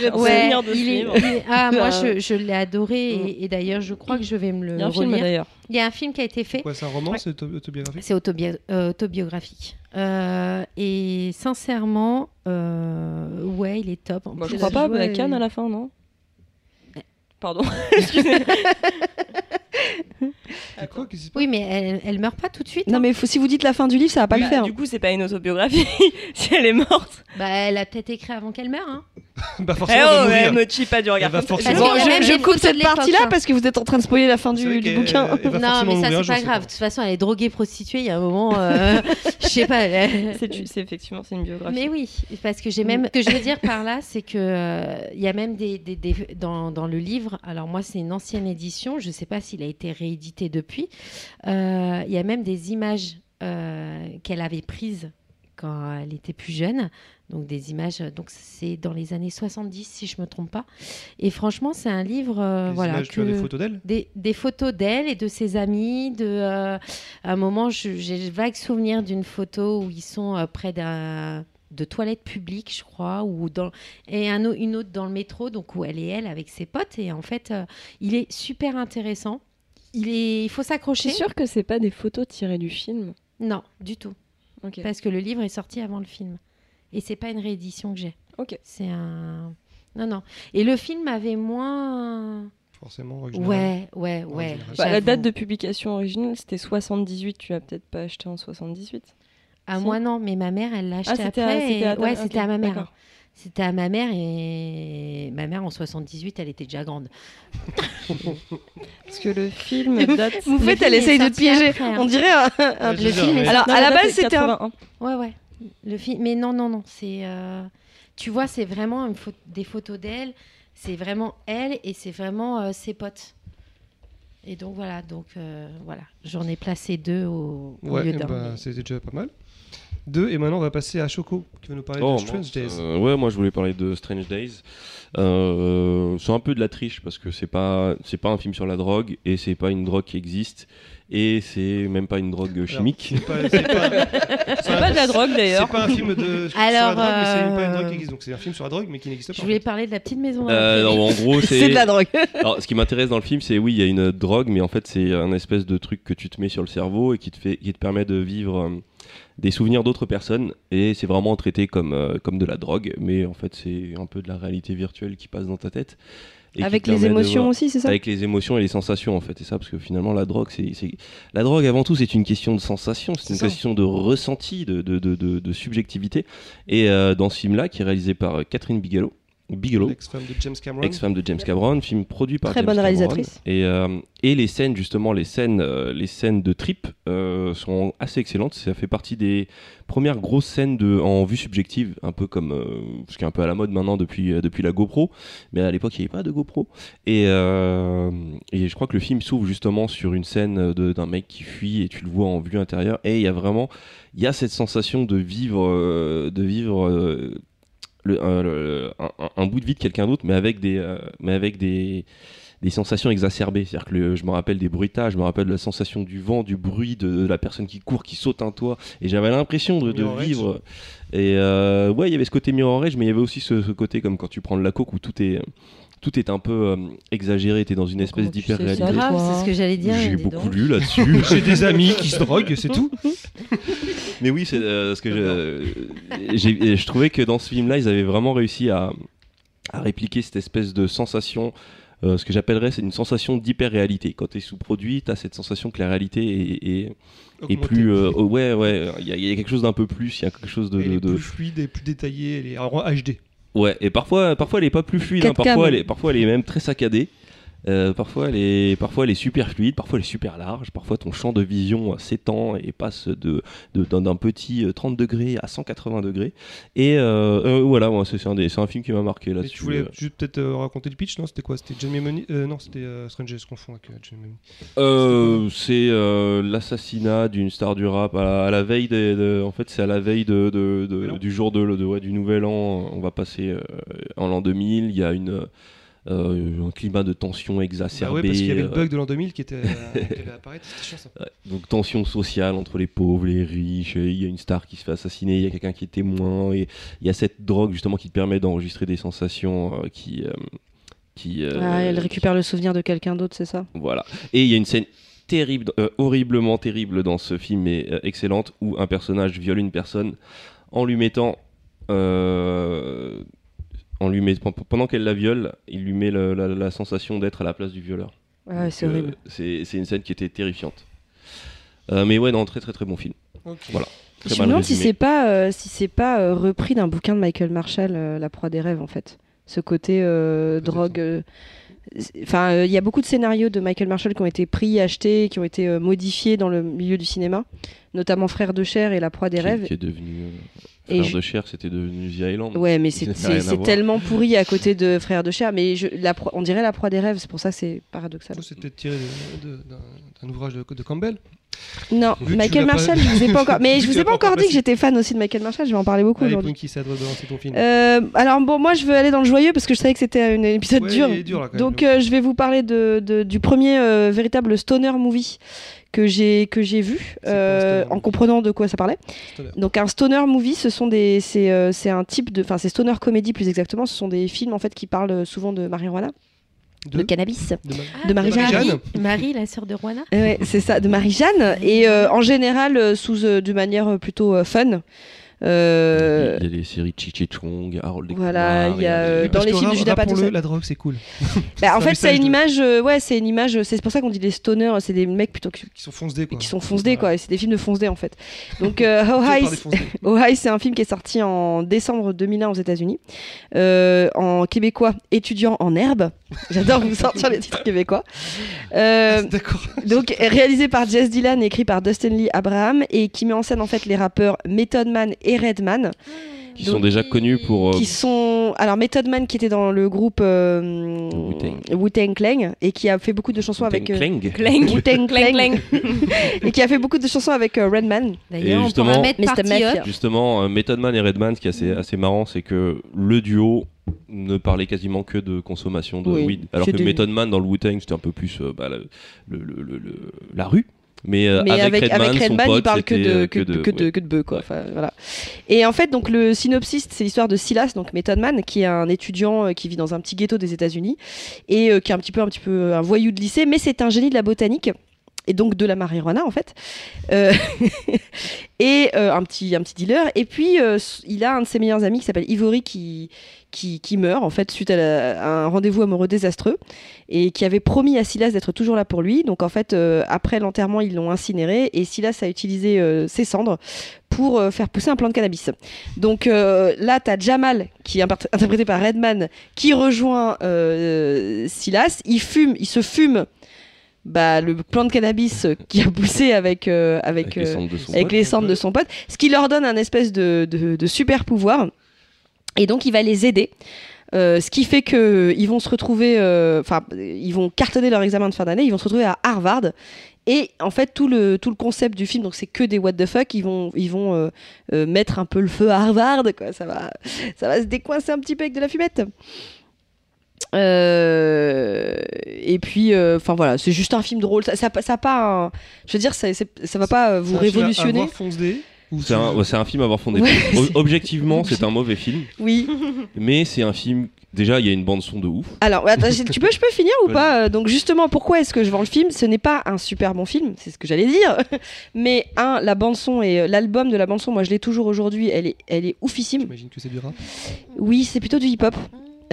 Ouais, souvenir de ce il est, livre. il est- ah, moi je, je l'ai adoré et, et d'ailleurs je crois que je vais me le Il y a un film relire. d'ailleurs. Il y a un film qui a été fait. Quoi, c'est un roman, Ouais. c'est auto- autobiographique C'est autobio- euh, autobiographique. Euh, et sincèrement, euh, ouais, il est top. En Bah, je plus, crois pas, bah, Cannes à la fin, non? Pardon. Quoi Oui, mais elle, elle meurt pas tout de suite. Non, hein. mais faut- si vous dites la fin du livre, ça va pas Bah, le faire. Du coup, c'est pas une autobiographie si elle est morte. Bah, elle a peut-être écrit avant qu'elle meure. Hein. Bah, Eh forcément, elle va oh, mourir. me pas du regard. Elle ça. forcément- Bon, je, coupe cette partie-là hein. parce que vous êtes en train de spoiler la fin du, du bouquin. elle Non, mais ça, c'est pas grave. De toute façon, elle est droguée, prostituée. Il y a un moment, euh, je sais pas. elle- C'est effectivement c'est une biographie. Mais oui, parce que j'ai même. Ce que je veux dire par là, c'est que euh, il y a même des, des- des- dans, dans le livre. Alors moi, c'est une ancienne édition. Je ne sais pas s'il a été réédité depuis. Euh, Il y a même des images euh, qu'elle avait prises quand elle était plus jeune. Donc des images. Donc c'est dans les années 70, si je me trompe pas. Et franchement, c'est un livre. euh, Des voilà. images, tu as des photos d'elle? des, des photos d'elle et de ses amis. De, euh, à un moment, j'ai vague souvenir d'une photo où ils sont euh, près d'un de toilettes publiques, je crois, ou dans, et un, une autre dans le métro, donc où elle est elle avec ses potes. Et en fait, il est super intéressant. Il, est, il faut s'accrocher. sûre que c'est pas des photos tirées du film? Non, du tout. Parce que le livre est sorti avant le film. Et c'est pas une réédition que j'ai. Ok. C'est un. Non, non. Et le film avait moins. Forcément, original. Ouais, ouais, ouais. Bah, la date de publication originale, c'était 78. Tu l'as peut-être pas acheté en 78. Ah, Si. moi non, mais ma mère, elle l'a acheté Ah, c'était après. à, c'était et- à ta- Ouais, ok, c'était à ma mère. C'était à ma mère et ma mère en 78, elle était déjà grande. Parce que le film date. Vous faites, elle essaye de te piéger. après, hein. On dirait un. un- Le film est. Alors, Non, à la base, c'était un. 81. Ouais, ouais. Le film, mais non, non, non. C'est, euh, tu vois, c'est vraiment une des photos d'elle. C'est vraiment elle et c'est vraiment euh, ses potes. Et donc voilà, donc euh, voilà, j'en ai placé deux au, au Ouais, lieu d'un. ben, mais- c'était déjà pas mal. Deux, et maintenant on va passer à Choco, qui va nous parler Oh, de moi, Strange Days. euh, ouais, moi je voulais parler de Strange Days. Euh, c'est un peu de la triche parce que c'est pas c'est pas un film sur la drogue et c'est pas une drogue qui existe et c'est même pas une drogue chimique. C'est pas, c'est pas- C'est pas de la drogue c'est d'ailleurs. pas un film de, sur Alors, la drogue, mais c'est pas une euh, drogue qui existe. Donc c'est un film sur la drogue, mais qui n'existe Je pas. voulais parler de la petite maison. Euh, non, en gros, c'est C'est de la drogue. Alors, ce qui m'intéresse dans le film, c'est oui, il y a une drogue, mais en fait, c'est un espèce de truc que tu te mets sur le cerveau et qui te fait, qui te permet de vivre euh, des souvenirs d'autres personnes. Et c'est vraiment traité comme euh, comme de la drogue, mais en fait, c'est un peu de la réalité virtuelle qui passe dans ta tête. et Avec les émotions voir- aussi, c'est ça? Avec les émotions et les sensations, en fait, c'est ça, parce que finalement, la drogue, c'est la drogue avant tout, c'est une question de sensation, c'est une ça. question de ressenti, de de, de, de- de subjectivité. Et euh, dans ce film-là, qui est réalisé par euh, Catherine Bigelow. Bigelow, L'ex-femme de James Cameron. ex-femme de James Cameron, film produit par Très James bonne Cameron. réalisatrice. Et, euh, et les scènes, justement, les scènes, euh, les scènes de trip euh, sont assez excellentes. Ça fait partie des premières grosses scènes de, en vue subjective, un peu comme euh, ce qui est un peu à la mode maintenant depuis, euh, depuis la GoPro. Mais à l'époque, il n'y avait pas de GoPro. Et, euh, et je crois que le film s'ouvre justement sur une scène de- d'un mec qui fuit et tu le vois en vue intérieure. Et il y a vraiment, il y a cette sensation de vivre, euh, de vivre. Le- un, le- un- un- un bout de vie de quelqu'un d'autre, mais avec des, euh, mais avec des, des sensations exacerbées. C'est-à-dire que le- je me rappelle des bruitages, je me rappelle de la sensation du vent, du bruit, de, de la personne qui court, qui saute un toit. Et j'avais l'impression de, vivre. Et euh, ouais, il y avait ce côté Mirror Edge, mais il y avait aussi ce, ce côté comme quand tu prends de la coke où tout est, tout est un peu euh, exagéré, t'es dans une espèce tu d'hyper-réalité. toi Grave, c'est ce que j'allais dire. J'ai beaucoup donc. lu là-dessus. J'ai des amis qui se droguent, c'est tout. Mais oui, c'est euh, ce que je, j'ai- je trouvais que dans ce film-là, ils avaient vraiment réussi à, à répliquer cette espèce de sensation. euh, ce que j'appellerais c'est une sensation d'hyper-réalité. Quand tu es sous-produit, tu as cette sensation que la réalité est, est- est Augmenté. plus. euh, oh, ouais, ouais, il y, a- il y a quelque chose d'un peu plus, il y a quelque chose de. Elle de- est de- plus fluide et plus détaillée. Elle est en HD. Ouais, et parfois, parfois elle est pas plus fluide, hein, 4K, parfois, elle est, parfois elle est même très saccadée. Euh, parfois, elle est, parfois elle est super fluide, parfois elle est super large, parfois ton champ de vision euh, s'étend et passe de, d'un, petit euh, 30 degrés à 180 degrés. Et euh, euh, voilà, moi, c'est, un, film qui m'a marqué là-dessus. tu voulais euh. juste peut-être euh, raconter le pitch, non? C'était quoi? C'était Memoni euh, Non, c'était euh, Stranger, je confonds avec euh. Euh, c'est euh, l'assassinat d'une star du rap à la, à la veille des, de- en fait c'est à la veille de, de- de- du jour de, de- ouais, du nouvel an on va passer euh, en l'an 2000 il y a une euh, un climat de tension Bah exacerbé ouais, parce qu'il y avait le euh, bug de l'an 2000 qui était euh, qui allait apparaître. C'était chiant ça. Ouais, donc tension sociale entre les pauvres, les riches, il y a une star qui se fait assassiner, il y a quelqu'un qui est témoin, et il y a cette drogue justement qui te permet d'enregistrer des sensations euh, qui... euh, qui euh, Ah, elle récupère le souvenir de quelqu'un d'autre, c'est ça? Voilà. Et il y a une scène terrible, euh, horriblement terrible dans ce film, mais euh, excellente, où un personnage viole une personne en lui mettant... euh, en lui met- pendant qu'elle la viole, il lui met le- la, la sensation d'être à la place du violeur. C'est euh, horrible. c'est c'est une scène qui était terrifiante. Euh, mais ouais, non, très très très bon film. Voilà. Très Je me demande si résumé. c'est pas, euh, si c'est pas euh, repris d'un bouquin de Michael Marshall, euh, La proie des rêves, en fait. Ce côté euh, drogue. euh, Enfin, euh, il y a beaucoup de scénarios de Michael Marshall qui ont été pris, achetés, qui ont été euh, modifiés dans le milieu du cinéma, notamment Frères de chair et La proie des qui, rêves. qui est devenu euh, Et Frère je- de chair, c'était devenu The Island. Ouais, mais c'est tellement pourri à côté de Frères de chair. Mais je, la pro- on dirait La proie des rêves, c'est pour ça que c'est paradoxal. C'était tiré d'un d'un ouvrage de, de Campbell. Non, Vu Michael pas- Marshall, je vous ai pas encore. Mais je vous ai pas pas encore dit que j'étais fan aussi de Michael Marshall. Je vais en parler beaucoup aujourd'hui. Euh, alors bon, moi je veux aller dans le joyeux parce que je savais que c'était un épisode Ouais, dur. là, Donc euh, je vais vous parler de, de- du premier euh, véritable stoner movie que j'ai que j'ai vu euh, en comprenant de quoi ça parlait. Stoner. Donc un stoner movie, ce sont des c'est euh, un type de enfin c'est stoner comédie plus exactement. Ce sont des films en fait qui parlent souvent de marijuana, de, De- cannabis. de ma- Ah, de Marie-Jeanne. Marie, Marie, la sœur de Juana. Ouais, c'est ça, de Marie-Jeanne. Et euh, en général, euh, sous, euh, de manière plutôt euh, fun. Euh, Il y a les séries Chi Chong, Harold et Voilà, Kumar, il y a, euh, des- dans les films de Judas ça- la drogue, c'est cool. bah, en fait, c'est une de- image, euh, ouais, c'est une image, c'est pour ça qu'on dit les stoners, c'est des mecs plutôt qui, Qui sont foncedés, quoi. qui sont foncedés, Voilà. quoi, c'est des films de foncedés en fait. Donc, euh, How High, des. Oh c'est un film qui est sorti en décembre 2001 aux États-Unis, Euh, en québécois, étudiant en herbe. J'adore vous sortir les titres québécois. Euh, D'accord. donc réalisé par Jess Dylan, écrit par Dustin Lee Abraham et qui met en scène en fait les rappeurs Method Man et Redman, qui sont déjà connus pour. euh, qui sont alors Method Man qui était dans le groupe euh, Wu-Tang. Clan et qui a fait beaucoup de chansons avec euh, Clang. Wu-Tang Clang, Clan clang. et qui a fait beaucoup de chansons avec euh, Redman. D'ailleurs, on justement- pourra mettre Mr. Party Mafia. Up. Justement, euh, Method Man et Redman, ce qui est assez, assez marrant, c'est que le duo ne parlait quasiment que de consommation de Oui, weed. Alors c'est que Method Man dans le Wu-Tang, c'était un peu plus euh, bah, le- le- le- le- le- la rue. Mais, euh, Mais avec, avec, Redman, avec son Redman, pote, il parle que de, euh, que, de, que, de, ouais. que de bœufs, quoi. Enfin, voilà. Et en fait, donc, le synopsis, c'est l'histoire de Silas, donc Method Man, qui est un étudiant euh, qui vit dans un petit ghetto des États-Unis et euh, qui est un petit peu, un petit peu un voyou de lycée, mais c'est un génie de la botanique. Et donc de la marijuana en fait, Euh, et euh, un petit un petit dealer. Et puis euh, il a un de ses meilleurs amis qui s'appelle Ivory qui qui, qui meurt en fait suite à, la- à un rendez-vous amoureux désastreux et qui avait promis à Silas d'être toujours là pour lui. Donc en fait, euh, après l'enterrement, ils l'ont incinéré et Silas a utilisé euh, ses cendres pour euh, faire pousser un plant de cannabis. Donc là, tu as Jamal, qui est interprété par Redman, qui rejoint Silas. Il fume, il se fume bah, le plant de cannabis qui a poussé avec, avec, Avec les cendres de son pote. les cendres de son pote, ce qui leur donne un espèce de, de- de super pouvoir. Et donc, il va les aider. Euh, ce qui fait que ils vont se retrouver, euh, enfin, ils vont cartonner leur examen de fin d'année, ils vont se retrouver à Harvard. Et en fait, tout le, tout le concept du film, donc c'est que des what the fuck, ils vont, ils vont euh, mettre un peu le feu à Harvard, quoi. Ça va, ça va se décoincer un petit peu avec de la fumette. Et puis, enfin voilà, c'est juste un film drôle. Ça, ça, ça pas, un- je veux dire, ça, ça va pas vous révolutionner. C'est un, ouais, c'est un film à avoir fondé. Ouais. Objectivement, c'est un mauvais film, Oui. mais c'est un film. Déjà, il y a une bande son de ouf. Alors, attends, tu peux, je peux finir ou pas Euh, Donc justement, pourquoi est-ce que je vends le film? Ce n'est pas un super bon film, c'est ce que j'allais dire. Mais un, la bande son et euh, l'album de la bande son, moi je l'ai toujours aujourd'hui. Elle est, elle est oufissime. J'imagine que c'est du rap. Oui, c'est plutôt du hip-hop.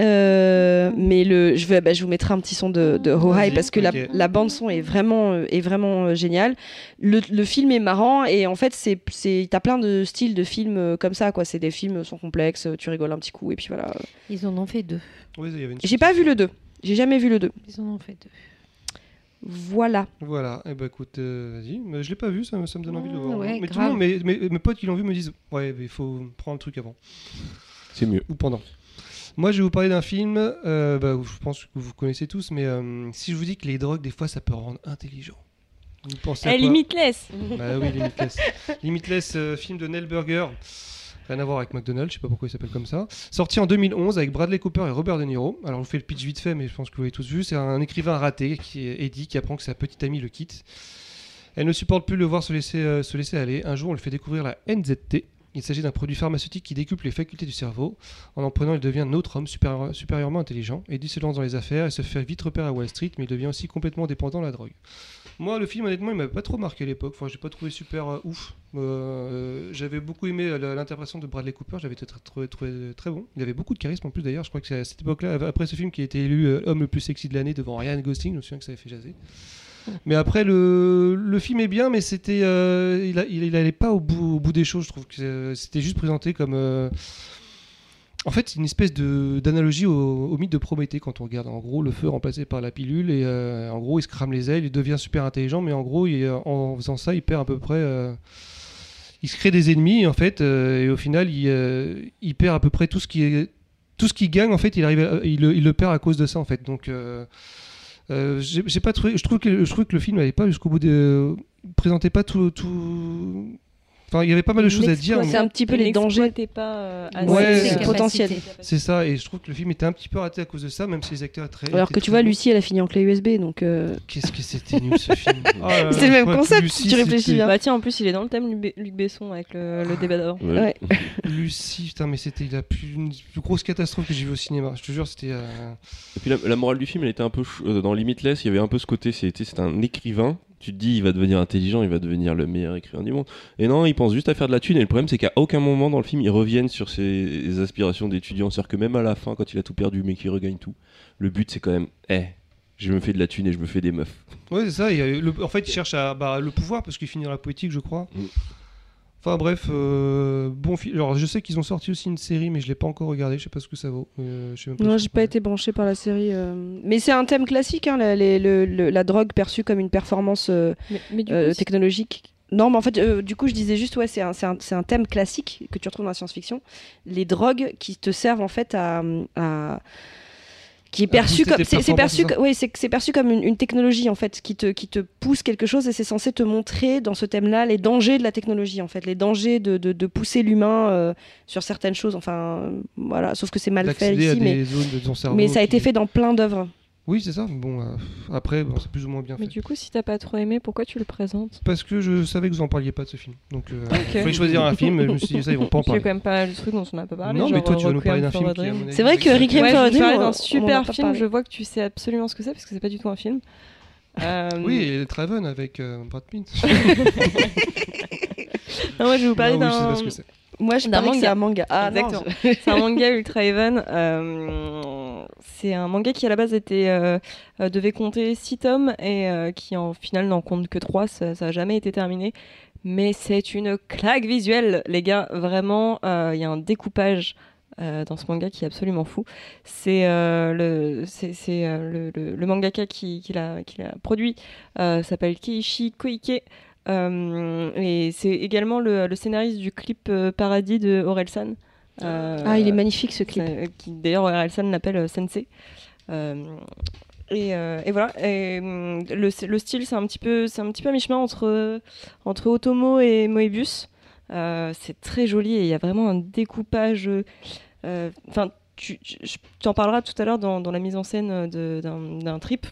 Euh, mais le, je vais, bah, je vous mettrai un petit son de, de Ho High Vas-y, parce que la, bande son est vraiment, euh, est vraiment euh, géniale. Le, le film est marrant et en fait c'est, c'est, t'as plein de styles de films euh, comme ça quoi. C'est des films sont complexes, tu rigoles un petit coup et puis voilà. Ils en ont fait deux. Oui, il y avait une J'ai pas vu le 2 J'ai jamais vu le 2 Ils en ont fait deux. Voilà. Voilà, et bah écoute, euh, vas-y, mais je l'ai pas vu, ça, me- ça me donne envie de le voir. ouais, mais tout grave. le monde, mes, mes- mes potes qui l'ont vu me disent Ouais, mais il faut prendre le truc avant C'est mieux. ou pendant. Moi, je vais vous parler d'un film, euh, bah, je pense que vous connaissez tous, mais euh, si je vous dis que les drogues, des fois, ça peut rendre intelligent. Vous pensez à quoi limitless. Bah oui, Limitless. Limitless, euh, film de Neil Burger. Rien à voir avec McDonald's, je sais pas pourquoi il s'appelle comme ça. Sorti en 2011 avec Bradley Cooper et Robert De Niro. Alors, je vous fais le pitch vite fait, mais je pense que vous l'avez tous vu. C'est un écrivain raté, qui est Eddie, qui apprend que sa petite amie le quitte. Elle ne supporte plus le voir se laisser, euh, se laisser aller. Un jour, on lui fait découvrir la NZT. Il s'agit d'un produit pharmaceutique qui décuple les facultés du cerveau. En en prenant, il devient un autre homme supérieur- supérieurement intelligent. Eddie se lance dans les affaires et se fait vite repérer à Wall Street, mais il devient aussi complètement dépendant de la drogue. Moi, le film, honnêtement, il m'avait pas trop marqué à l'époque. Enfin, j'ai pas trouvé super euh, ouf. Euh, j'avais beaucoup aimé euh, l'interprétation de Bradley Cooper. J'avais trouvé, trouvé très bon. Il avait beaucoup de charisme en plus, d'ailleurs. Je crois que c'est à cette époque-là, après ce film, qui a été élu homme le plus sexy de l'année devant Ryan Gosling. Je me souviens que ça avait fait jaser. Mais après, le, le film est bien, mais c'était, euh, il, a- il, allait pas au bout, au bout des choses. Je trouve que euh, c'était juste présenté comme. euh, en fait, une espèce d'analogie au, mythe de Prométhée quand on regarde. En gros, le feu remplacé par la pilule, et en gros, il se crame les ailes, il devient super intelligent, mais en gros, en faisant ça, il perd à peu près. il se crée des ennemis, en fait, et au final, il, perd à peu près tout ce qui. Tout ce qu'il gagne, en fait, il, arrive il le perd à cause de ça, en fait. Donc. Euh, j'ai j'ai pas trouvé, je trouve que je trouve que le film n'allait pas jusqu'au bout de présentait pas tout, tout... enfin il y avait pas mal de choses à dire C'est un petit peu les dangers. Pas euh, Ouais, c'est capacités. potentiel. c'est ça et je trouve que le film était un petit peu raté à cause de ça même si les acteurs étaient très Alors que tu vois. Lucie, elle a fini en clé USB, donc. euh, qu'est-ce que c'était nul ce film C'est le même ouais, concept, si tu réfléchis bien. Bah tiens, en plus, il est dans le thème, Luc Be- Luc Besson, avec le, le débat d'avant. Lucie putain mais c'était la plus, grosse catastrophe que j'ai vue au cinéma je te jure c'était euh, Et puis la, morale du film, elle était un peu dans Limitless. Il y avait un peu ce côté, c'était c'est un écrivain Tu te dis, il va devenir intelligent, il va devenir le meilleur écrivain du monde. Et non, il pense juste à faire de la thune. Et le problème, c'est qu'à aucun moment dans le film, ils reviennent sur ses aspirations d'étudiant. C'est-à-dire que même à la fin, quand il a tout perdu, mais qu'il regagne tout, le but, c'est quand même, eh, je me fais de la thune et je me fais des meufs. Ouais, c'est ça. il y a le- en fait, il cherche à, bah, le pouvoir parce qu'il finit dans la politique, je crois. Mm. Enfin bref, euh, bon film. Alors je sais qu'ils ont sorti aussi une série, mais je l'ai pas encore regardé. Je sais pas ce que ça vaut. Euh, je sais même Non, j'ai pas été branché par la série. euh. Mais c'est un thème classique, hein, la, les- le- le- la drogue perçue comme une performance euh, Mais, mais du euh, coup, si- technologique. Non, mais en fait, euh, du coup, je disais juste, ouais, c'est un, thème classique que tu retrouves dans la science-fiction. Les drogues qui te servent en fait à. à- qui est perçu comme c'est perçu oui c'est perçu comme une, une technologie en fait qui te qui te pousse quelque chose et c'est censé te montrer dans ce thème-là les dangers de la technologie en fait les dangers de, de, de pousser l'humain euh, sur certaines choses. Enfin euh, voilà sauf que c'est mal fait ici mais mais ça a été fait dans plein d'œuvres Oui, c'est ça. Bon, euh, après, bon, c'est plus ou moins bien mais fait. du coup, si t'as pas trop aimé, pourquoi tu le présentes? Parce que je savais que vous en parliez pas de ce film. Donc, euh, Ok. il fallait choisir un film. Je me suis dit, ça, ils vont pas en Il y a parler. quand même pas mal de trucs dont on n'a pas parlé. Non, mais genre, toi, tu vas nous Requiem parler d'un for film a qui, à Dream. mon avis, C'est vrai que Requiem Ouais, je vais parler d'un super film. parlé. Je vois que tu sais absolument ce que c'est parce que c'est pas du tout un film. Euh, Oui, et Traven avec euh, Brad Pitt. non, moi, je vais vous parler Non, oui, je sais d'un. pas ce que c'est. moi je D'un parlais que c'est manga. un manga ah non, Exactement. je- c'est un manga Ultra Even. euh, c'est un manga qui à la base euh, euh, devait compter 6 tomes et euh, qui en final n'en compte que 3. Ça n'a jamais été terminé. Mais c'est une claque visuelle, les gars. Vraiment, il y a un découpage dans ce manga qui est absolument fou. C'est le, mangaka qui, qui l'a, produit s'appelle Keiichi Koike. Et c'est également le, le scénariste du clip Paradis de Orelsan. Euh, ah il est magnifique ce clip c'est- qui d'ailleurs Orelsan l'appelle euh, Sensei. Euh, et, euh, et voilà. Et, hum, le, le style, c'est un petit peu, c'est un petit peu à mi-chemin entre entre Otomo et Moebius. Euh, c'est très joli et il y a vraiment un découpage. euh, Enfin, tu, tu en parleras tout à l'heure dans, dans la mise en scène de- d'un d'un trip.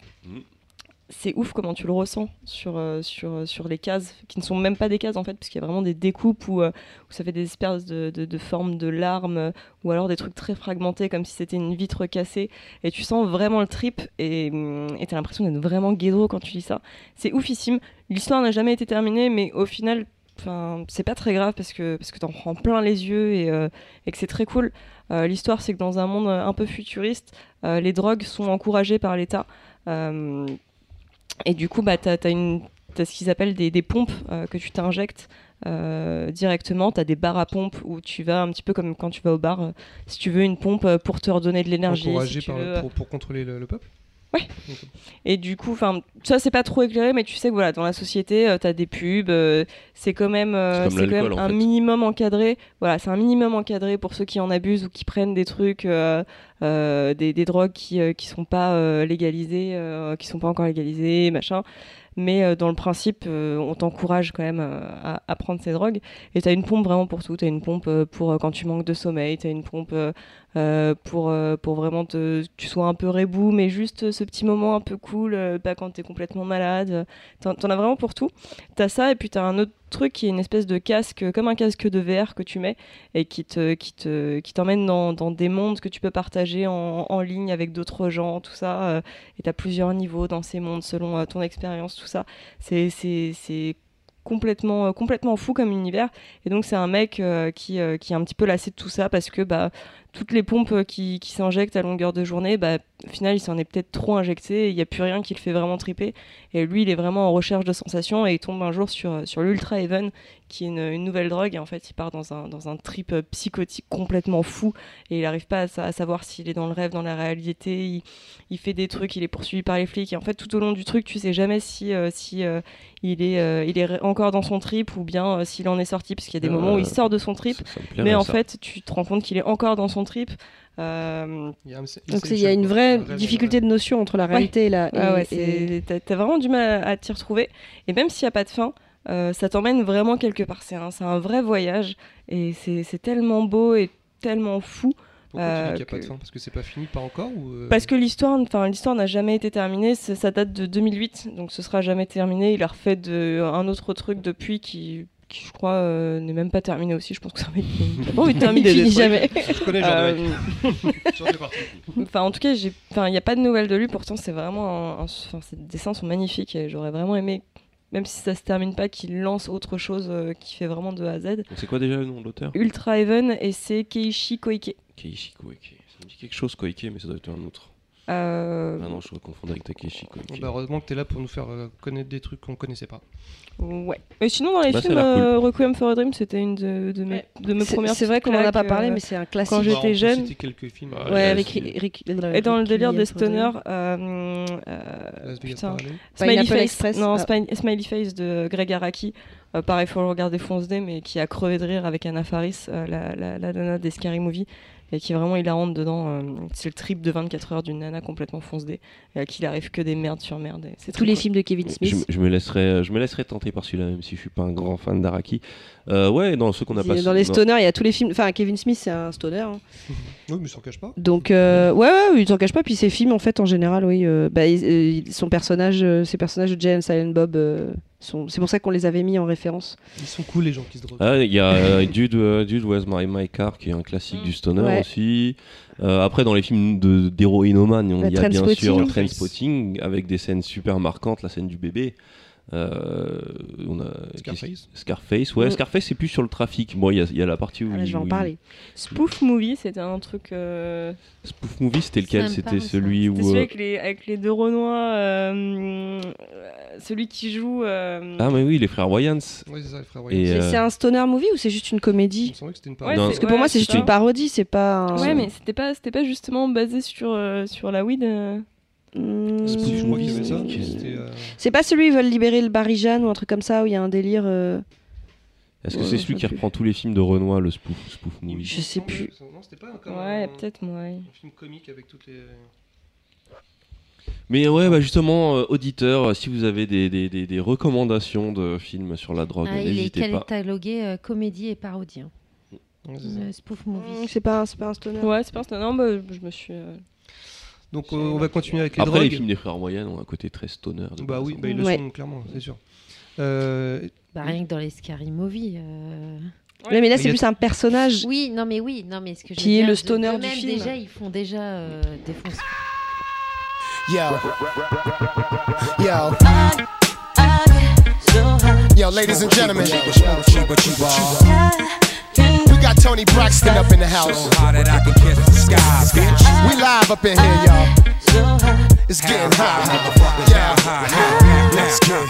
C'est ouf comment tu le ressens sur, euh, sur, sur les cases, qui ne sont même pas des cases en fait, parce qu'il y a vraiment des découpes où, euh, ça fait des espèces de, de, formes de larmes, euh, ou alors des trucs très fragmentés, comme si c'était une vitre cassée. Et tu sens vraiment le trip, et et t'as l'impression d'être vraiment guédro quand tu lis ça. C'est oufissime. L'histoire n'a jamais été terminée, mais au final, c'est pas très grave parce que, parce que t'en prends plein les yeux et, euh, et que c'est très cool. Euh, L'histoire, c'est que dans un monde un peu futuriste, euh, les drogues sont encouragées par l'État. Et du coup, bah, tu as, ce qu'ils appellent des, des pompes euh, que tu t'injectes euh, directement. Tu as des barres à pompe où tu vas un petit peu comme quand tu vas au bar, euh, si tu veux une pompe pour te redonner de l'énergie. Si pour, pour contrôler le, le peuple? Et du coup, enfin, ça c'est pas trop éclairé, mais tu sais que voilà, dans la société, tu t'as des pubs, euh, c'est quand même, euh, C'est quand même en un fait. minimum encadré. Voilà, c'est un minimum encadré pour ceux qui en abusent ou qui prennent des trucs, euh, euh, des, des drogues qui euh, qui sont pas euh, légalisées, euh, qui sont pas encore légalisées, machin. Mais euh, dans le principe, euh, on t'encourage quand même euh, à, à prendre ces drogues. Et t'as une pompe vraiment pour tout. T'as une pompe euh, pour euh, quand tu manques de sommeil. T'as une pompe euh, pour, euh, pour vraiment que tu sois un peu rebou, mais juste ce petit moment un peu cool, euh, pas quand t'es complètement malade. T'en, t'en as vraiment pour tout. T'as ça, et puis t'as un autre truc qui est une espèce de casque, comme un casque de VR que tu mets, et qui, te, qui, te, qui t'emmène dans, des mondes que tu peux partager en, en ligne avec d'autres gens, tout ça. et t'as plusieurs niveaux dans ces mondes selon ton expérience, tout ça. C'est, complètement, complètement fou comme univers. Et donc c'est un mec qui, qui est un petit peu lassé de tout ça parce que bah, toutes les pompes euh, qui, qui s'injectent à longueur de journée, bah, au final il s'en est peut-être trop injecté, il n'y a plus rien qui le fait vraiment triper. Et lui il est vraiment en recherche de sensations et il tombe un jour sur, euh, sur l'Ultra Even qui est une, une nouvelle drogue. Et en fait il part dans un, dans un trip euh, psychotique complètement fou et il n'arrive pas à, sa- à savoir s'il est dans le rêve, dans la réalité, il, il fait des trucs, il est poursuivi par les flics. Et en fait tout au long du truc tu sais jamais si, euh, si euh, il, est, euh, il est encore dans son trip ou bien s'il en est sorti. Parce qu'il y a des moments où il sort de son trip. mais en ça. fait tu te rends compte qu'il est encore dans son trip. Euh, Il y a, un- donc c'est c'est- il y a une vraie difficulté de notion entre la réalité et la Ah ouais, et- t'as vraiment du mal à, à t'y retrouver. Et même s'il n'y a pas de fin, euh, ça t'emmène vraiment quelque part. C'est un, c'est un vrai voyage. Et c'est tellement beau et tellement fou. Pourquoi tu dis euh, qu'il n'y a pas de que- fin? Parce que c'est pas fini, pas encore ou, euh, Parce que l'histoire enfin, l'histoire n'a jamais été terminée. C'est- Ça date de 2008. Donc ce sera jamais terminé. Il a refait de, un autre truc depuis qui, qui je crois, euh, n'est même pas terminé aussi. Je pense que ça va être. Il a pas envie de terminer Il des finit jamais. Je connais mec. Euh. Enfin, en tout cas, j'ai, enfin, il n'y a pas de nouvelles de lui. Pourtant, c'est vraiment, un- un- enfin, ses dessins sont magnifiques et j'aurais vraiment aimé même si ça se termine pas, qu'il lance autre chose euh, qui fait vraiment de A à Z. C'est quoi déjà le nom de l'auteur? Ultra Heaven et c'est Keiichi Koike. Keiichi Koike. Ça me dit quelque chose, Koike, mais ça doit être un autre. Euh, Ah non, je confondre avec Takeshi. Bon, bah, heureusement que tu es là pour nous faire euh, connaître des trucs qu'on connaissait pas. ouais. Et sinon dans les Bah, films, cool. euh, Requiem for a Dream, c'était une de, de mes, de mes C'est premières. c'est vrai qu'on en a pas parlé, euh, mais c'est un classique. quand Bah, j'étais peut jeune. citer quelques films. Ouais, euh, Ouais, avec Rick- Et dans le délire des stoners, putain. Smiley Face, non, ah. Smiley Face de Greg Araki. Pareil, faut le regarder Fonce D, mais qui a crevé de rire avec Anna Faris, la, la, la nana des Scary Movie, et qui est vraiment hilarante dedans. euh, c'est le trip de 24 heures d'une nana complètement fonce D, et à qui il arrive que des merdes sur merde. et C'est Tous les cool. films de Kevin Je, Smith. je me laisserai, je me laisserai tenter par celui-là, même si je suis pas un grand fan d'Araki. Euh, ouais, dans ceux qu'on a pas. Dans les stoners, il y a tous les films. Enfin, Kevin Smith, c'est un stoner. hein. Oui, mais ça s'en cache pas. Donc, euh, ouais, ouais, il s'en cache pas. Puis ses films, en fait, en général, oui. euh, bah, il- euh, il- son personnage, euh, ses personnages de Jay and Silent Bob, euh, sont- c'est pour ça qu'on les avait mis en référence. Ils sont cool, les gens qui se droguent. Ah, il y a euh, Dude, euh, Dude Where's My, My Car qui est un classique Mm. du stoner Ouais. aussi. Euh, après, dans les films de- d'héroïnomane, on Bah, y a bien sûr Trainspotting avec des scènes super marquantes, la scène du bébé. Euh, on a Scarface. Scarface, ouais, Mm. Scarface c'est plus sur le trafic. Bon, il y a, il y a la partie où Ah, là, je vais en parler. Spoof Movie, c'était un truc. euh, Spoof movie, c'était lequel? C'était celui où. celui euh, avec les, avec les deux Renois, euh, celui qui joue. euh, Ah, mais oui, les frères Wayans. Oui, c'est ça, les frères Et, Wayans. euh, C'est un stoner movie ou c'est juste une comédie? Que c'était une parodie. Parce que pour moi, c'est juste ça. une parodie, c'est pas. un- Ouais, mais c'était pas, c'était pas justement basé sur, euh, sur la weed. C'est. C'était, euh, C'est pas celui où ils veulent libérer le Barry-Jeanne ou un truc comme ça où il y a un délire. euh, Est-ce que Ouais, c'est celui qui plus. reprend tous les films de Renoir, le spoof, spoof movie Je sais plus. Non, c'était pas encore Ouais, un, peut-être, moi. ouais. un film comique avec toutes les. Mais ouais, bah justement, euh, auditeurs, euh, si vous avez des, des, des, des recommandations de films sur la drogue, Ah, il est n'hésitez pas. catalogué euh, comédie et parodie. hein. Spoof movie. C'est pas, c'est pas un stoner. Ouais, c'est pas un stoner. Non, bah, je me suis. euh, Donc euh, on va continuer avec les Après, les films des frères Moyens ont un côté très stoner. de Bah oui, hein. bah, ils le Ouais. sont clairement, c'est sûr. Euh, Bah, rien que dans les Scary Movie. euh. Ouais, mais là, c'est plus un personnage. Oui, non, mais oui, non, mais ce que je Qui est dire, le de- stoner du film. Déjà, ils font déjà euh, des fonds. Yo. Yo. Yo, ladies and gentlemen. Got Tony Braxton up in the house. We live up in here, y'all. It's getting hot. Yeah. Let's get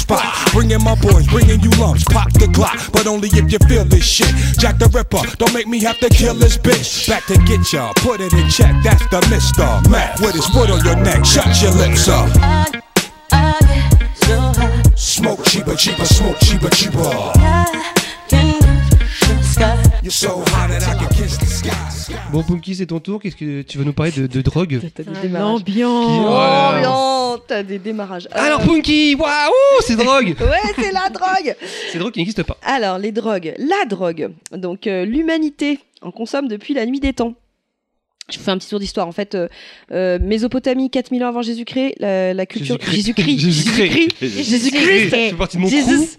spot. Bringing my boys, bringing you lumps, pop the Glock. But only if you feel this shit. Jack the Ripper, don't make me have to kill this bitch. Back to get ya, put it in check. That's the Mister Mac with his foot on your neck. Shut your lips up. Smoke cheaper, cheaper, smoke cheaper, cheaper. You're so hot that I can kiss the sky. Bon, Punky, c'est ton tour. Qu'est-ce que tu vas nous parler de, de drogue T'as des démarrages. L'ambiance. Oh. Oh, t'as des démarrages. Euh, Alors, Punky, waouh, c'est drogue Ouais, c'est la drogue. C'est drogue qui n'existe pas. Alors, les drogues. La drogue. Donc, euh, l'humanité en consomme depuis la nuit des temps. Je vous fais un petit tour d'histoire. En fait, euh, euh, Mésopotamie, 4000 ans avant Jésus-Christ, la, la culture. Jésus-Christ. Jésus-Christ. Jésus-Christ. Jesus.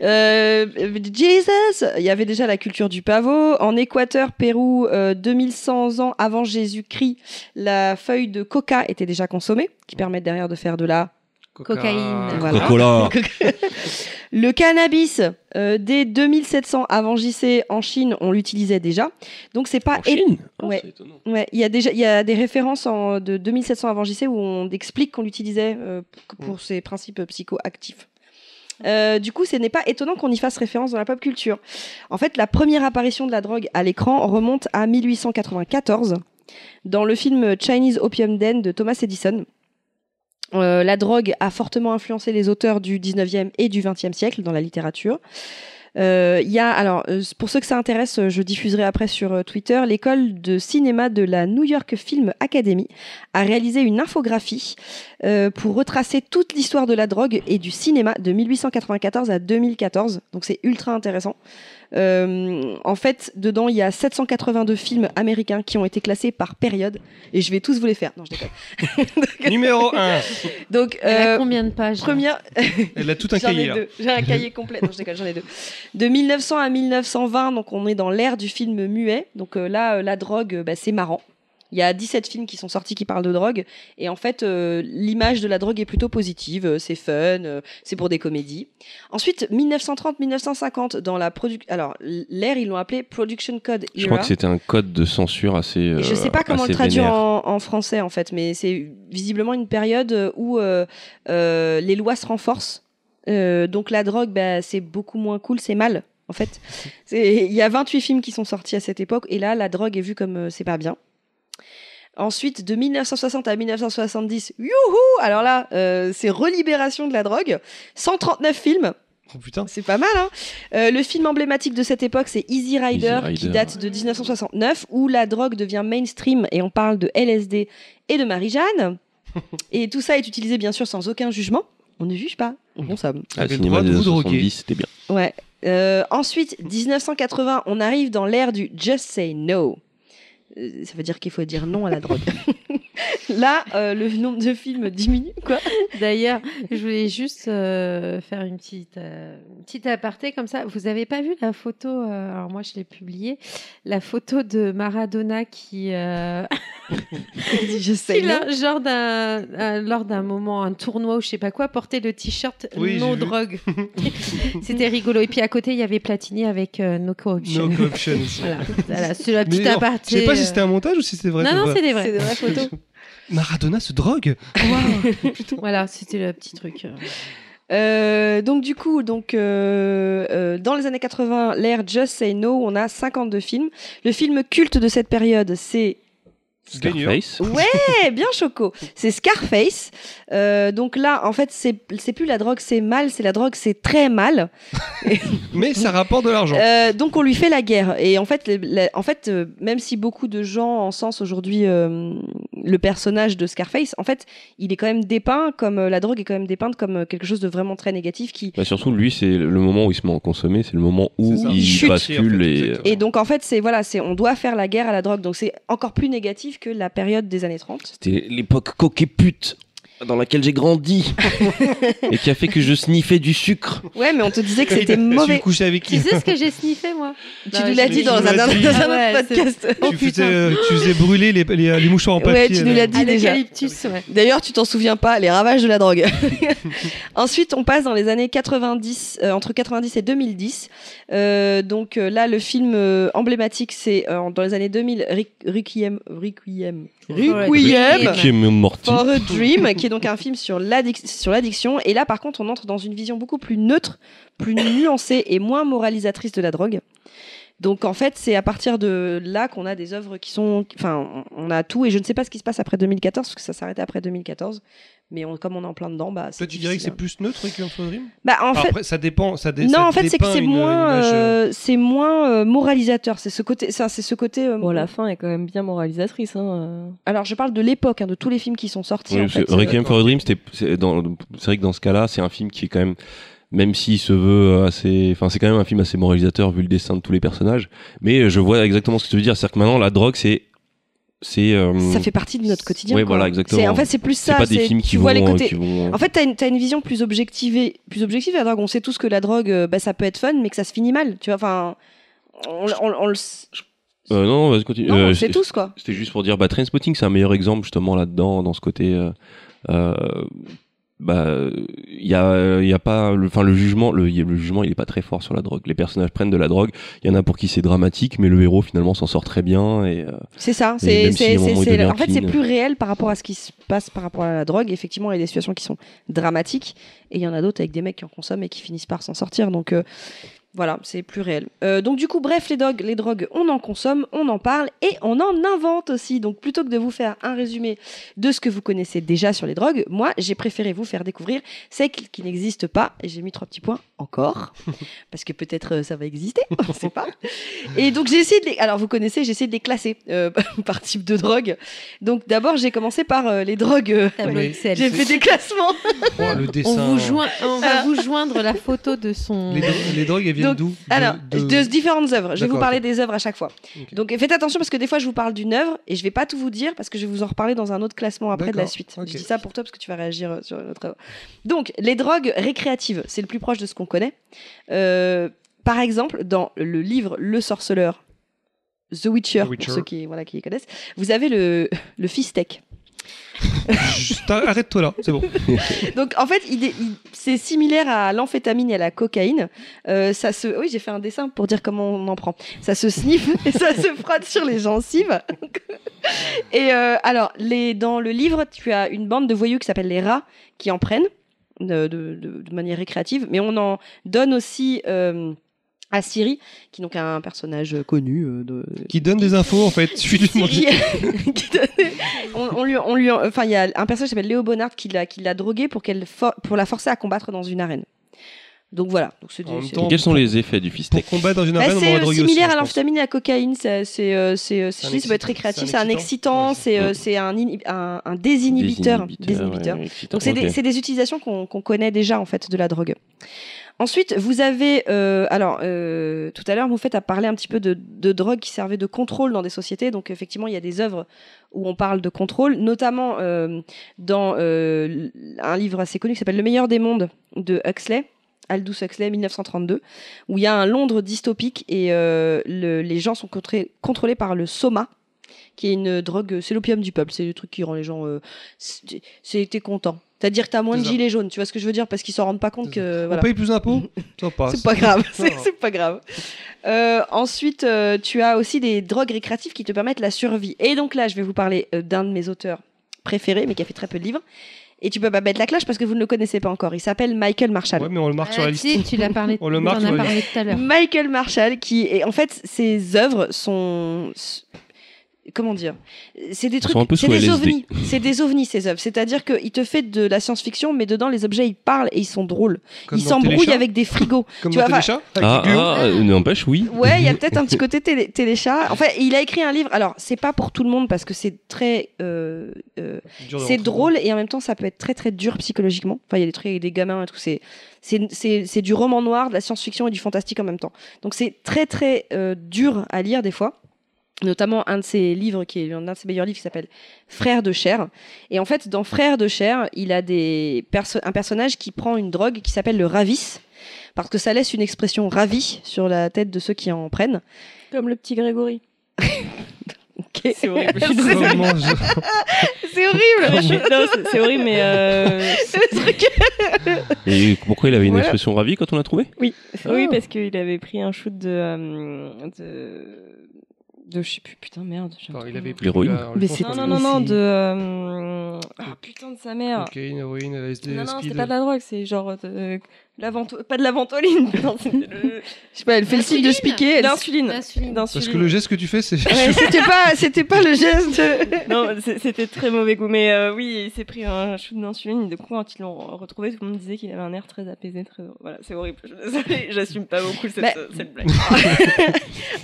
Euh, Jesus. Il y avait déjà la culture du pavot. En Équateur, Pérou, euh, 2100 ans avant Jésus-Christ, la feuille de coca était déjà consommée, qui permet derrière de faire de la Cocaïne. Voilà. Coca-Cola. Le cannabis, euh, dès 2700 avant JC en Chine, on l'utilisait déjà. Donc c'est pas En Chine Ah, Ouais. c'est étonnant. Ouais, il y a déjà il y a des références en, de 2700 avant JC où on explique qu'on l'utilisait euh, pour ses principes psychoactifs. Euh, du coup, ce n'est pas étonnant qu'on y fasse référence dans la pop culture. En fait, la première apparition de la drogue à l'écran remonte à 1894 dans le film Chinese Opium Den de Thomas Edison. Euh, la drogue a fortement influencé les auteurs du 19e et du 20e siècle dans la littérature. Euh, Il y a, alors, euh, pour ceux que ça intéresse, euh, je diffuserai après sur euh, Twitter, l'école de cinéma de la New York Film Academy a réalisé une infographie euh, pour retracer toute l'histoire de la drogue et du cinéma de 1894 à 2014. Donc c'est ultra intéressant. Euh, en fait, dedans, il y a 782 films américains qui ont été classés par période. Et je vais tous vous les faire. Non, je déconne. Numéro 1. Donc, Elle a euh, combien de pages première, Elle a tout un cahier. deux. J'ai un cahier complet. Non, je déconne, j'en ai deux. De 1900 à 1920, donc on est dans l'ère du film muet. Donc euh, là, euh, la drogue, bah, c'est marrant. Il y a 17 films qui sont sortis qui parlent de drogue. Et en fait, euh, l'image de la drogue est plutôt positive. Euh, C'est fun, euh, c'est pour des comédies. Ensuite, 1930-1950, dans la production. Alors, l'ère, ils l'ont appelé Production Code Je crois que c'était un code de censure assez. Je euh, sais pas comment le traduire en, en français en fait, mais c'est visiblement une période où les lois se renforcent. Euh, donc la drogue, bah, c'est beaucoup moins cool, c'est mal en fait. Il y a 28 films qui sont sortis à cette époque et là la drogue est vue comme euh, c'est pas bien. Ensuite, de 1960 à 1970, youhou Alors là, euh, c'est relibération de la drogue. 139 films, Oh putain. c'est pas mal, hein Euh, Le film emblématique de cette époque, c'est Easy Rider, Easy qui date de 1969, où la drogue devient mainstream et on parle de LSD et de Marie-Jeanne. et tout ça est utilisé, bien sûr, sans aucun jugement. On ne juge pas, on consomme. Ah, le cinéma de des droguer. 70, c'était bien. Ouais. Euh, ensuite, 1980, on arrive dans l'ère du Just Say No. Euh, Ça veut dire qu'il faut dire non à la drogue. Là, euh, le nombre de films diminue, quoi. D'ailleurs, je voulais juste euh, faire une petite, euh, une petite aparté comme ça. Vous avez pas vu la photo euh, Alors moi, je l'ai publiée. La photo de Maradona qui, euh, là, genre d'un, un- lors d'un moment, un tournoi ou je sais pas quoi, portait le t-shirt Oui, No j'ai vu. Drogue. C'était rigolo. Et puis à côté, il y avait Platini avec euh, No Corruption. No corruption. Voilà, voilà c'est la petite non, aparté. Je sais pas si c'était un montage ou si c'était vrai. Non, non, vrai. c'est des vrais. C'est des vraies photos. Maradona se drogue Voilà, c'était le petit truc. euh. Donc du coup, donc euh, euh, dans les années 80, l'ère Just Say No, on a 52 films. Le film culte de cette période, c'est. Scarface. ouais, bien choco. C'est Scarface. Euh, donc là, en fait, c'est c'est plus la drogue, c'est mal, c'est la drogue, c'est très mal. Mais ça rapporte de l'argent. Euh, donc on lui fait la guerre. Et en fait, en fait, euh, même si beaucoup de gens encensent aujourd'hui euh, le personnage de Scarface, en fait, il est quand même dépeint comme euh, la drogue est quand même dépeinte comme euh, quelque chose de vraiment très négatif qui Bah, surtout, lui, c'est le moment où il se met en consommer, c'est le moment où il, chute. bascule En fait, et. Et donc en fait, c'est voilà, c'est on doit faire la guerre à la drogue. Donc c'est encore plus négatif que la période des années 30. C'était l'époque coquet pute dans laquelle j'ai grandi et qui a fait que je sniffais du sucre. Ouais, mais on te disait que c'était Tu mauvais. couchais avec qui Tu sais ce que j'ai sniffé, moi Tu Non, nous l'as dit dans tu un, autre podcast. Oh, tu, faisais, euh, tu faisais brûler les, les, les mouchoirs en papier. Ouais, tu nous là. l'as dit déjà. D'ailleurs, tu t'en souviens pas, les ravages de la drogue. Ensuite, on passe dans les années 90, euh, entre 90 et 2010. Euh, donc euh, là, le film euh, emblématique, c'est euh, dans les années 2000, Rick- Requiem, Requiem. Requiem for a Dream, qui est donc un film sur l'addiction. Et là, par contre, on entre dans une vision beaucoup plus neutre, plus nuancée et moins moralisatrice de la drogue. Donc en fait, c'est à partir de là qu'on a des œuvres qui sont, enfin, on a tout et je ne sais pas ce qui se passe après 2014 parce que ça s'arrêtait après 2014. Mais on- comme on est en plein dedans, bah. Toi, tu dirais que c'est plus neutre Requiem for a Dream? Bah en Alors fait, Après, ça dépend. Ça dé- non, ça en fait, c'est que c'est moins, euh, euh, c'est moins euh, moralisateur. C'est ce côté, ça, c'est ce côté. euh, Bon, la fin est quand même bien moralisatrice. Hein. euh. Alors, je parle de l'époque, hein, de tous les films qui sont sortis. Oui, en que fait. Requiem for a Dream, c'est vrai que dans ce cas-là, c'est un film qui est quand même, même s'il se veut assez, enfin, c'est quand même un film assez moralisateur vu le destin de tous les personnages. Mais je vois exactement ce que tu veux dire. C'est-à-dire que maintenant, la drogue, c'est, euh, Ça fait partie de notre quotidien. Ouais, voilà, exactement. En fait, c'est plus ça. pas des films qui tu vont, vois les euh, côtés. qui vont- En fait, t'as une, une vision plus objective, plus objective de la drogue. On sait tous que la drogue, euh, bah, ça peut être fun, mais que ça se finit mal. Tu vois, enfin, on, on- on le. Euh, non, vas-y, continue. Non, Euh, c'est- tous, quoi. C'était juste pour dire, bah, Trainspotting, c'est un meilleur exemple justement là-dedans, dans ce côté. Euh, euh, bah, il y a, il y a pas, le- enfin, le jugement, le, le jugement, il est pas très fort sur la drogue. Les personnages prennent de la drogue. Il y en a pour qui c'est dramatique, mais le héros finalement s'en sort très bien et. euh, C'est ça. C'est, si en fait, c'est plus réel par rapport à ce qui se passe par rapport à la drogue. Effectivement, il y a des situations qui sont dramatiques, et il y en a d'autres avec des mecs qui en consomment et qui finissent par s'en sortir. Donc, euh, Voilà, c'est plus réel. Euh, donc du coup, bref, les drogues, les drogues, on en consomme, on en parle et on en invente aussi. Donc plutôt que de vous faire un résumé de ce que vous connaissez déjà sur les drogues, moi, j'ai préféré vous faire découvrir celles qui n'existent pas. Et j'ai mis trois petits points encore, parce que peut-être euh, ça va exister, on ne sait pas. Et donc j'ai essayé de les... Alors vous connaissez, j'ai essayé de les classer euh, par type de drogue. Donc d'abord, j'ai commencé par euh, les drogues. euh, j'ai fait des classements. Oh, le dessin. On, vous joint- on va vous joindre la photo de son. Les, dro- les drogues, Donc, d'où De- Alors, de- de, différentes œuvres. Je vais vous parler des œuvres à chaque fois. Donc faites attention parce que des fois je vous parle d'une œuvre et je vais pas tout vous dire parce que je vais vous en reparler dans un autre classement après de la suite. ok. Je dis ça pour toi parce que tu vas réagir euh, sur notre œuvre. Donc les drogues récréatives, c'est le plus proche de ce qu'on connaît. Euh, par exemple, dans le livre Le Sorceleur, The Witcher, The Witcher. pour ceux qui, voilà, qui connaissent, vous avez le, le fistek. Arrête-toi là, c'est bon. Donc en fait, c'est similaire à l'amphétamine et à la cocaïne. Euh, ça se, oui, j'ai fait un dessin pour dire comment on en prend. Ça se sniffe et ça se frotte sur les gencives. et euh, alors, dans le livre, tu as une bande de voyous qui s'appelle les rats qui en prennent de manière récréative, mais on en donne aussi. euh, à Siri, qui est donc un personnage connu euh, de, Qui donne des infos en fait. Qui donnait- on, on lui, on lui, enfin, il y a un personnage qui s'appelle Léo Bonnard qui l'a, qui l'a drogué pour qu'elle, for- pour la forcer à combattre dans une arène. Donc voilà. Donc c'est, En même c'est- temps, Et quels sont les effets du Pour fistek combattre dans une Bah, arène, on c'est va euh, droguer similaire aussi, à je l'amphétamine et à la cocaïne. C'est, c'est, euh, c'est, euh, C'est un ça peut être excitant. récréatif, C'est un excitant. c'est, euh, un, un, un désinhibiteur. désinhibiteur. ouais, Donc c'est des, c'est des utilisations qu'on qu'on connaît déjà en fait de la drogue. Ensuite, vous avez, euh, alors euh, tout à l'heure, vous faites à parler un petit peu de, drogue qui servait de contrôle dans des sociétés. Donc effectivement, il y a des œuvres où on parle de contrôle, notamment euh, dans un livre assez connu qui s'appelle Le meilleur des mondes de Huxley. Aldous Huxley, 1932, où il y a un Londres dystopique et le- les gens sont contrôlés par le soma, qui est une drogue, c'est l'opium du peuple, c'est le truc qui rend les gens. t'es content. C'est-à-dire que t'as moins de gilets jaunes, tu vois ce que je veux dire, parce qu'ils s'en rendent pas compte que. On Voilà. paye plus d'impôts. C'est pas grave, c'est pas grave. Euh, ensuite, euh, tu as aussi des drogues récréatives qui te permettent la survie. Et donc là, je vais vous parler euh, d'un de mes auteurs préférés, mais qui a fait très peu de livres. Et tu peux pas mettre la cloche parce que vous ne le connaissez pas encore. Il s'appelle Michael Marshall. Ouais, mais on le marque sur la Ah, liste. si, tu l'as parlé. On le marque as sur la parlé tout à l'heure. Michael Marshall, qui est en fait ses œuvres sont comment dire C'est des trucs, sont un peu c'est des LSD. ovnis, c'est des ovnis ces œuvres. C'est-à-dire qu'il te fait de la science-fiction, mais dedans les objets ils parlent et ils sont drôles. Comme ils s'embrouillent avec des frigos. Comme tu dans vois, Téléchat Ah, ah, euh, n'empêche, oui. Ouais, il y a peut-être un petit côté télé- téléchat. En fait, il a écrit un livre. Alors, c'est pas pour tout le monde parce que c'est très, euh, euh, c'est drôle et en même temps, ça peut être très très dur psychologiquement. Enfin, il y a des trucs avec des gamins et tout. C'est, c'est, c'est, c'est du roman noir, de la science-fiction et du fantastique en même temps. Donc, c'est très très euh, dur à lire des fois. Notamment un de ses livres qui est l'un de ses meilleurs livres qui s'appelle Frères de chair. Et en fait, dans Frères de chair, il a des perso- un personnage qui prend une drogue qui s'appelle le ravis parce que ça laisse une expression ravie sur la tête de ceux qui en prennent. Comme le petit Grégory. C'est horrible. C'est- désolée. Comment je- C'est horrible. C'est- horrible, mais euh, Le truc. Et pourquoi il avait une Voilà. expression ravie quand on l'a trouvé? Oui, Ah. oui, parce qu'il avait pris un shoot de, euh, de, de, je sais plus, putain merde. Attends, il avait L'héroïne. Mais c'est- Non, non, non, non, de, euh, ah putain de sa mère. Cocaïne, héroïne, LSD, Non, non, c'était pas de la drogue, c'est genre vento- pas de la ventoline, Je sais pas, elle fait le signe de se piquer. d'insuline. L'insuline. Parce que le geste que tu fais, c'est. Ouais, c'était pas, c'était pas le geste. de- Non, c'était très mauvais goût. Mais euh, oui, il s'est pris un shoot d'insuline. Du coup, quand ils l'ont retrouvé, tout le monde disait qu'il avait un air très apaisé. Très... Voilà, c'est horrible. J'assume pas beaucoup cette, Bah- cette blague.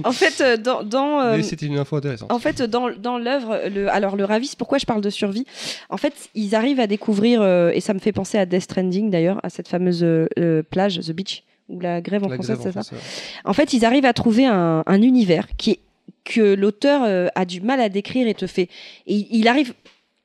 En fait, euh, dans, dans, euh, Mais c'était une info intéressante. En fait, dans, dans l'œuvre, le, alors le Ravis, pourquoi je parle de survie? En fait, ils arrivent à découvrir, euh, et ça me fait penser à Death Stranding d'ailleurs, à cette fameuse euh, plage, The Beach, ou la grève en La français, c'est ça en français, ouais. En fait, ils arrivent à trouver un, un univers qui est, que l'auteur euh, a du mal à décrire et te fait. Et il arrive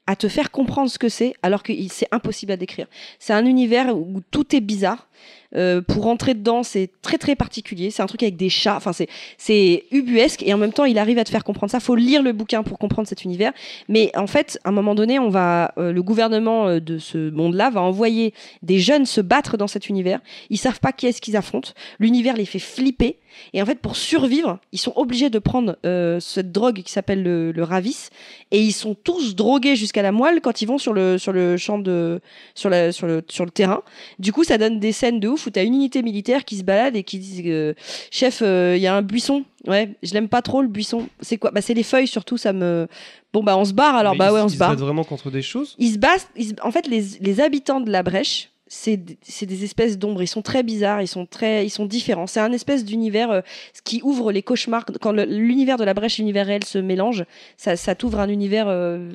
à te faire comprendre ce que c'est, alors que c'est impossible à décrire. C'est un univers où tout est bizarre. Euh, pour rentrer dedans, c'est très très particulier. C'est un truc avec des chats. Enfin, c'est c'est ubuesque et en même temps, il arrive à te faire comprendre ça. Faut lire le bouquin pour comprendre cet univers. Mais en fait, à un moment donné, on va, euh, le gouvernement euh, de ce monde-là va envoyer des jeunes se battre dans cet univers. Ils savent pas qui est-ce qu'ils affrontent. L'univers les fait flipper. Et en fait, pour survivre, ils sont obligés de prendre euh, cette drogue qui s'appelle le, le Ravis. Et ils sont tous drogués jusqu'à la moelle quand ils vont sur le, sur le champ de, sur, la, sur, le, sur le terrain. Du coup, ça donne des scènes de ouf où t'as une unité militaire qui se balade et qui dit euh, Chef, il y a un buisson. Ouais, je l'aime pas trop le buisson. C'est quoi? Bah, c'est les feuilles surtout, ça me. Bon, bah, on se barre alors, Mais bah ils- ouais, on ils se barre. battent vraiment contre des choses? Ils se battent. ils se- En fait, les, les habitants de la brèche, c'est des espèces d'ombres. Ils sont très bizarres, ils sont, très, ils sont différents. C'est un espèce d'univers euh, qui ouvre les cauchemars. Quand l'univers de la brèche et l'univers réel se mélangent, ça, ça t'ouvre un univers. euh,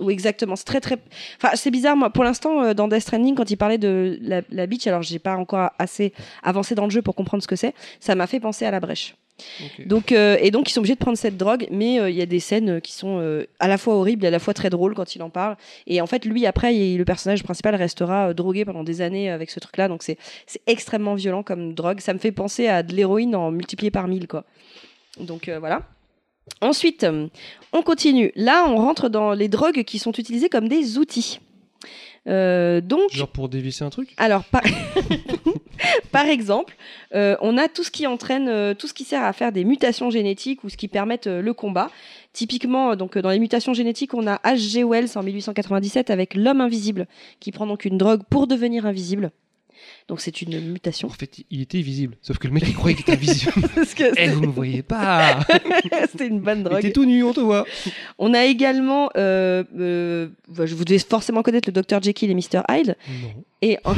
oui, exactement. C'est très, très. Enfin, c'est bizarre. Moi, pour l'instant, euh, dans Death Stranding, quand il parlait de la, la beach, alors j'ai pas encore assez avancé dans le jeu pour comprendre ce que c'est, ça m'a fait penser à la brèche. Donc, euh, et donc, ils sont obligés de prendre cette drogue, mais euh, il y a des scènes euh, qui sont à la fois horribles et à la fois très drôles quand il en parle. Et en fait, lui, après, le personnage principal restera drogué pendant des années avec ce truc-là. Donc, c'est extrêmement violent comme drogue. Ça me fait penser à de l'héroïne en multiplié par mille, quoi. Donc, voilà. Ensuite, on continue. Là, on rentre dans les drogues qui sont utilisées comme des outils. Euh, donc, Genre pour dévisser un truc? alors, par, par exemple, euh, on a tout ce qui entraîne, euh, tout ce qui sert à faire des mutations génétiques ou ce qui permettent le combat. Typiquement, donc dans les mutations génétiques, on a H.G. Wells en 1897 avec l'homme invisible, qui prend donc une drogue pour devenir invisible. Donc c'est une mutation. En fait, il était visible. Sauf que le mec, il croyait qu'il était invisible. Parce que Eh, vous me voyez pas c'était une bonne Il drogue. était tout nu, on te voit. On a également, euh, euh, bah, je vous devez forcément connaître le Dr Jekyll et Mr Hyde. Non. Et en-.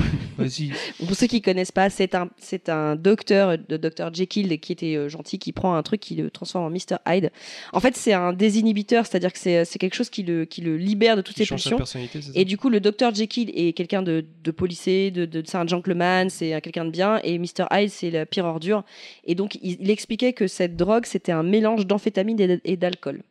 Pour ceux qui connaissent pas, c'est un, c'est un docteur de Dr Jekyll qui était euh, gentil, qui prend un truc qui le transforme en Mr Hyde. En fait, c'est un désinhibiteur, c'est-à-dire que c'est, c'est quelque chose qui le, qui le libère de toutes ses pulsions. Et du coup, le Dr Jekyll est quelqu'un de, de policé, de, de, c'est un gentleman, c'est un- quelqu'un de bien, et Mr Hyde, c'est la pire ordure. Et donc, il, il expliquait que cette drogue, c'était un mélange d'amphétamine et d'alcool.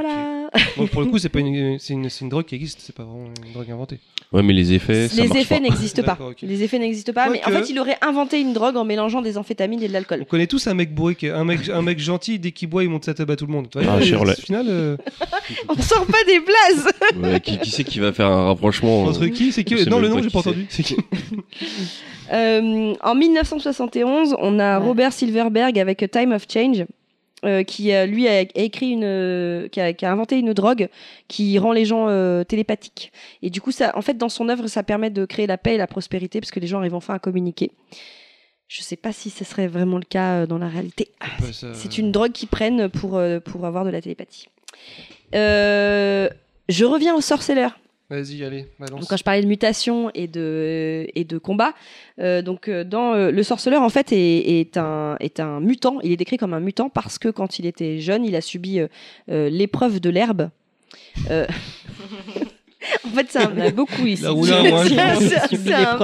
Voilà. Bon, pour le coup, c'est pas une, c'est une, c'est une drogue qui existe, c'est pas vraiment une drogue inventée. Ouais, mais les effets, ça Les effets n'existent pas. Les effets n'existent pas, mais en fait, il aurait inventé une drogue en mélangeant des amphétamines et de l'alcool. On connaît tous un mec bourré, qui est- un mec, un mec gentil, dès qu'il boit, il monte sa table à tout le monde. Ah. Au final, euh, On sort pas des Ouais, qui, qui c'est qui va faire un rapprochement entre euh, qui C'est qui Non, le nom, j'ai pas c'est. entendu. C'est qui Euh, en 1971, on a Ouais. Robert Silverberg avec A Time of Change, euh, qui lui a, écrit une, euh, qui a, qui a inventé une drogue qui rend les gens euh, télépathiques. Et du coup, ça, en fait, dans son œuvre, ça permet de créer la paix et la prospérité parce que les gens arrivent enfin à communiquer. Je sais pas si ce serait vraiment le cas dans la réalité. Ça- C'est une drogue qu'ils prennent pour, pour avoir de la télépathie. Euh, je reviens au sorceleur. Vas-y, allez, balance. Donc, quand je parlais de mutation et de, et de combat, euh, donc euh, dans euh, le sorceleur en fait est, est un est un mutant. Il est décrit comme un mutant parce que quand il était jeune, il a subi euh, euh, l'épreuve de l'herbe. En fait, un, On a beaucoup ici. C'est un-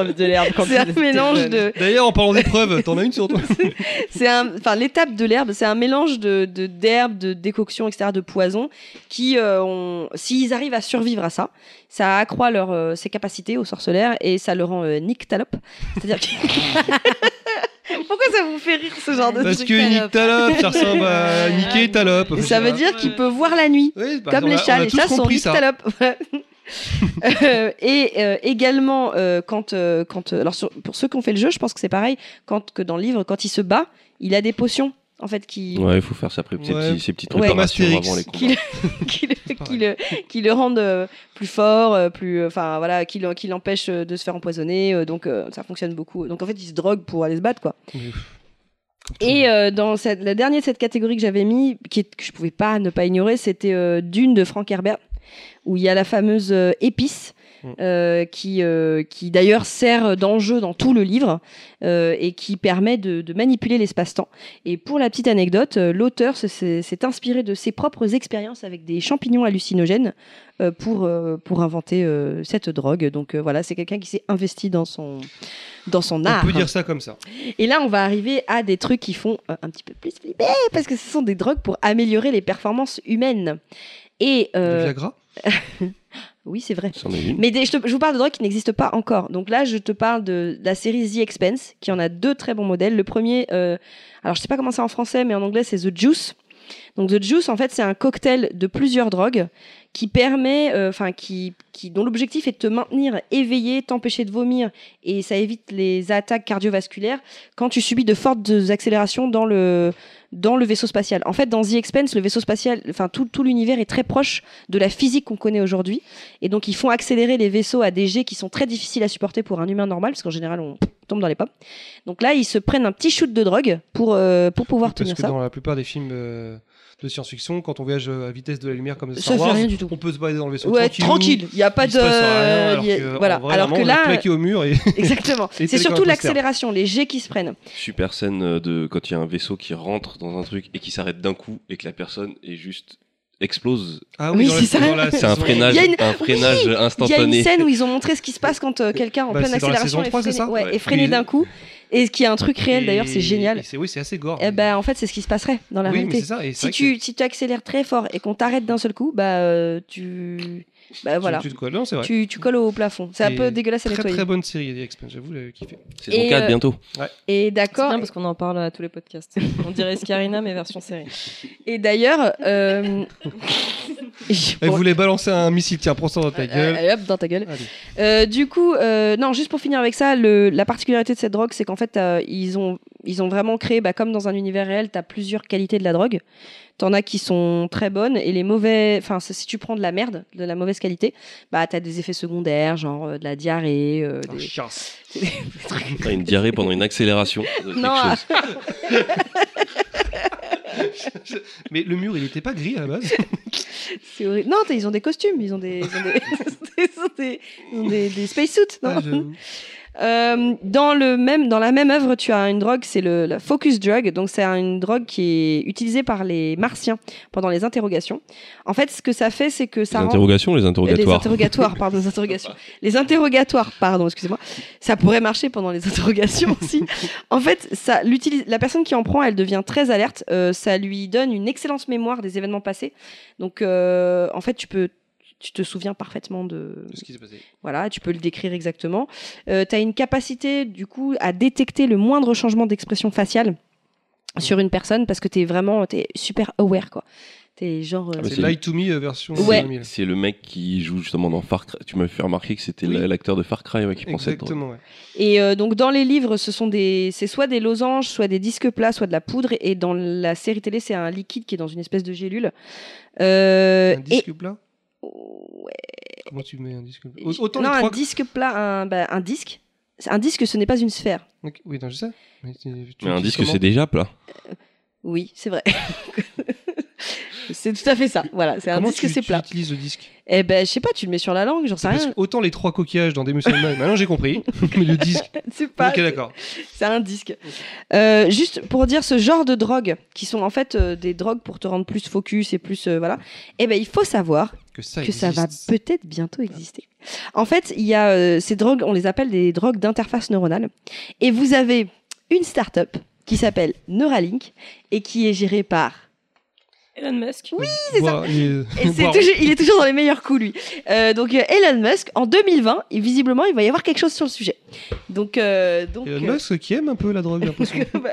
de mélange de D'ailleurs, en parlant d'épreuves, t'en as une sur toi c'est un, enfin l'étape de l'herbe, c'est un mélange de d'herbes, de, décoctions, etc., de poisons qui, euh, ont- s'ils arrivent à survivre à ça, ça accroît leur euh, ses capacités aux sorceleurs et ça le rend euh, nyctalope. C'est-à-dire que pourquoi ça vous fait rire ce genre de Parce truc que Nick Talop, ça ressemble à Niquer Talop. Et ça veut dire qu'il peut voir la nuit. Oui, bah, comme les a- chats, les chats sont ça. nyctalopes. Euh, et euh, également, euh, quand, euh, quand, euh, alors sur- pour ceux qui ont fait le jeu, je pense que c'est pareil. Quand que dans le livre, quand il se bat, il a des potions en fait qui Ouais, il faut faire ça, ces, petits, Ouais. ces petites Ouais. préparations Astérix. avant les combats. qui le, qui le, qui le, qui le rendent euh, plus fort, euh, plus, enfin voilà, qui le- qui l'empêche de se faire empoisonner. donc ça fonctionne beaucoup. Donc en fait, il se drogue pour aller se battre quoi. Et euh, dans cette, la dernière de cette catégorie que j'avais mis, qui est- que je pouvais pas ne pas ignorer, c'était euh, Dune de Frank Herbert, où il y a la fameuse euh, épice. Mm. euh, qui, euh, qui d'ailleurs sert d'enjeu dans tout le livre euh, et qui permet de, de manipuler l'espace-temps. Et pour la petite anecdote, l'auteur se- s'est inspiré de ses propres expériences avec des champignons hallucinogènes pour, pour inventer cette drogue. Donc voilà, c'est quelqu'un qui s'est investi dans son, dans son art. On peut dire ça comme ça. Et là, on va arriver à des trucs qui font un petit peu plus flipper parce que ce sont des drogues pour améliorer les performances humaines. Et euh, Viagra? oui, c'est vrai. Mais des- je, te- je vous parle de drogues qui n'existent pas encore. Donc là, je te parle de la série The Expense, qui en a deux très bons modèles. Le premier, euh, alors je sais pas comment c'est en français, mais en anglais, c'est The Juice. Donc The Juice, en fait, c'est un cocktail de plusieurs drogues qui permet, euh, enfin, qui, qui, dont l'objectif est de te maintenir éveillé, t'empêcher de vomir, et ça évite les attaques cardiovasculaires quand tu subis de fortes accélérations dans le dans le vaisseau spatial. En fait, dans The Expense, le vaisseau spatial, enfin tout, tout l'univers est très proche de la physique qu'on connaît aujourd'hui, et donc ils font accélérer les vaisseaux à des jets qui sont très difficiles à supporter pour un humain normal, parce qu'en général on tombe dans les pommes. Donc là, ils se prennent un petit shoot de drogue pour euh, pour pouvoir Parce tenir que ça. dans la plupart des films euh, de science-fiction, quand on voyage à vitesse de la lumière comme Ça Star fait Wars, rien du tout. on peut se balader dans le vaisseau Ouais, tranquille, il n'y a pas de. rien, alors a- que, voilà. vrai, Alors que vraiment, on est là, plaqué au mur et exactement. Et C'est surtout l'accélération, les jets qui se prennent. Super scène euh, de quand il y a un vaisseau qui rentre dans un truc et qui s'arrête d'un coup et que la personne est juste explose. ah Oui, c'est ça. un freinage, une- un freinage Il y a une instantané. scène où ils ont montré ce qui se passe quand euh, quelqu'un en Bah, pleine accélération est 3, c'est freiné, ouais, Ouais. d'un coup. Et qui est un truc réel d'ailleurs, c'est Et- génial. et c'est- Oui, c'est assez gore. Eh ben, en fait, c'est ce qui se passerait dans la oui, réalité. ça. et si tu accélères très fort et qu'on t'arrête d'un seul coup, bah euh, tu, bah voilà, Tu, tu te colles, non, c'est vrai. tu, tu colles au plafond. C'est un Et peu dégueulasse à Très nettoyer. très bonne série, The Expanse, j'avoue, j'avais kiffé. Saison Et, 4 euh, bientôt. Et C'est d'accord. bien parce qu'on en parle à tous les podcasts. On dirait Scarina, mais version série. Et d'ailleurs, euh, Elle bon, voulait balancer un missile, tiens, prends ça dans ta euh, gueule. allez, hop, dans ta gueule. Euh, du coup, euh, non, juste pour finir avec ça, le- la particularité de cette drogue, c'est qu'en fait, euh, ils, ont, ils ont vraiment créé, bah, comme dans un univers réel, tu as plusieurs qualités de la drogue. T'en as qui sont très bonnes et les mauvais, enfin, si tu prends de la merde, de la mauvaise qualité, bah, t'as des effets secondaires, genre euh, de la diarrhée, euh, Ah, des-. T'as une diarrhée pendant une accélération. de quelque Non, chose. Mais le mur, il était pas gris à la base. c'est horrible. Non, ils ont des costumes, ils ont des, ils ont des, ils ont des, ils ont des- des spacesuits. non Ah. Euh, dans, le même, dans la même œuvre, tu as une drogue, c'est le la focus drug. Donc, c'est une drogue qui est utilisée par les martiens pendant les interrogations. En fait, ce que ça fait, c'est que Les ça rend. interrogations, les Les interrogatoires. interrogatoires, pardon, les interrogations. Les interrogatoires, pardon, excusez-moi. Ça pourrait marcher pendant les interrogations aussi. En fait, ça, l'utilise- la personne qui en prend, elle devient très alerte. Euh, ça lui donne une excellente mémoire des événements passés. Donc, euh, en fait, tu peux, tu te souviens parfaitement de, ce qui s'est passé. voilà, tu peux le décrire exactement. Euh, tu as une capacité, du coup, à détecter le moindre changement d'expression faciale sur une personne parce que tu es vraiment t'es super aware, quoi. Tu es genre. euh, Ah, bah, C'est Light to Me euh, version Ouais. 2000. C'est le mec qui joue justement dans Far Cry. Tu m'as fait remarquer que c'était Oui. l'acteur de Far Cry ouais, qui pensait être. Exactement, ouais. Et euh, donc, dans les livres, ce sont des. C'est soit des losanges, soit des disques plats, soit de la poudre. Et dans la série télé, c'est un liquide qui est dans une espèce de gélule. Euh, Un et. disque plat? Ouais. Comment tu mets un disque plat Au- Autant non, un disque plat, un, bah, un disque. Un disque, ce n'est pas une sphère. Oui, non, je sais. Mais, tu- tu Mais un disque, c'est déjà plat. Oui, c'est vrai. c'est tout à fait ça. Voilà, c'est un Comment disque, tu, c'est tu plat. utilises le disque? Eh ben, je sais pas, tu le mets sur la langue, j'en sais Parce rien. que autant les trois coquillages dans des musulmans, maintenant j'ai compris. Mais le disque. C'est pas. Ok, d'accord. C'est un disque. Euh, juste pour dire ce genre de drogues, qui sont en fait euh, des drogues pour te rendre plus focus et plus euh, voilà. Eh ben, il faut savoir Que ça, que ça va peut-être bientôt exister. En fait, il y a euh, ces drogues, on les appelle des drogues d'interface neuronale. Et vous avez une start-up qui s'appelle Neuralink et qui est gérée par Elon Musk. Oui. c'est Et c'est boire. toujours- il est toujours dans les meilleurs coups, lui. Euh, donc, euh, Elon Musk, en 2020, et visiblement, il va y avoir quelque chose sur le sujet. Donc, euh, donc Elon euh, Musk qui aime un peu la drogue, bah,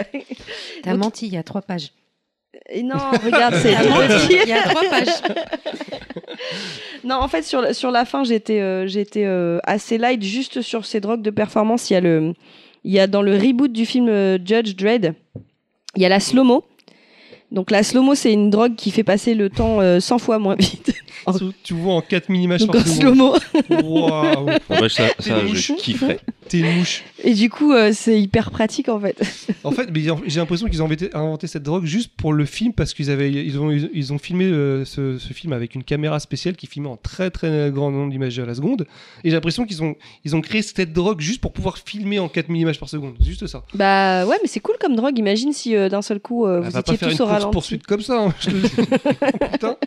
T'as Donc- menti, il y a trois pages. et non, regarde, c'est il y a trois pages. Non, en fait, sur, la- sur la fin, j'étais euh, j'étais euh, assez light juste sur ces drogues de performance. Il y a, le, il y a dans le reboot du film euh, Judge Dredd, il y a la slow-mo. Donc la slow-mo, c'est une drogue qui fait passer le temps euh, 100 fois moins vite. Tu vois en 4000 images Donc par slow-mo. Waouh, En vrai, ça, C'est ça une je kifferais. t'es une mouche. Et du coup, euh, c'est hyper pratique en fait. En fait, mais j'ai l'impression qu'ils ont inventé, cette drogue juste pour le film parce qu'ils avaient, ils ont, ils ont filmé euh, ce, ce film avec une caméra spéciale qui filmait en très très grand nombre d'images à la seconde. Et j'ai l'impression qu'ils ont, ils ont créé cette drogue juste pour pouvoir filmer en 4000 images par seconde. C'est juste ça. Bah ouais, mais c'est cool comme drogue. Imagine si euh, d'un seul coup, euh, vous étiez tous au course ralenti. poursuite comme ça. hein, je te le dis. Putain.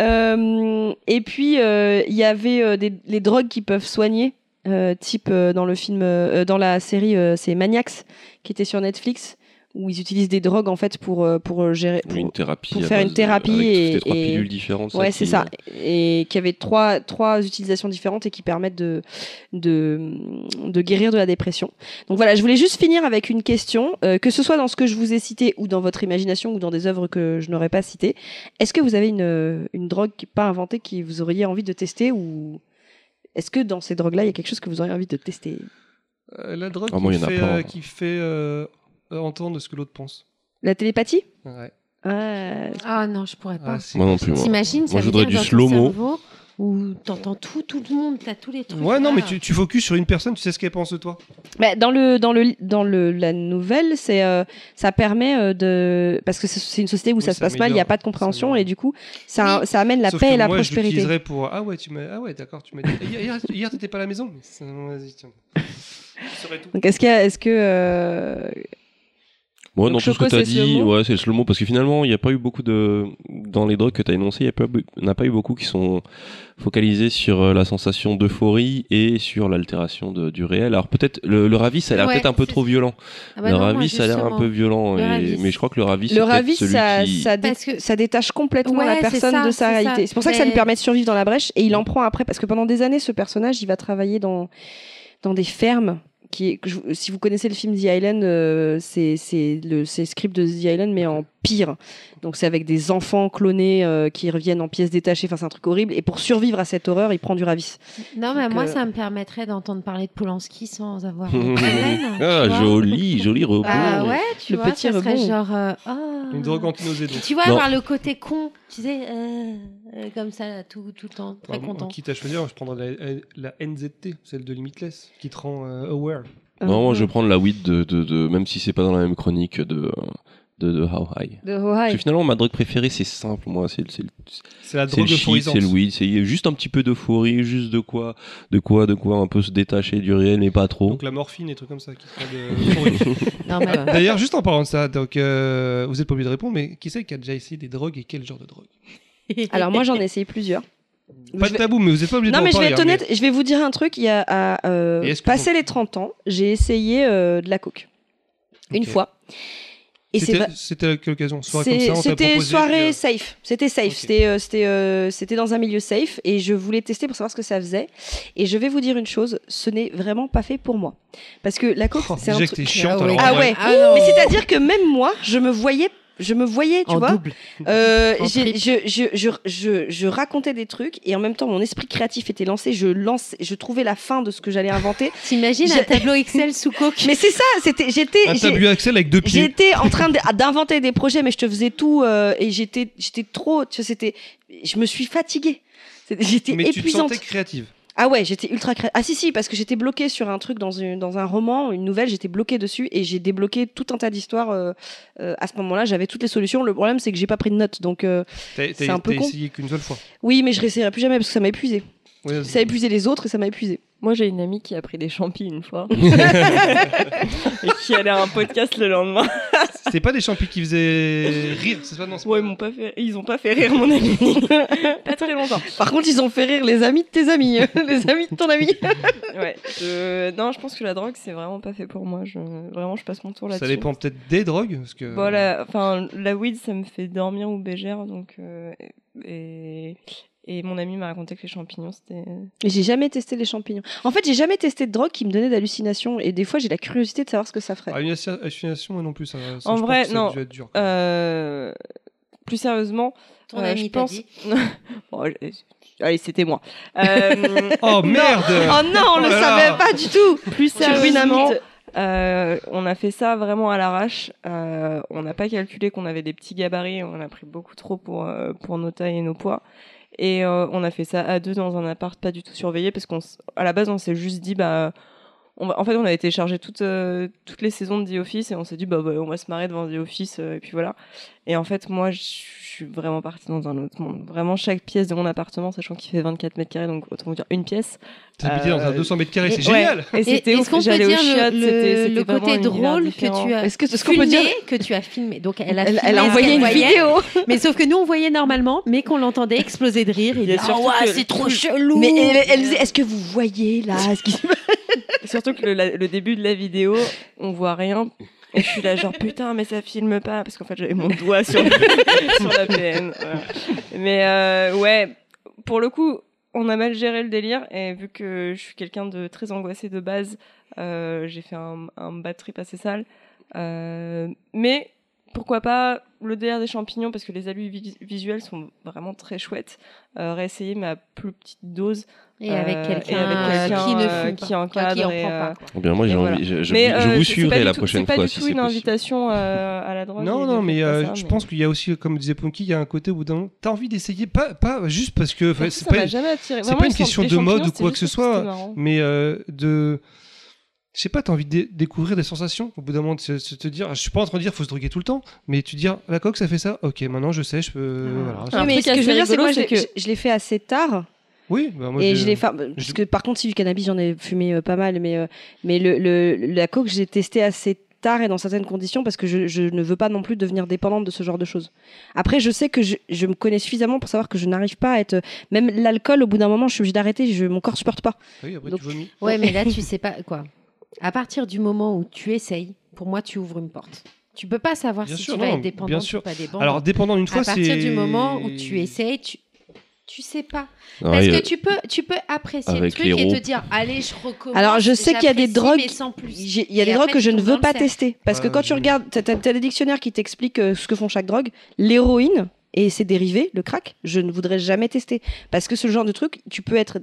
Euh, et puis euh, il y avait euh, des, les drogues qui peuvent soigner, euh, type euh, dans le film, euh, dans la série, euh, c'est Maniacs qui était sur Netflix, où ils utilisent des drogues en fait pour euh, pour euh, gérer Oui, une thérapie. pour faire une de- thérapie avec toutes et- les trois et- pilules différentes. Ouais, c'est ça. Et qui avait trois, trois utilisations différentes et qui permettent de, de, de guérir de la dépression. Donc voilà, je voulais juste finir avec une question, euh, que ce soit dans ce que je vous ai cité ou dans votre imagination ou dans des œuvres que je n'aurais pas citées. Est-ce que vous avez une, une drogue qui- pas inventée qui vous auriez envie de tester ou est-ce que dans ces drogues-là, il y a quelque chose que vous auriez envie de tester? Euh, la drogue Ah, qui moi, fait, plein. euh, qui fait euh, euh, entendre ce que l'autre pense. La télépathie? Ouais. Ah, Ah non, je pourrais pas. Ah, Moi non plus. moi. T'imagines, ça Moi, je voudrais du slow-mo. Où t'entends tout, tout le monde, t'as tous les trucs. Ouais, non, mais tu, tu focuses sur une personne, tu sais ce qu'elle pense de toi. Bah, dans le dans le dans le la nouvelle, c'est euh, ça permet euh, de parce que c'est- une société où Oui, ça se passe mal, il n'y a pas de compréhension et du coup ça ça amène la Sauf paix que et la moi, je prospérité. l'utiliserais pour ah ouais, tu m'as ah ouais, d'accord, tu m'as dit hier, hier, t'étais pas à la maison. Mais ça- Vas-y, tiens. Je saurais tout. Donc est-ce qu'il y a- est-ce que euh, Ouais, Donc, dans tout ce que tu as c'est dit, ouais, c'est le slow-mo parce que finalement, il n'y a pas eu beaucoup de. Dans les drogues que tu as énoncées, il n'y a, pas eu- il n'y en a pas eu beaucoup qui sont focalisés sur euh, la sensation d'euphorie et sur l'altération du réel. Alors peut-être le, le Ravis, ça a l'air Ouais, peut-être un peu trop violent. Ah bah le non, moi, Ravis, ça a l'air un peu violent. Et-. Mais je crois que le Ravis, le ravis celui ça qui... ça, dé- Parce que- ça détache complètement Ouais, la personne ça, de sa réalité. C'est pour ça que ça lui permet de survivre dans la brèche et il en prend après parce que pendant des années ce personnage il va travailler dans dans des fermes qui est, si vous connaissez le film The Island, euh, c'est c'est le c'est le script de The Island mais en pire. Donc c'est avec des enfants clonés euh, qui reviennent en pièces détachées. Enfin c'est un truc horrible. Et pour survivre à cette horreur, il prend du ravis. Non, mais Donc, moi, euh, ça me permettrait d'entendre parler de Polanski sans avoir ah, joli, joli rebond. Ah ouais, tu Le vois, petit ça serait rebond. genre. euh, ah. Une drogue anti-nausée. donc. Tu vois, Non. avoir le côté con, tu sais, euh, comme ça, tout, tout le temps, très Ah, content. Quitte à choisir, je prendrais la, la NZT, celle de Limitless, qui te rend euh, aware. Non, moi, je vais prendre la weed de, de, de- même si c'est pas dans la même chronique de, de, de How High. de Parce Hohai. que finalement, ma drogue préférée, c'est simple, moi. C'est c'est le, C'est la c'est drogue le shit, euphorisante. c'est le weed. C'est juste un petit peu d'euphorie, juste de quoi, de quoi, de quoi un peu se détacher du réel, mais pas trop. Donc la morphine et trucs comme ça qui rend de-. Non, D'ailleurs, juste en parlant de ça, donc euh, vous êtes pas obligé de répondre, mais qui c'est qui a déjà essayé des drogues et quel genre de drogue? Alors moi j'en ai essayé plusieurs. Pas de vais- tabou, mais vous êtes pas obligé Non d'en mais je vais être hein, honnête, je vais vous dire un truc. Il y a à, euh, vous- les 30 ans, j'ai essayé euh, de la coke une fois. Et c'est C'était à quelle occasion? Soirée comme C'est- ça, on t'a C'était proposé, soirée euh, safe. C'était safe. Ok. C'était euh, c'était euh, c'était dans un milieu safe et je voulais tester pour savoir ce que ça faisait. Et je vais vous dire une chose, ce n'est vraiment pas fait pour moi. Parce que la coke, Oh, c'est un truc. chiante, Ah alors. ouais. Ah ouais. vrai. Ah non. Mais c'est-à-dire que même moi, je me voyais, je me voyais, tu en vois. double. Euh, En j'ai- triple. je, je, je, je, je racontais des trucs et en même temps mon esprit créatif était lancé. Je lance, je trouvais la fin de ce que j'allais inventer. T'imagines un tableau Excel sous coke Mais c'est ça, c'était, j'étais, Un j'ai- tableau Axel avec deux pieds. J'étais en train d'inventer des projets, mais je te faisais tout euh, et j'étais, j'étais trop. Tu vois, c'était, je me suis fatiguée. J'étais Mais tu te épuisante. sentais créative. Ah ouais, j'étais ultra cré... Ah si si, parce que j'étais bloquée sur un truc dans, une, dans un roman, une nouvelle, j'étais bloquée dessus et j'ai débloqué tout un tas d'histoires. euh, euh, à ce moment-là, j'avais toutes les solutions. Le problème, c'est que j'ai pas pris de notes, donc euh, T'as C'est un peu con. essayé qu'une seule fois. oui, mais je réessayerai plus jamais parce que ça m'a épuisé. Ouais, Ça a épuisé les autres et ça m'a épuisé. Moi, j'ai une amie qui a pris des champis une fois et qui allait à un podcast le lendemain. C'était pas des champis qui faisaient rire, c'est pas non. c'est Ouais, ils m'ont pas fait, ils ont pas fait rire mon ami. pas très longtemps. Par contre, ils ont fait rire les amis de tes amis, les amis de ton ami. Ouais. Non, je pense que la drogue, c'est vraiment pas fait pour moi. Je... Vraiment, je passe mon tour là-dessus. Ça dépend peut-être des drogues, parce que. La... Enfin, la weed, ça me fait dormir ou bégère, donc. euh, Et... et mon ami m'a raconté que les champignons, c'était. Mais j'ai jamais testé les champignons. En fait, j'ai jamais testé de drogue qui me donnait d'hallucinations et des fois, j'ai la curiosité de savoir ce que ça ferait. Ah, une hallucination, moi non plus. Ça, ça, En je pense vrai, que ça non. a dû être dur. Euh... Plus sérieusement, Ton euh, ami je pense. dit. Bon, allez, c'était moi. Euh, Oh merde Oh non, on le Oh là savait pas du tout. Plus sérieusement, euh, on a fait ça vraiment à l'arrache. Euh, on n'a pas calculé qu'on avait des petits gabarits. On a pris beaucoup trop pour, euh, pour nos tailles et nos poids. Et euh, on a fait ça à deux dans un appart pas du tout surveillé parce qu'à la base, on s'est juste dit, bah, on va, en fait, on avait téléchargé toutes, euh, toutes les saisons de The Office et on s'est dit, bah, bah, on va se marrer devant The Office euh, et puis voilà. Et en fait, moi, je suis vraiment partie dans un autre monde. Vraiment, chaque pièce de mon appartement, sachant qu'il fait 24 mètres carrés, donc autant vous dire une pièce. T'as habité dans un Euh, 200 mètres carrés, c'est génial Et c'était ouf. Est-ce qu'on peut J'allais au dire chiottes, le, c'était- le, côté drôle que tu as Est-ce que- est-ce qu'on filmé, peut dire- que tu as filmé? Donc elle a Elle, filmé elle a ce envoyé une voyait, vidéo. Mais sauf que nous on voyait normalement, mais qu'on l'entendait exploser de rire et Ah ouais, c'est trop chelou. Mais elle, elle disait, est-ce que vous voyez là ce qui se passe? Surtout que le, début de la vidéo, on voit rien. Et je suis là, genre putain, mais ça filme pas, parce qu'en fait j'avais mon doigt sur, sur la PN. Mais euh, ouais, pour le coup, on a mal géré le délire, et vu que je suis quelqu'un de très angoissé de base, euh, j'ai fait un, un bad trip assez sale. Euh, mais pourquoi pas le délire des champignons, parce que les alus vis- visuels sont vraiment très chouettes. Euh, réessayer ma plus petite dose. Et avec Euh, quelqu'un avec euh, quelqu'un, qui ne euh, fume qui pas, encadre qui en et, prend pas. quoi. Eh bien, moi, j'ai Et envie, voilà. je, je- Mais, je vous suivrai pas la du tout- prochaine C'est pas fois du tout une invitation euh, à la drogue. Non, non, mais euh, je mais- pense qu'il y a aussi, comme disait Punky, il y a un côté où, bout d'un t'as envie d'essayer, pas, pas juste parce que. C'est ça pas, m'a jamais attiré. c'est Vraiment, pas une question de mode ou quoi que ce soit, mais euh, de. Je sais pas, t'as envie de dé- découvrir des sensations. Au bout d'un moment, de se, te dire, je suis pas en train de dire faut se droguer tout le temps, mais tu dire la coque ça fait ça, ok, maintenant je sais, je peux. Ah. Voilà. Un Oui, mais ce que je veux dire, c'est que moi, je l'ai- que- je je l'ai fait assez tard. Oui, bah moi et je- l'ai fait parce que par contre si du cannabis j'en ai fumé euh, pas mal mais euh, mais le, le- la coke j'ai testé assez tard et dans certaines conditions parce que je, je ne veux pas non plus devenir dépendante de ce genre de choses. Après je sais que je, je me connais suffisamment pour savoir que je n'arrive pas à être même l'alcool au bout d'un moment je suis obligée d'arrêter, je mon corps supporte pas. Oui, après Donc- tu vomis. Ouais, mais là, tu sais pas quoi. À partir du moment où tu essayes, pour moi, tu ouvres une porte. Tu peux pas savoir Bien si sûr, tu vas non, être dépendant bien ou pas dépendant. Alors dépendant d'une fois, à c'est. partir du moment où tu essayes, tu tu sais pas. Ah, Parce que euh, tu peux tu peux apprécier le truc et te dire allez, je recommence. Alors je sais qu'il y a des drogues Il y a des drogues après, que je ne veux le pas tester parce que quand tu regardes, t'as as, des dictionnaires qui t'expliquent euh, ce que font chaque drogue. L'héroïne et ses dérivés, le crack, je ne voudrais jamais tester parce que ce genre de truc, tu peux être.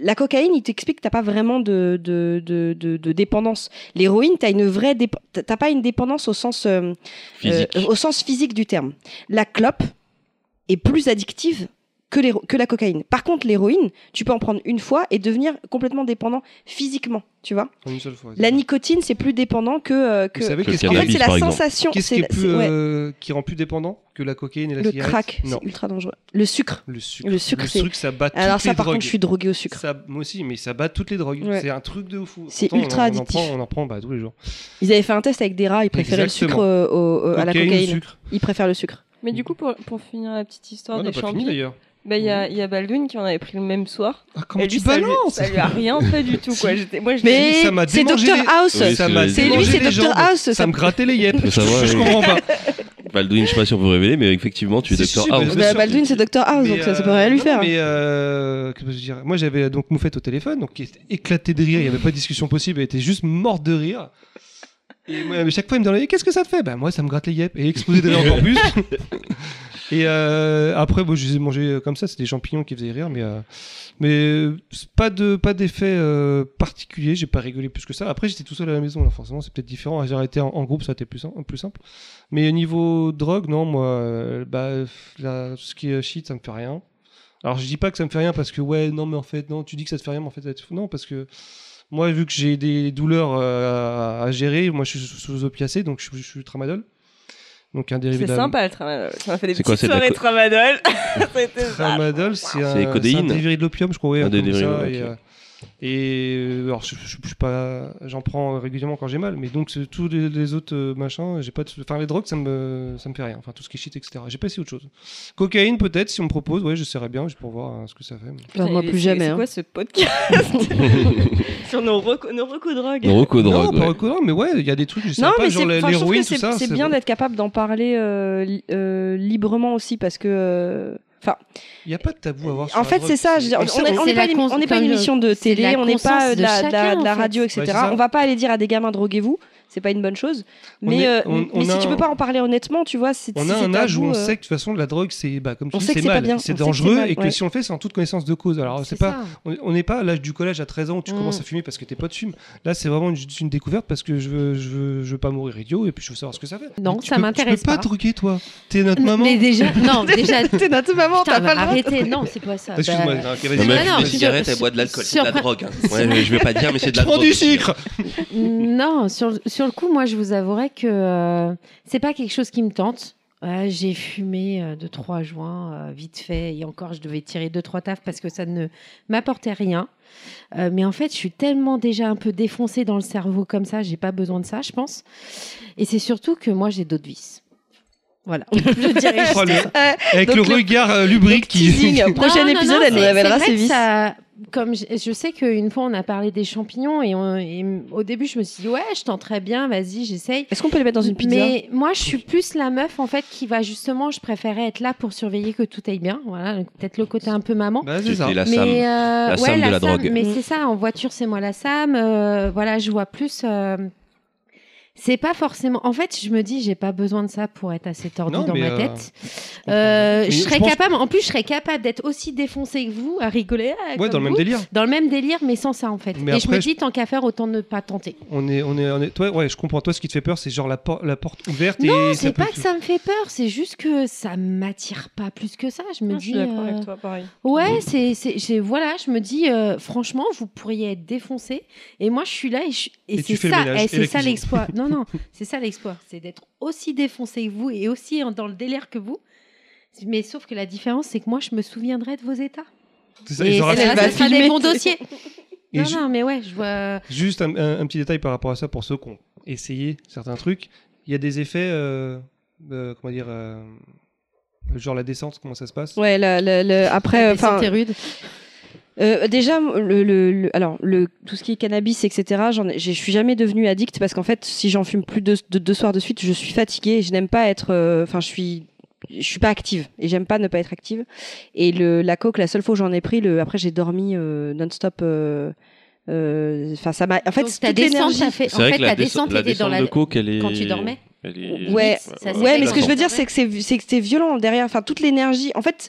La cocaïne, il t'explique que t'as pas vraiment de de, de, de, de dépendance. L'héroïne, t'as une vraie t'as pas une dépendance au sens euh, euh, au sens physique du terme. La clope est plus addictive que, la cocaïne. Par contre, l'héroïne, tu peux en prendre une fois et devenir complètement dépendant physiquement, tu vois. En une seule fois. La nicotine, c'est plus dépendant que. euh, que... Vous savez Que qu'est-ce le En qui, fait, c'est la sensation. qu'est-ce c'est qui, la- est plus, ouais. euh, qui rend plus dépendant que la cocaïne et la Le cigarette crack, c'est ultra dangereux. Le sucre. Le sucre. Le sucre, c'est- ça bat toutes Alors ça, les par drogues. contre, je suis droguée au sucre. Ça- moi aussi, mais ça bat toutes les drogues. Ouais. C'est un truc de fou. C'est ultra on, en- addictif. On en prend, on en prend bah, tous les jours. Ils avaient fait un test avec des rats, ils préféraient Exactement. le sucre euh, au- au- à la Cocaïne sucre. Ils préfèrent le sucre. Mais du coup, pour, pour finir la petite histoire des champignons. Bah, il y, a, il y a Baldwin qui en avait pris le même soir. Ah, comment et lui, tu ça lui, balances ça lui a rien fait du tout. Quoi. Si. J'étais- Moi, je Mais ça m'a c'est démangé Dr les- House. Oui, Ça m'a c'est lui, démangé c'est les Dr jambes. House, Ça, ça- me grattait les yeux. Savoir, je oui. comprends pas. Baldwin, je suis pas sûr vous révéler, mais effectivement, tu es Si, si, Dr si, House. mais- Bah, sûr. Baldwin, c'est Dr House, donc Mais, ça, ça euh, peut rien lui non, faire. Mais euh, qu'est-ce que je veux dire? Moi, j'avais donc Moufette au téléphone, donc qui était éclaté de rire. Il n'y avait pas de discussion possible. Elle était juste morte de rire. Et moi, à chaque fois, il me demandait Qu'est-ce que ça te fait? Bah, moi, ça me gratte les yeux. Et explosé rire encore plus. Et euh, après, bon, je les ai mangés comme ça. C'est des champignons qui faisaient rire, mais euh, mais euh, pas de pas d'effet euh, particulier. J'ai pas rigolé plus que ça. Après, j'étais tout seul à la maison. Forcément, c'est peut-être différent. J'ai arrêté en, groupe, ça a été plus, sim- plus simple. Mais au niveau drogue, non, moi, euh, bah, ce qui est shit, ça me fait rien. Alors, je dis pas que ça me fait rien parce que ouais, non, mais en fait, non, tu dis que ça te fait rien, mais en fait, non, parce que moi, vu que j'ai des douleurs euh, à, gérer, moi, je suis sous, opiacé, donc je suis tramadol. Donc un dérivé C'est sympa le tramadol. Ça m'a fait des petites soirées tramadol. Tramadol, c'est un, un dérivé de l'opium, je crois. ouais, Un un des et, euh, alors, je, je- je suis pas, j'en prends régulièrement quand j'ai mal, mais donc tous les, les autres euh, machins, j'ai pas, de- enfin les drogues, ça me, ça me fait rien. Enfin tout ce qui est shit, etc. J'ai pas essayé autre chose. Cocaïne peut-être, si on me propose, ouais, j'essaierais bien, juste pour voir hein, ce que ça fait. mais- Bah, moi, plus jamais. C'est hein. quoi ce podcast? Sur nos recos nos recos drogues. Non, Rocco non, drogue. pas ouais. recours, mais ouais, il y a des trucs, je sais Non, pas, mais genre je l'héroïne, tout ça. c'est bien d'être capable d'en parler euh, li- euh, librement aussi parce que. euh, Enfin, Il y a pas de tabou à avoir. sur en fait, c'est ça. je veux dire, on n'est pas, une- on pas émission de télé, on n'est pas de la, de de radio, etc. Ouais, on va pas aller dire à des gamins droguez-vous, c'est pas une bonne chose. Mais, est- euh, on- mais on si a tu un- peux pas en parler honnêtement, tu vois, c'est On si a un âge où on euh, sait que de toute façon la drogue c'est bah, comme tu on dis sait que c'est pas mal, c'est dangereux mal, et que ouais. si on le fait c'est en toute connaissance de cause. Alors c'est pas on n'est pas à l'âge du collège à 13 ans où tu Mm. commences à fumer parce que tes potes fument. Là c'est vraiment une, une découverte parce que je veux, je veux je veux pas mourir idiot et puis je veux savoir ce que ça fait. Non, Tu ça m'intéresse Tu peux pas pas. droguer toi. T'es notre maman. Mais déjà, non, déjà. T'es notre maman, t'as pas arrêtez, non, c'est pas ça. Excuse-moi. Bah, sur- cigarette, elle boit de l'alcool, c'est de la drogue. hein. Je vais pas dire, mais c'est de la drogue. du aussi. sucre. Non, sur, sur le coup, moi, je vous avouerai que euh, c'est pas quelque chose qui me tente. Ouais, j'ai fumé euh, deux trois joints euh, vite fait et encore je devais tirer deux trois tafs parce que ça ne m'apportait rien. Euh, mais en fait, je suis tellement déjà un peu défoncée dans le cerveau comme ça, j'ai pas besoin de ça, je pense. Et c'est surtout que moi j'ai d'autres vices. Voilà, je dirais juste Avec Donc le regard euh, lubrique qui. teasing, prochain Non, non, épisode, non, elle nous révélera ses vices. ça- comme je, je sais qu'une fois on a parlé des champignons et, on- et au début je me suis dit ouais, je tenterais bien, vas-y, j'essaye. Est-ce qu'on peut les mettre dans une pizza? Mais moi, je suis plus la meuf en fait qui va justement, je préférais être là pour surveiller que tout aille bien. Voilà, peut-être le côté un peu maman. Bah, c'est ça. La mais Sam. euh, La ouais, Sam de la Sam, drogue. Mais c'est ça, en voiture, c'est moi la Sam. euh, voilà, je vois plus. euh, c'est pas forcément. En fait, je me dis, j'ai pas besoin de ça pour être assez tordu Non, dans ma euh, tête. Euh, je je serais pense- capable. En plus, je serais capable d'être aussi défoncée que vous, à rigoler. ah, Ouais, dans le même délire. Dans le même délire, mais sans ça en fait. Mais Et je me dis, tant qu'à faire, autant ne pas tenter. On est, on est, on est. Toi, ouais, je comprends. Toi, ce qui te fait peur, c'est genre la, por- la porte ouverte Non, c'est peut pas que ça me fait peur, c'est juste que ça m'attire pas plus que ça. Je me Ah, je suis dis. d'accord euh, avec toi, pareil. Ouais, c'est, voilà, je me dis, euh, franchement, vous pourriez être défoncé. Et moi, je suis là et, je- et Et tu c'est ça, c'est ça l'exploit. Non, non, c'est ça l'exploit, c'est d'être aussi défoncé que vous et aussi dans le délire que vous. Mais sauf que la différence, c'est que moi, je me souviendrai de vos états. C'est ça, et ils auraient c'est fait- ça sera des filmer. bons dossiers. Et non, non, mais ouais, je vois. Juste un, un- un petit détail par rapport à ça pour ceux qui ont essayé certains trucs. Il y a des effets, euh, euh, comment dire, euh, genre la descente, comment ça se passe? Ouais, le- après, la enfin, rude. Euh, déjà, le, le- le- alors le, tout ce qui est cannabis, etc. Je suis jamais devenue addict parce qu'en fait, si j'en fume plus de, de deux soirs de suite, je suis fatiguée. Et je n'aime pas être, euh, enfin, je suis, je suis pas active et j'aime pas ne pas être active. Et le, la coke, la seule fois où j'en ai pris, le, après j'ai dormi euh, non-stop. euh, euh, Enfin, ça m'a. En fait, Donc, toute ta descente, l'énergie- ça fait. En fait, ta descente- la était dans la. de coke, elle est. quand tu dormais elle est- Ouais, Ouais, mais ce que je veux dire, c'est que c'est c'est que c'est violent derrière. Enfin, toute l'énergie. En fait,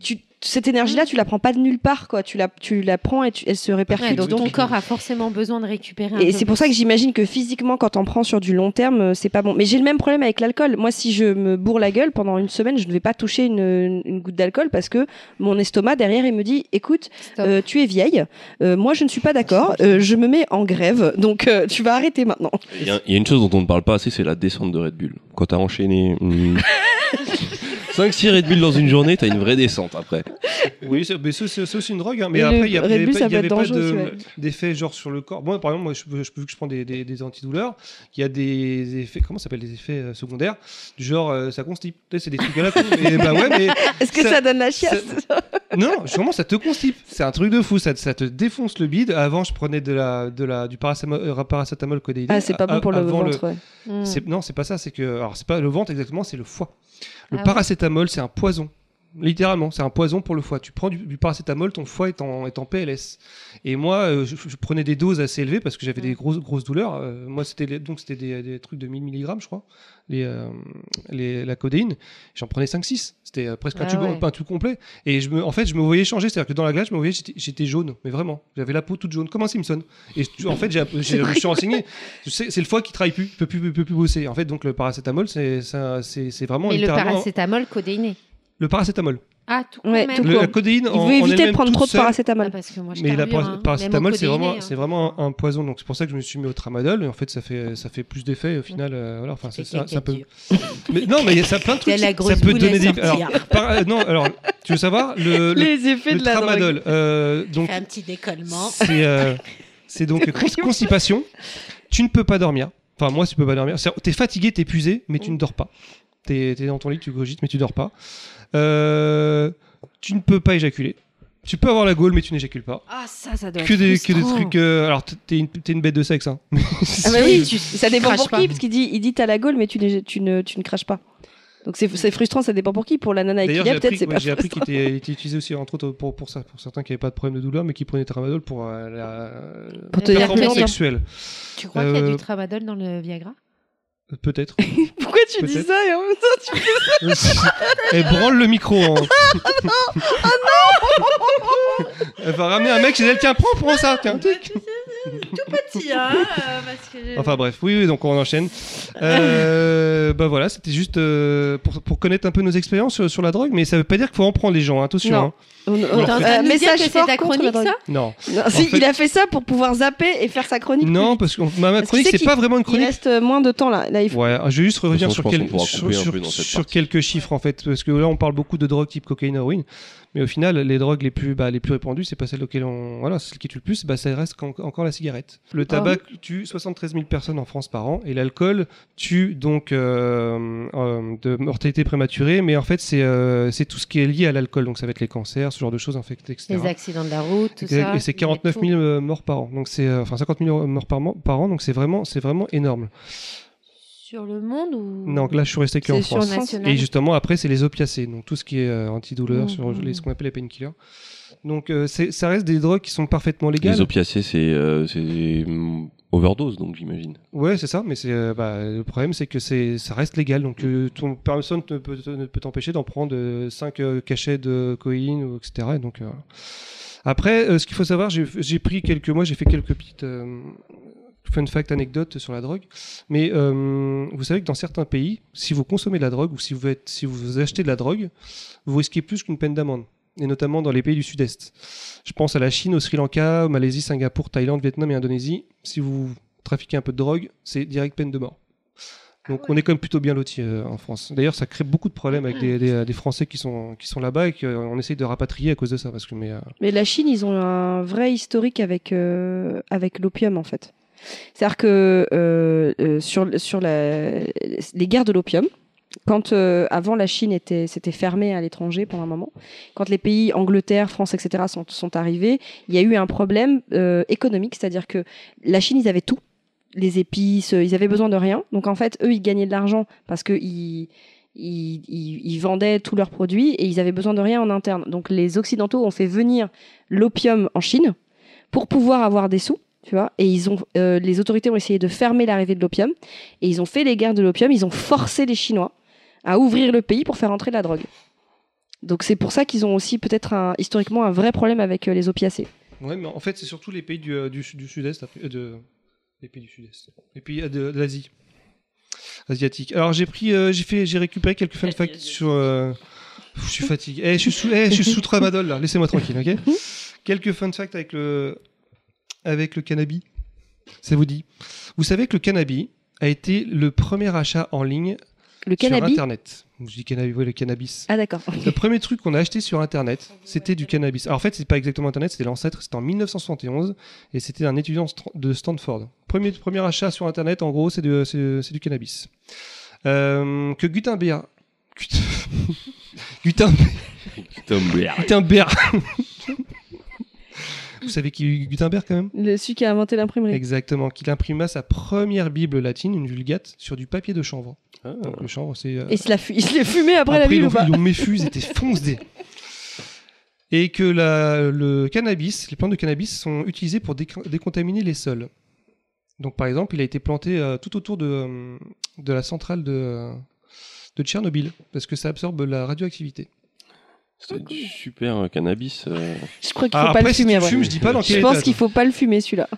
tu, cette énergie-là, tu la prends pas de nulle part, quoi. Tu la, tu la prends et tu, elle se répercute. Ouais, donc ton donc- corps a forcément besoin de récupérer un et c'est pour ça que j'imagine que physiquement, quand on prend sur du long terme, euh, c'est pas bon. Mais j'ai le même problème avec l'alcool. Moi, si je me bourre la gueule pendant une semaine, je ne vais pas toucher une, une goutte d'alcool parce que mon estomac derrière, il me dit, écoute, euh, tu es vieille. Euh, moi, je ne suis pas d'accord. Euh, je me mets en grève. Donc, euh, tu vas arrêter maintenant. Il y, a- il y a une chose dont on ne parle pas assez, c'est la descente de Red Bull. Quand t'as enchaîné 5-6 Red Bull dans une journée, t'as une vraie descente après. Oui, c'est mais c'est- c'est c'est aussi une drogue. hein. Mais Et après, il y a- il y Red avait Bull, pas, ça il y avait pas dangereux de- aussi, ouais. d'effets genre sur le corps. Moi, par exemple, moi, je, je, vu que je prends des, des, des antidouleurs, il y a des effets, comment ça s'appelle, des effets euh, secondaires, du genre euh, ça constipe. Tu sais, C'est des trucs à la con. Bah ouais, mais Est-ce que Ça- ça, donne la chiasse non, vraiment, ça te constipe. C'est un truc de fou. Ça, ça te défonce le bide. Avant, je prenais de la, de la, du paracétamol, euh, paracétamol codéiné. Ah, c'est pas bon A- pour le ventre. ouais. Mm. c'est- Non, c'est pas ça. C'est que, alors, c'est pas le ventre exactement, c'est le foie. Le Ah ouais. paracétamol, c'est un poison. Littéralement, c'est un poison pour le foie. Tu prends du, du paracétamol, ton foie est en, est en PLS. Et moi, euh, je, je prenais des doses assez élevées parce que j'avais des grosses, grosses douleurs. Euh, moi, c'était les- donc c'était des, des trucs de 1000 mg, je crois, les, euh, les, la codéine. J'en prenais 5-6. C'était euh, presque un, Ah tube, ouais. un tube complet. Et je me, en fait, je me voyais changer. C'est-à-dire que dans la glace, je me voyais, j'étais- jaune, mais vraiment. J'avais la peau toute jaune, comme un Simpson. Et en fait, j'ai, je me suis renseigné. C'est le foie qui travaille plus, peut plus, peut plus bosser. En fait, donc le paracétamol, c'est, ça- c'est, c'est vraiment Mais le paracétamol codéiné. le paracétamol. Ah, tout Ouais, même. tout Le- court. la codéine, Il en, veut éviter de prendre trop de seule, Ah, paracétamol. parce que moi, je mais la para- hein. paracétamol, c'est vraiment, codéiné, c'est hein. vraiment un, un poison. Donc c'est pour ça que je me suis mis au tramadol. Et en fait, ça fait, ça fait plus d'effet. Au final, euh, voilà. Enfin, c'est ça, ça peut. Mais non, mais il y a ça plein de trucs. La ça peut donner des. Alors, par- euh, non, alors, tu veux savoir le, le, Les effets le de la tramadol. euh, donc, un petit décollement. c'est donc cons- constipation. Tu ne peux pas dormir. Enfin, moi, tu peux pas dormir. T'es fatigué, t'es épuisé, mais tu ne dors pas. T'es es dans ton lit, tu cogites, mais tu dors pas. Euh, tu ne peux pas éjaculer. Tu peux avoir la gaule, mais tu n'éjacules pas. Ah, ça, ça doit Que être des, que des trucs. euh, alors, t'es une, t'es une bête de sexe. Hein. Ah bah oui, tu- ça dépend pour pas. qui, parce qu'il dit, il dit t'as la gaule, mais tu, n'es- tu, ne, tu ne craches pas. Donc c'est c'est frustrant, ça dépend pour qui. Pour la nana qui D'ailleurs, l'a, j'ai peut-être appris, c'est ouais, pas j'ai appris qu'il était, il était utilisé aussi, entre autres, pour, pour ça, pour certains qui n'avaient pas de problème de douleur, mais qui prenaient tramadol pour euh, la Pour te dire performance plus longtemps. sexuelle. Tu crois qu'il y a Euh, du tramadol dans le Viagra? Peut-être. Pourquoi tu dis ça et en même temps tu Elle branle le micro. En... Elle va ramener un mec chez elle. Tiens, prends, prends ça. Tiens. tic. petit, hein euh, parce que... Enfin bref, oui, oui, donc on enchaîne. Euh, bah voilà, c'était juste euh, pour, pour connaître un peu nos expériences sur, sur la drogue, mais ça veut pas dire qu'il faut en prendre les gens, hein, attention. Non. hein. On, on- euh, message que c'est fort ta contre la chronique, drogue. ça Non, Non, si, fait- il a fait ça pour pouvoir zapper et faire sa chronique. non, parce que ma, ma chronique c'est pas vraiment une Il chronique. reste euh, moins de temps là. Là, il faut... Ouais, je vais juste revenir sur, quel- quelques chiffres en fait, parce que là on parle beaucoup de drogues type cocaïne, héroïne, mais au final les drogues les plus, bah, les plus répandues, c'est pas celles auxquelles on, voilà, celles qui tuent le plus, bah, ça reste encore la cigarette. Ah Le tabac tue 73 000 personnes en France par an, et l'alcool tue donc euh, euh, de mortalité prématurée, mais en fait c'est euh, c'est tout ce qui est lié à l'alcool, donc ça va être les cancers, ce genre de choses infectées, etc. Les accidents de la route, tout Exact. ça. Et c'est 49 000 euh, morts par an. Donc c'est euh, enfin 50 000 morts par, an. Donc c'est vraiment c'est vraiment énorme. Sur le monde ou? Non, là je suis resté que en France. national. Et justement après c'est les opiacés, donc tout ce qui est euh, antidouleur, sur les, ce qu'on appelle les painkillers. Donc euh, ça reste des drogues qui sont parfaitement légales. Les opiacés, c'est euh, overdose, donc j'imagine. Ouais, c'est ça, mais euh, bah, le problème, c'est que ça reste légal, donc euh, personne ne peut, t'empêcher d'en prendre 5 cachets de ou etc. Et donc, euh, après, euh, ce qu'il faut savoir, j'ai pris quelques mois, j'ai fait quelques petites euh, fun fact anecdotes sur la drogue, mais euh, vous savez que dans certains pays, si vous consommez de la drogue ou si vous achetez de la drogue, vous risquez plus qu'une peine d'amende. Et notamment dans les pays du Sud-Est. Je pense à la Chine, au Sri Lanka, au Malaisie, Singapour, Thaïlande, Vietnam et Indonésie. Si vous trafiquer un peu de drogue, c'est direct peine de mort. Donc on est quand même plutôt bien lotis euh, en France. D'ailleurs, ça crée beaucoup de problèmes avec des, des- des Français qui sont, qui sont là-bas et qu'on essaye de rapatrier à cause de ça. Parce que, mais, euh, Mais la Chine, ils ont un vrai historique avec, euh, avec l'opium, en fait. C'est-à-dire que euh, euh, sur, sur la- les guerres de l'opium, quand euh, avant la Chine était s'était fermée à l'étranger pendant un moment, quand les pays Angleterre, France, etc. sont, arrivés, il y a eu un problème euh, économique, c'est-à-dire que la Chine, ils avaient tout, les épices, euh, ils avaient besoin de rien. Donc en fait, eux, ils gagnaient de l'argent parce que ils, vendaient tous leurs produits et ils avaient besoin de rien en interne. Donc les Occidentaux ont fait venir l'opium en Chine pour pouvoir avoir des sous. Tu vois, et ils ont, les autorités ont essayé de fermer l'arrivée de l'opium et ils ont fait les guerres de l'opium. Ils ont forcé les Chinois à ouvrir le pays pour faire entrer de la drogue. Donc c'est pour ça qu'ils ont aussi peut-être un- historiquement un vrai problème avec euh, les opiacés. ouais, mais en fait, c'est surtout les pays du, euh, du, sud- du Sud-Est, euh, de, les pays du Sud-Est, les pays euh, de, de l'Asie asiatique. Alors j'ai pris, euh, j'ai fait, j'ai récupéré quelques fun facts sur. euh, Je suis fatigué. Eh, je suis sous, eh, je suis sous tramadol là. Laissez-moi tranquille, ok? Quelques fun facts avec le, avec le cannabis. Ça vous dit Vous savez que le cannabis a été le premier achat en ligne Le sur cannabis. Internet. Je dis cannabis, oui, le cannabis. Ah d'accord. Le premier truc qu'on a acheté sur Internet, c'était du cannabis. Alors en fait, c'est pas exactement Internet, c'était l'ancêtre, c'était en 1971, et c'était un étudiant de Stanford. Premier, premier achat sur Internet, en gros, c'est de- c'est c'est du cannabis. Euh, que Gutenberg... Gut- Gutenberg... Gutenberg... Vous savez qui est Gutenberg quand même? Le celui qui a inventé l'imprimerie. Exactement, qu'il imprima sa première Bible latine, une vulgate, sur du papier de chanvre. Ah. Donc le chanvre, c'est... euh, Et il se l'a fu- il se l'est fumé après, la après, ville ils ou pas ils l'ont méfuse, ils étaient foncés. Et que la- le cannabis, les plantes de cannabis sont utilisées pour déc- décontaminer les sols. Donc par exemple, il a été planté euh, tout autour de, euh, de la centrale de, euh, de Tchernobyl, parce que ça absorbe la radioactivité. C'est du super euh, cannabis. euh. Je crois qu'il Ah, faut pas après, le si fumer. tu le ouais. fumes, je dis pas dans quel Je pense qu'il faut pas le fumer celui-là.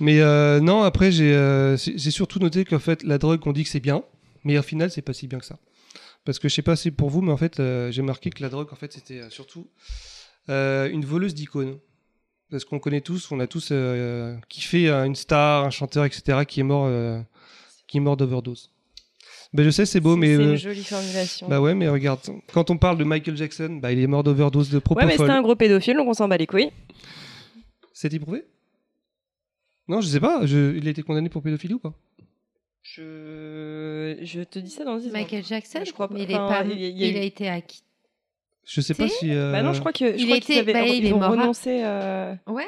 Mais euh, non, après, j'ai euh, surtout noté qu'en fait, la drogue, on dit que c'est bien, mais au final, c'est pas si bien que ça. Parce que je sais pas si c'est pour vous, mais en fait, euh, j'ai marqué que la drogue, en fait, c'était euh, surtout une voleuse d'icônes. Parce qu'on connaît tous, on a tous kiffé une star, un chanteur, etc., qui est mort, qui est mort d'overdose. Ben, je sais, c'est beau, mais C'est une jolie formulation. bah ouais, mais regarde, quand on parle de Michael Jackson, bah il est mort d'overdose de ouais, propofol. mais c'était un gros pédophile, donc on s'en bat les couilles. C'est éprouvé? Non, je sais pas. je- Il a été condamné pour pédophilie ou pas? Je... je te dis ça dans 10 Michael Jackson, Je crois pas. mais il, est Enfin, pas- il y a- il y a il eu- a été acquitté. Je sais pas Si euh, Bah non, je crois que je Il crois était- qu'ils avaient- bah, il ils est ont mort à- renoncé. euh, Ouais.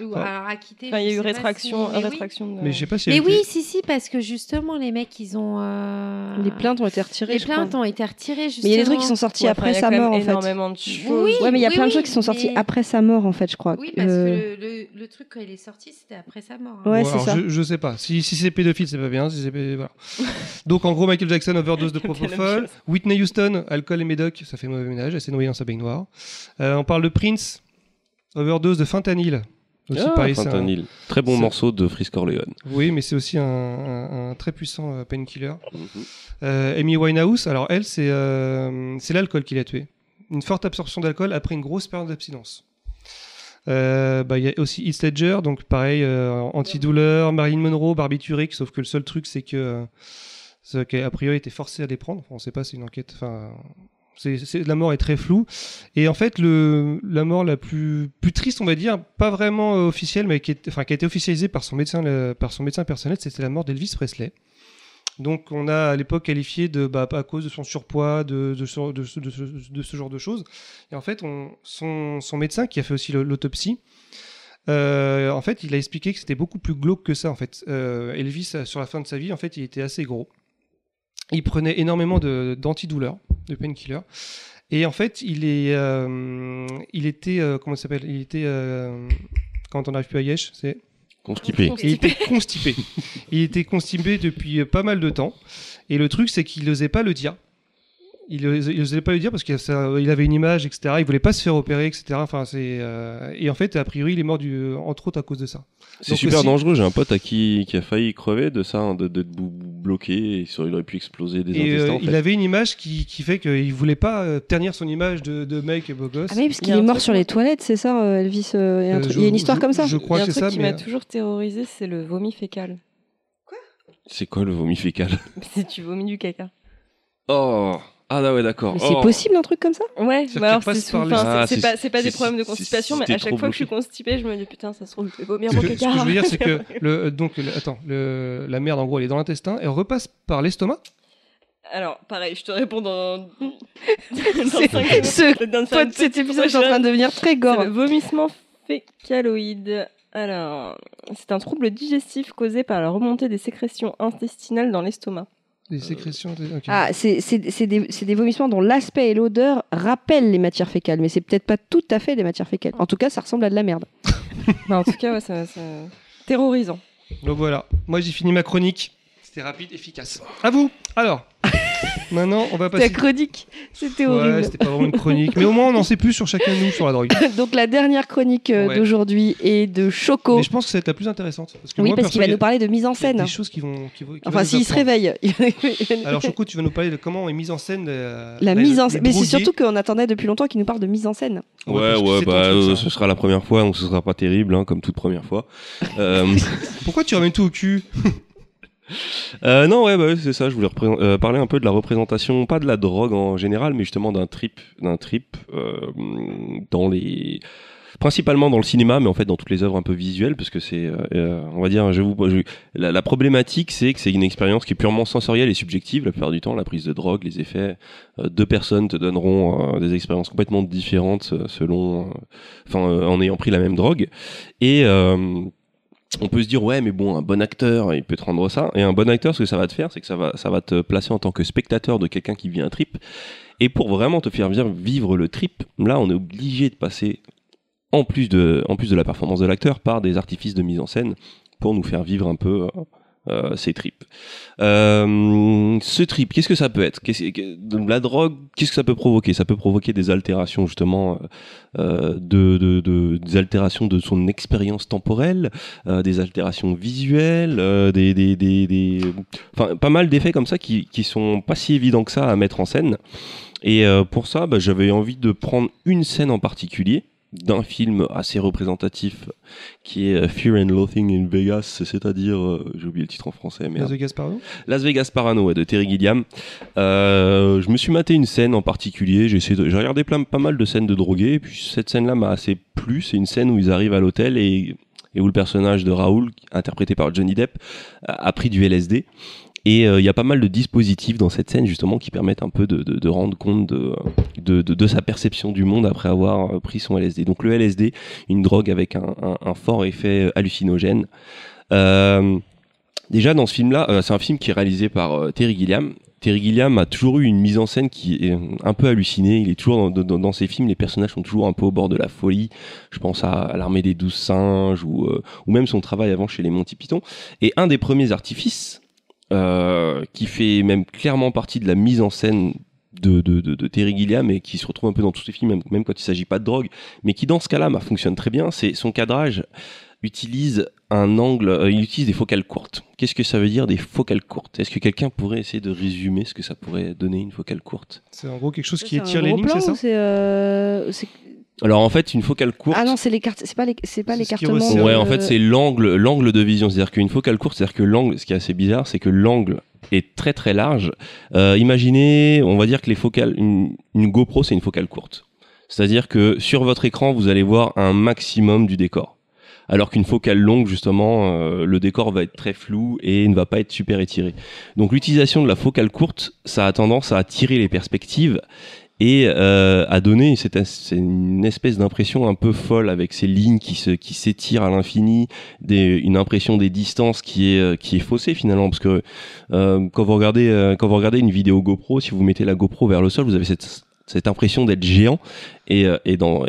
Ou Ouais. alors acquitté. Enfin, il y a eu rétraction, si- mais oui. rétraction. de- Mais je sais pas si. Mais oui, si, si, parce que justement, les mecs, ils ont. euh, Les plaintes ont été retirées. Les plaintes ont été retirées, Mais justement. il y a des trucs qui sont sortis Ouais, après il y a sa mort en fait. énormément de choses. Oui, Ouais, mais il y a oui, plein de trucs qui sont sortis mais- après sa mort en fait, je crois. Oui, parce Euh, que le, le, le truc, quand il est sorti, c'était après sa mort. hein. Ouais, Bon, c'est ça. Je, je sais pas. Si, si c'est pédophile, c'est pas bien. Si voilà. Donc en gros, Michael Jackson overdose de propofol. Whitney Houston, alcool et médoc, ça fait mauvais ménage. Elle s'est noyée dans sa baignoire. Euh, on parle de Prince, overdose de fentanyl. Aussi Ah, pareil, un-. Très bon morceau de Frisk Corleone. Oui, mais c'est aussi un, un- un très puissant euh, painkiller. Mhm. Euh, Amy Winehouse, alors elle, c'est euh, l'alcool qui l'a tuée. Une forte absorption d'alcool après une grosse période d'abstinence. Euh, bah, Il y a aussi Heath Ledger, donc pareil, euh, antidouleur, Marilyn Monroe, barbiturique, sauf que le seul truc, c'est que qu'a priori était forcé à les prendre. Enfin, on sait pas, c'est une enquête. Enfin, la mort est très floue. Et en fait, la mort la plus, triste, on va dire, pas vraiment euh, officielle, mais qui, a été officialisée par son médecin, le- par son médecin personnel, c'était la mort d'Elvis Presley. Donc on a à l'époque qualifié de bah, à cause de son surpoids, de, ce, genre de choses. Et en fait, on- son, médecin qui a fait aussi l'autopsie, euh, en fait, il a expliqué que c'était beaucoup plus glauque que ça. En fait, Euh, Elvis, euh, sur la fin de sa vie, en fait, il était assez gros. Il prenait énormément de- d'antidouleurs, de, painkillers. Et en fait, il est, euh, il était, euh, comment ça s'appelle? Il était, euh, quand on n'arrive plus à Yesh, c'est Constipé. il était constipé. il était constipé depuis pas mal de temps. Et le truc, c'est qu'il n'osait pas le dire. Il n'osait pas le dire parce qu'il il avait une image, etc. Il voulait pas se faire opérer, etc. Enfin, c'est euh, et en fait, a priori, il est mort du, entre autres à cause de ça. C'est Donc super aussi- dangereux. J'ai un pote à qui, qui a failli crever de ça, hein, de d'être bou- bloqué. Et il aurait pu exploser des Et euh, intestins. il avait une image qui, qui fait qu'il voulait pas euh, ternir son image de, de mec beau gosse. Ah oui, parce qu'il a est mort sur les toilettes, c'est ça, euh, Elvis euh, il y a un Euh, truc- je- Il y a une histoire je- comme ça Je Il y crois a un que c'est truc ça, qui mais m'a toujours terrorisé, c'est le vomi fécal. C'est quoi le vomi fécal? Si tu vomis du caca. Oh Ah là ouais, d'accord. Mais c'est Oh. possible un truc comme ça Ouais, bah alors c'est sous- enfin, Ah, c'est- pas, c'est pas des problèmes de constipation, mais à chaque fois que je suis bloqué. constipée, je me dis putain, ça se trouve, je vais vomir mon que, ce caca. que je veux dire, c'est que le, donc, le- attends, le- la merde, en gros, elle est dans l'intestin, elle repasse par l'estomac? Alors, pareil, je te réponds dans. dans ce cet épisode est en train de devenir très gore. le vomissement fécaloïde. Alors, c'est un trouble digestif causé par la remontée des sécrétions intestinales dans l'estomac. Les sécrétions. de- ok. Ah, c'est c'est- c'est des, c'est des vomissements dont l'aspect et l'odeur rappellent les matières fécales, mais c'est peut-être pas tout à fait des matières fécales. En tout cas, ça ressemble à de la merde. Bah, en tout cas, ouais, ça, ça- terrorisant. Donc voilà, moi j'ai fini ma chronique. C'était rapide, efficace. À vous Alors, maintenant on va Ta passer. chronique, c'était Ouais, horrible. c'était pas vraiment une chronique, mais au moins on en sait plus sur chacun de nous sur la drogue. Donc la dernière chronique euh, Ouais. d'aujourd'hui est de Choco. Mais je pense que ça va être la plus intéressante. Parce que Oui, moi, parce qu'il va nous parler de mise en il y a scène. Des choses qui vont. Qui qui Enfin, s'il se réveille. Alors Choco, tu vas nous parler de comment est mise en scène. euh, la mise en scène. Mais c'est surtout qu'on attendait depuis longtemps qu'il nous parle de mise en scène. Ouais, Ouais, ouais, c'est bah, euh, ce sera la première fois, donc ce sera pas terrible, hein, comme toute première fois. Euh, Pourquoi tu ramènes tout au cul? Euh, non, ouais, bah, c'est ça. Je voulais euh, parler un peu de la représentation, pas de la drogue en général, mais justement d'un trip, d'un trip euh, dans les, principalement dans le cinéma, mais en fait dans toutes les œuvres un peu visuelles, parce que c'est, on va dire, je vous, la, problématique, c'est que c'est une expérience qui est purement sensorielle et subjective la plupart du temps. La prise de drogue, les effets, deux personnes te donneront des expériences complètement différentes selon, en ayant pris la même drogue, et on peut se dire ouais mais bon un bon acteur il peut te rendre ça. Et un bon acteur ce que ça va te faire c'est que ça va ça va te placer en tant que spectateur de quelqu'un qui vit un trip. Et pour vraiment te faire vivre, le trip là on est obligé de passer en plus de en plus de la performance de l'acteur par des artifices de mise en scène pour nous faire vivre un peu euh, ces trips. Euh, ce trip, qu'est-ce que ça peut être? La drogue, qu'est-ce que ça peut provoquer? Ça peut provoquer des altérations justement, euh, de, de, de- des altérations de son expérience temporelle, euh, des altérations visuelles, des, enfin pas mal d'effets comme ça qui, qui sont pas si évidents que ça à mettre en scène. Et pour ça, bah, j'avais envie de prendre une scène en particulier d'un film assez représentatif qui est euh, Fear and Loathing in Vegas, c'est-à-dire, euh, j'ai oublié le titre en français, mais Las Vegas Parano Las Vegas Parano ouais, de Terry Gilliam. Euh, je me suis maté une scène en particulier. J'ai de- regardé plein, pas mal de scènes de drogués. Et puis cette scène-là m'a assez plu. C'est une scène où ils arrivent à l'hôtel et, et où le personnage de Raoul, interprété par Johnny Depp, a, a pris du LSD. Et euh, il y a pas mal de dispositifs dans cette scène justement qui permettent un peu de, de- rendre compte de, de, sa perception du monde après avoir euh, pris son LSD. Donc le LSD, une drogue avec un, fort effet hallucinogène. Euh, déjà dans ce film-là, euh, c'est un film qui est réalisé par euh, Terry Gilliam. Terry Gilliam a toujours eu une mise en scène qui est un peu hallucinée. Il est toujours dans, dans- ses films, les personnages sont toujours un peu au bord de la folie. Je pense à, à l'armée des douze singes ou, euh, ou même son travail avant chez les Monty Python. Et un des premiers artifices euh, qui fait même clairement partie de la mise en scène de, de, de, de Terry Gilliam et qui se retrouve un peu dans tous ses films, même, même quand il s'agit pas de drogue, mais qui dans ce cas-là bah, fonctionne très bien, c'est son cadrage utilise un angle, euh, il utilise des focales courtes. Qu'est-ce que ça veut dire des focales courtes? Est-ce que quelqu'un pourrait essayer de résumer ce que ça pourrait donner une focale courte? C'est en gros quelque chose qui étire les lignes, c'est ça? c'est, euh, Alors en fait, une focale courte. Ah non, c'est les cartes, c'est pas les, c'est pas l'écartement. Ouais, de- en fait, c'est l'angle, l'angle de vision. C'est-à-dire qu'une focale courte, c'est-à-dire que l'angle, ce qui est assez bizarre, c'est que l'angle est très très large. Euh, imaginez, on va dire que les focales, une, une GoPro, c'est une focale courte. C'est-à-dire que sur votre écran, vous allez voir un maximum du décor. alors qu'une focale longue, justement, euh, le décor va être très flou et ne va pas être super étiré. Donc l'utilisation de la focale courte, ça a tendance à tirer les perspectives et euh, à donner cette, une espèce d'impression un peu folle avec ces lignes qui se qui s'étirent à l'infini, une impression des distances qui est euh, qui est faussée finalement parce que euh, quand vous regardez euh, quand vous regardez une vidéo GoPro, si vous mettez la GoPro vers le sol, vous avez cette cette impression d'être géant. Et, euh, et dans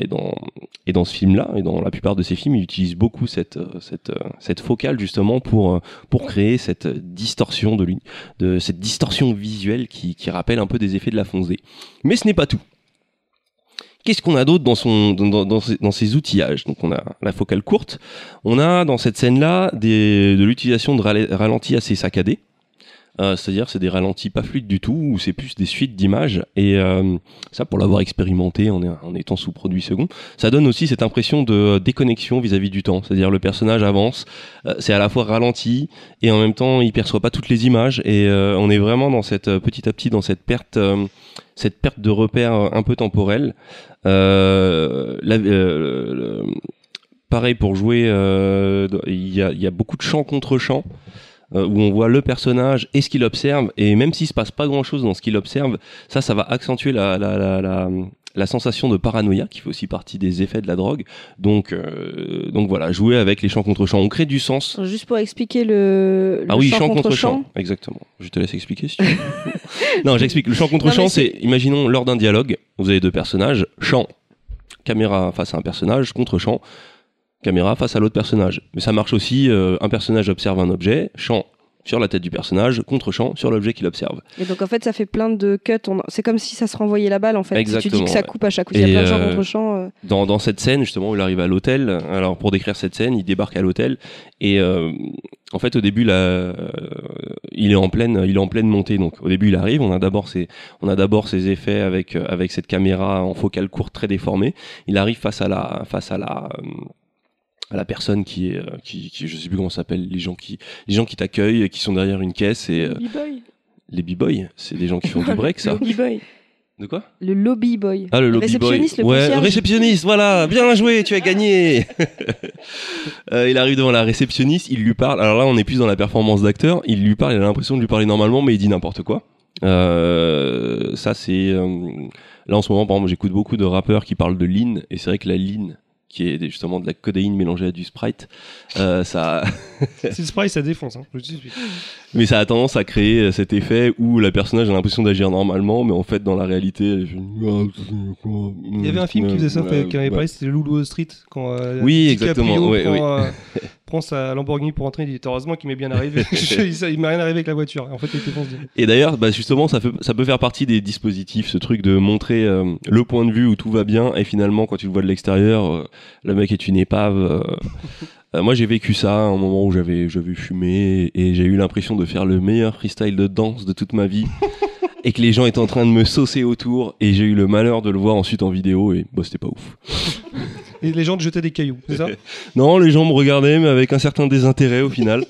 ce film là et dans la plupart de ces films ils utilisent beaucoup cette euh, euh, cette focale justement pour créer cette distorsion de cette distorsion visuelle qui rappelle un peu des effets de la fonce D mais ce n'est pas tout. Qu'est-ce qu'on a d'autre dans, son, outillages? Donc on a la focale courte, on a dans cette scène-là de l'utilisation de rale- ralentis assez saccadés, Euh, c'est-à-dire c'est des ralentis pas fluides du tout, ou c'est plus des suites d'images, et euh, ça pour l'avoir expérimenté en, étant sous produit second, ça donne aussi cette impression de déconnexion vis-à-vis du temps, c'est-à-dire le personnage avance, euh, c'est à la fois ralenti, et en même temps il perçoit pas toutes les images, et euh, on est vraiment dans cette, euh, petit à petit dans cette perte... euh, cette perte de repère un peu temporelle. Euh, euh, pareil pour jouer, euh, il y, a, il y a beaucoup de chants contre chants. Euh, où on voit le personnage et ce qu'il observe, et même s'il se passe pas grand chose dans ce qu'il observe, ça, ça va accentuer la, la, la, la, la sensation de paranoïa, qui fait aussi partie des effets de la drogue. Donc, euh, donc voilà, jouer avec les chants contre chants, on crée du sens. Juste pour expliquer le, le Ah oui, chant, chant contre, contre chant. chant, exactement. Je te laisse expliquer si tu veux. non, j'explique. Le chant contre Non, chant, c'est- imaginons, lors d'un dialogue, vous avez deux personnages, chant, caméra face à un personnage, contre chant, caméra face à l'autre personnage. Mais ça marche aussi, euh, un personnage observe un objet, chant sur la tête du personnage, contre champ sur l'objet qu'il observe. Et donc en fait, ça fait plein de cuts. On- C'est comme si ça se renvoyait la balle en fait. Si tu dis Exactement, que ça coupe à chaque coup, il y a plein de gens euh, contre champ. euh, Dans, dans cette scène, justement, où il arrive à l'hôtel, alors pour décrire cette scène, il débarque à l'hôtel et euh, en fait, au début, là, il est en pleine, il est en pleine montée. Donc, au début, il arrive. On a d'abord ses, on a d'abord ses effets avec avec cette caméra en focale courte très déformée. Il arrive face à la, face à la à la personne qui est, euh, qui, qui, je sais plus comment ça s'appelle, les gens qui, les gens qui t'accueillent, et qui sont derrière une caisse et euh, les b-boys, c'est des gens qui font du break, ça. Le. De quoi? Le lobby boy. Ah, le lobby boy. réceptionniste, le ouais, réceptionniste, voilà, bien joué, tu as gagné. Euh, il arrive devant la réceptionniste, il lui parle. Alors là, on est plus dans la performance d'acteur. Il lui parle, il a l'impression de lui parler normalement, mais il dit n'importe quoi. Euh, ça, c'est euh, là en ce moment, par exemple, j'écoute beaucoup de rappeurs qui parlent de lean, et c'est vrai que la lean, qui est justement de la codéine mélangée à du sprite, euh, ça, Si le spray, ça défonce. Hein. Mais ça a tendance à créer euh, cet effet où la personnage a l'impression d'agir normalement, mais en fait, dans la réalité, elle fait, Il y avait un film qui faisait ça, Ouais, qui avait ouais. parlé, c'était Wall Street. Quand, euh, Oui, exactement, ouais, prend, oui. euh, prend sa Lamborghini pour entrer, il dit Heureusement qu'il m'est bien arrivé. il m'est rien arrivé avec la voiture. En fait, il était foncé. Et d'ailleurs, bah justement, ça, fait, ça peut faire partie des dispositifs, ce truc de montrer le point de vue où tout va bien, et finalement, quand tu le vois de l'extérieur, le mec est une épave. euh. Euh, moi, j'ai vécu ça à un moment où j'avais j'avais fumé, et j'ai eu l'impression de faire le meilleur freestyle de danse de toute ma vie, et que les gens étaient en train de me saucer autour, et j'ai eu le malheur de le voir ensuite en vidéo, et bah, c'était pas ouf. Et les gens te jetaient des cailloux, c'est ça Non, les gens me regardaient, mais avec un certain désintérêt au final.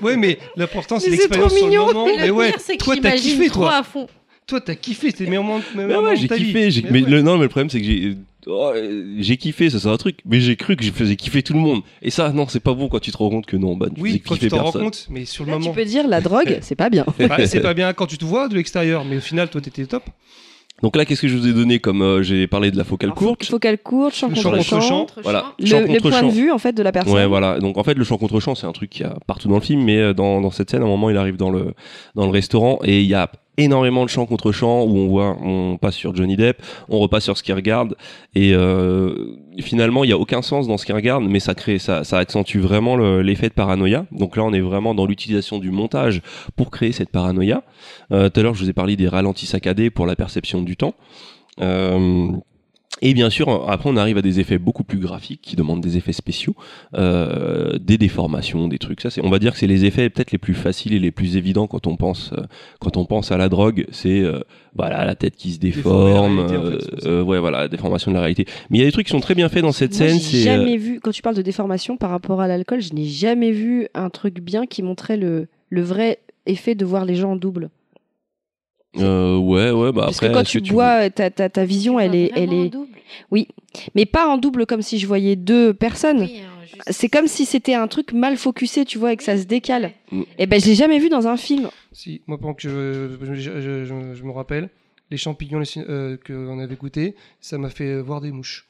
Ouais, mais l'important, c'est Mais c'est l'expérience trop sur le mignon. moment. Le Mais ouais, pire, c'est que toi, t'as kiffé, trop toi. à fond. Toi, t'as kiffé, c'était le meilleur moment, meilleur Mais moment ouais, de j'ai ta vie. kiffé. j'ai- Mais Mais ouais. le, non, mais le problème, c'est que j'ai, oh, euh, j'ai kiffé, ça c'est un truc. Mais j'ai cru que je faisais kiffer tout le monde. Et ça, non, c'est pas bon quand tu te rends compte que non, bah, tu Oui, quand tu t'en rends compte, mais sur le Là, tu moment. peux dire la drogue, c'est pas bien. Bah, c'est pas bien quand tu te vois de l'extérieur, mais au final, toi, t'étais top. Donc là, qu'est-ce que je vous ai donné comme euh, j'ai parlé de la focale courte. Focale courte, champ Le contre champ contre champ. champ. Voilà. Le, Champ point champ. de vue en fait de la personne. Ouais, voilà. Donc en fait, le chant contre chant, c'est un truc qui a partout dans le film, mais euh, dans, dans cette scène, à un moment, il arrive dans le dans le restaurant et il y a énormément de chants contre chants où on voit, on passe sur Johnny Depp, on repasse sur ce qu'il regarde et euh, finalement, il y a aucun sens dans ce qu'il regarde, mais ça crée, ça, ça accentue vraiment le- l'effet de paranoïa. Donc là, on est vraiment dans l'utilisation du montage pour créer cette paranoïa. Euh, tout à l'heure, je vous ai parlé des ralentis saccadés pour la perception du temps. Euh, et bien sûr, après, on arrive à des effets beaucoup plus graphiques qui demandent des effets spéciaux, euh, des déformations, des trucs. Ça, c'est, on va dire que c'est les effets peut-être les plus faciles et les plus évidents quand on pense, euh, quand on pense à la drogue. C'est euh, voilà la tête qui se déforme, réalité, en fait, c'est ça. ouais, voilà, la déformation de la réalité. Mais il y a des trucs qui sont très bien faits dans cette Moi, scène. j'ai euh, jamais vu, quand tu parles de déformation par rapport à l'alcool, je n'ai jamais vu un truc bien qui montrait le, le vrai effet de voir les gens en double. Euh, ouais, ouais, bah Parce après. que quand est-ce tu bois, ta, ta, ta vision, elle est, elle est, mais pas en double comme si je voyais deux personnes. C'est comme si c'était un truc mal focusé, tu vois, et que ça se décale. Mm. Et ben, je l'ai jamais vu dans un film. Si, moi, pendant que je, je, je- je- je- je me rappelle, les champignons les euh, qu'on avait goûté, ça m'a fait voir des mouches.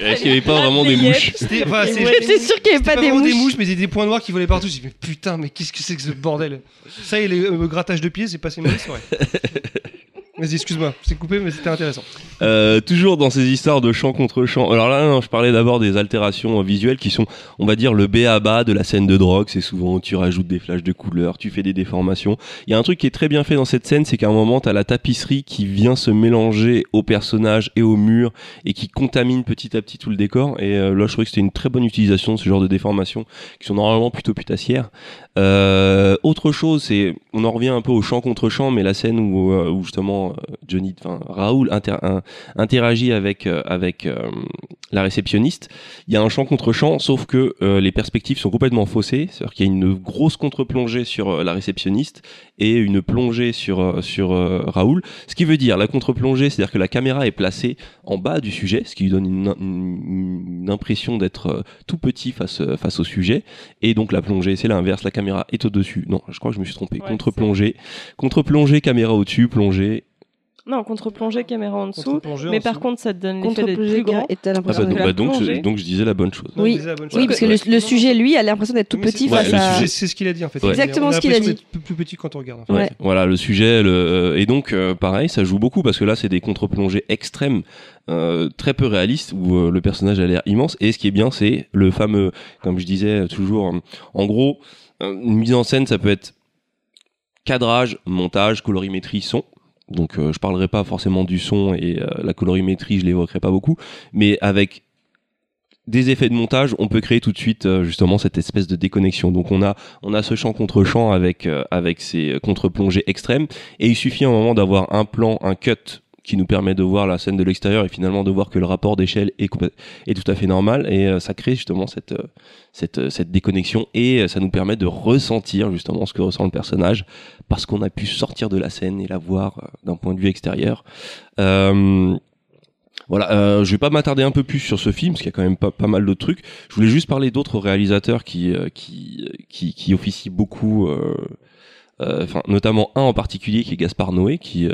Est-ce qu'il n'y avait pas vraiment des mouches C'était enfin, c'est- Ouais, c'est sûr qu'il n'y avait c'était pas, des vraiment mouches. mais des, des points noirs qui volaient partout. J'ai dit, mais putain, mais qu'est-ce que c'est que ce bordel? Ça et les euh, grattages de pieds, c'est passé mal, c'est vrai. Vas-y, excuse-moi, c'est coupé, mais c'était intéressant. Euh, toujours dans ces histoires de chant contre chant. Alors là, non, je parlais d'abord des altérations euh, visuelles qui sont, on va dire, le B à bas de la scène de drogue. C'est souvent, tu rajoutes des flashs de couleurs, tu fais des déformations. Il y a un truc qui est très bien fait dans cette scène, c'est qu'à un moment, t'as la tapisserie qui vient se mélanger au personnage et au mur et qui contamine petit à petit tout le décor. Et euh, là, je trouvais que c'était une très bonne utilisation de ce genre de déformations qui sont normalement plutôt putassières. Euh, autre chose, on en revient un peu au chant contre chant, mais la scène où, euh, justement euh, Johnny, Raoul interagit avec la réceptionniste. Il y a un chant contre chant, sauf que les perspectives sont complètement faussées, c'est-à-dire qu'il y a une grosse contre-plongée sur la réceptionniste et une plongée sur Raoul. Ce qui veut dire la contre-plongée, c'est-à-dire que la caméra est placée en bas du sujet, ce qui lui donne une, impression d'être tout petit face face au sujet. Et donc la plongée, c'est l'inverse, la caméra est au-dessus. Non, je crois que je me suis trompé. Ouais, contre-plongée, contre-plongée, caméra au-dessus, plongée. Non, contre-plongée, caméra en dessous. En Mais par dessous. contre, ça te donne l'effet d'être plus grand. et t'as Ah l'impression bah, que donc, bah, donc, je, donc je disais la bonne chose. Oui. Oui, parce que Ouais. le, le sujet, lui, a l'impression d'être tout Mais petit ouais, face à. C'est ce qu'il a dit en fait. Ouais. Exactement ce qu'il a dit. Plus, plus petit quand on regarde. en fait. Ouais. Ouais. Voilà le sujet le, euh, et donc euh, pareil ça joue beaucoup parce que là c'est des contre-plongées extrêmes euh, très peu réalistes où euh, le personnage a l'air immense et ce qui est bien c'est le fameux comme je disais toujours en gros euh, une mise en scène ça peut être cadrage montage colorimétrie son. Donc euh, je parlerai pas forcément du son et euh, la colorimétrie je l'évoquerai pas beaucoup. Mais avec des effets de montage, on peut créer tout de suite euh, justement cette espèce de déconnexion. Donc on a ce champ contre champ avec euh, avec ces contre-plongées extrêmes. Et il suffit à un moment d'avoir un plan, un cut qui nous permet de voir la scène de l'extérieur et finalement de voir que le rapport d'échelle est, tout à fait normal et euh, ça crée justement cette, euh, euh, déconnexion et ça nous permet de ressentir justement ce que ressent le personnage parce qu'on a pu sortir de la scène et la voir d'un point de vue extérieur. Voilà, euh, je vais pas m'attarder un peu plus sur ce film parce qu'il y a quand même pas, mal d'autres trucs. Je voulais juste parler d'autres réalisateurs qui, qui, qui, officient beaucoup, notamment un en particulier qui est Gaspard Noé, qui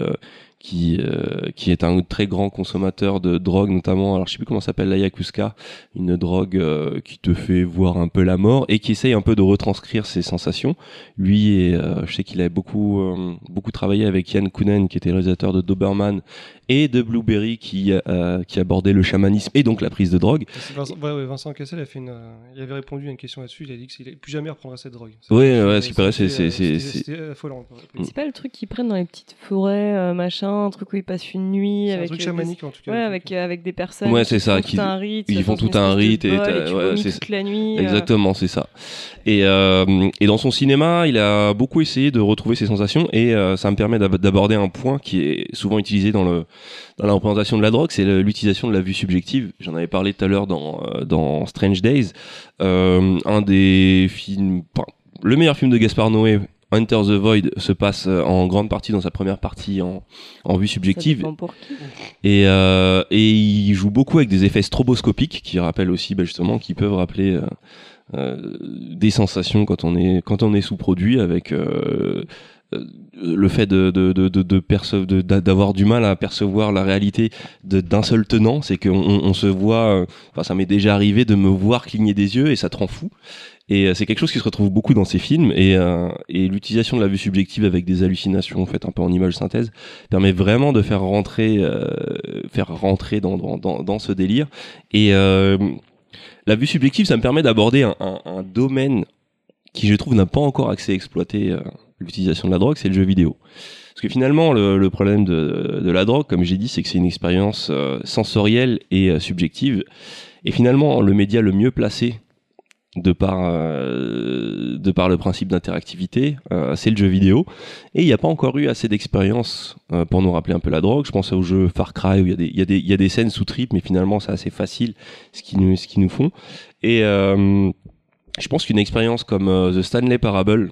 qui euh, qui est un très grand consommateur de drogue, notamment. Alors je sais plus comment s'appelle la yakuza, une drogue euh, qui te fait voir un peu la mort et qui essaye un peu de retranscrire ses sensations. Lui et euh, je sais qu'il a beaucoup euh, beaucoup travaillé avec Yann Kounen, qui était réalisateur de Doberman et de Blueberry, qui euh, qui abordait le chamanisme et donc la prise de drogue. Vincent, ouais, ouais, Vincent Cassel a fait une, euh, il avait répondu à une question là-dessus. Il a dit qu'il allait plus jamais reprendra cette drogue. Ouais, ce qui paraît, c'est- c'est- affolant. pas le truc qu'ils prennent dans les petites forêts, euh, machin, un truc où ils passent une nuit C'est un avec. truc euh, chamanique en tout des- cas. Ouais, avec, euh, avec des personnes. Ouais, qui c'est ça, font qui- tout un rite. ils font tout un rite et toute la nuit. Exactement, c'est ça. Et, dans son cinéma, il a beaucoup essayé de retrouver ses sensations et ça me permet d'ab- d'aborder un point qui est souvent utilisé dans, le, dans la représentation de la drogue, c'est l'utilisation de la vue subjective. J'en avais parlé tout à l'heure dans, euh, dans Strange Days, Euh, un des films, enfin, le meilleur film de Gaspard Noé. Enter the Void se passe euh, en grande partie dans sa première partie en, en vue subjective dépend pour qui. et, euh, et il joue beaucoup avec des effets stroboscopiques qui rappellent aussi bah, justement qui peuvent rappeler euh, euh, des sensations quand on est quand on est sous produit avec le fait de de de de, de d'avoir du mal à percevoir la réalité d'un seul tenant c'est qu'on on, on se voit euh, enfin ça m'est déjà arrivé de me voir cligner des yeux et ça te rend fou. Et euh, c'est quelque chose qui se retrouve beaucoup dans ces films et, euh, et l'utilisation de la vue subjective avec des hallucinations faites un peu en image synthèse permet vraiment de faire rentrer euh, faire rentrer dans, dans, dans, ce délire. Et euh, la vue subjective ça me permet d'aborder un, un, domaine qui je trouve n'a pas encore accès exploité euh, l'utilisation de la drogue c'est le jeu vidéo parce que finalement le, problème de, la drogue comme j'ai dit c'est que c'est une expérience euh, sensorielle et euh, subjective et finalement le média le mieux placé de par, euh, de par le principe d'interactivité, c'est le jeu vidéo. Et il n'y a pas encore eu assez d'expérience pour nous rappeler un peu la drogue. Je pense au jeu Far Cry où il y, y, y a des scènes sous trip, mais finalement c'est assez facile ce qu'ils nous, qu'ils nous font. Et je pense qu'une expérience comme The Stanley Parable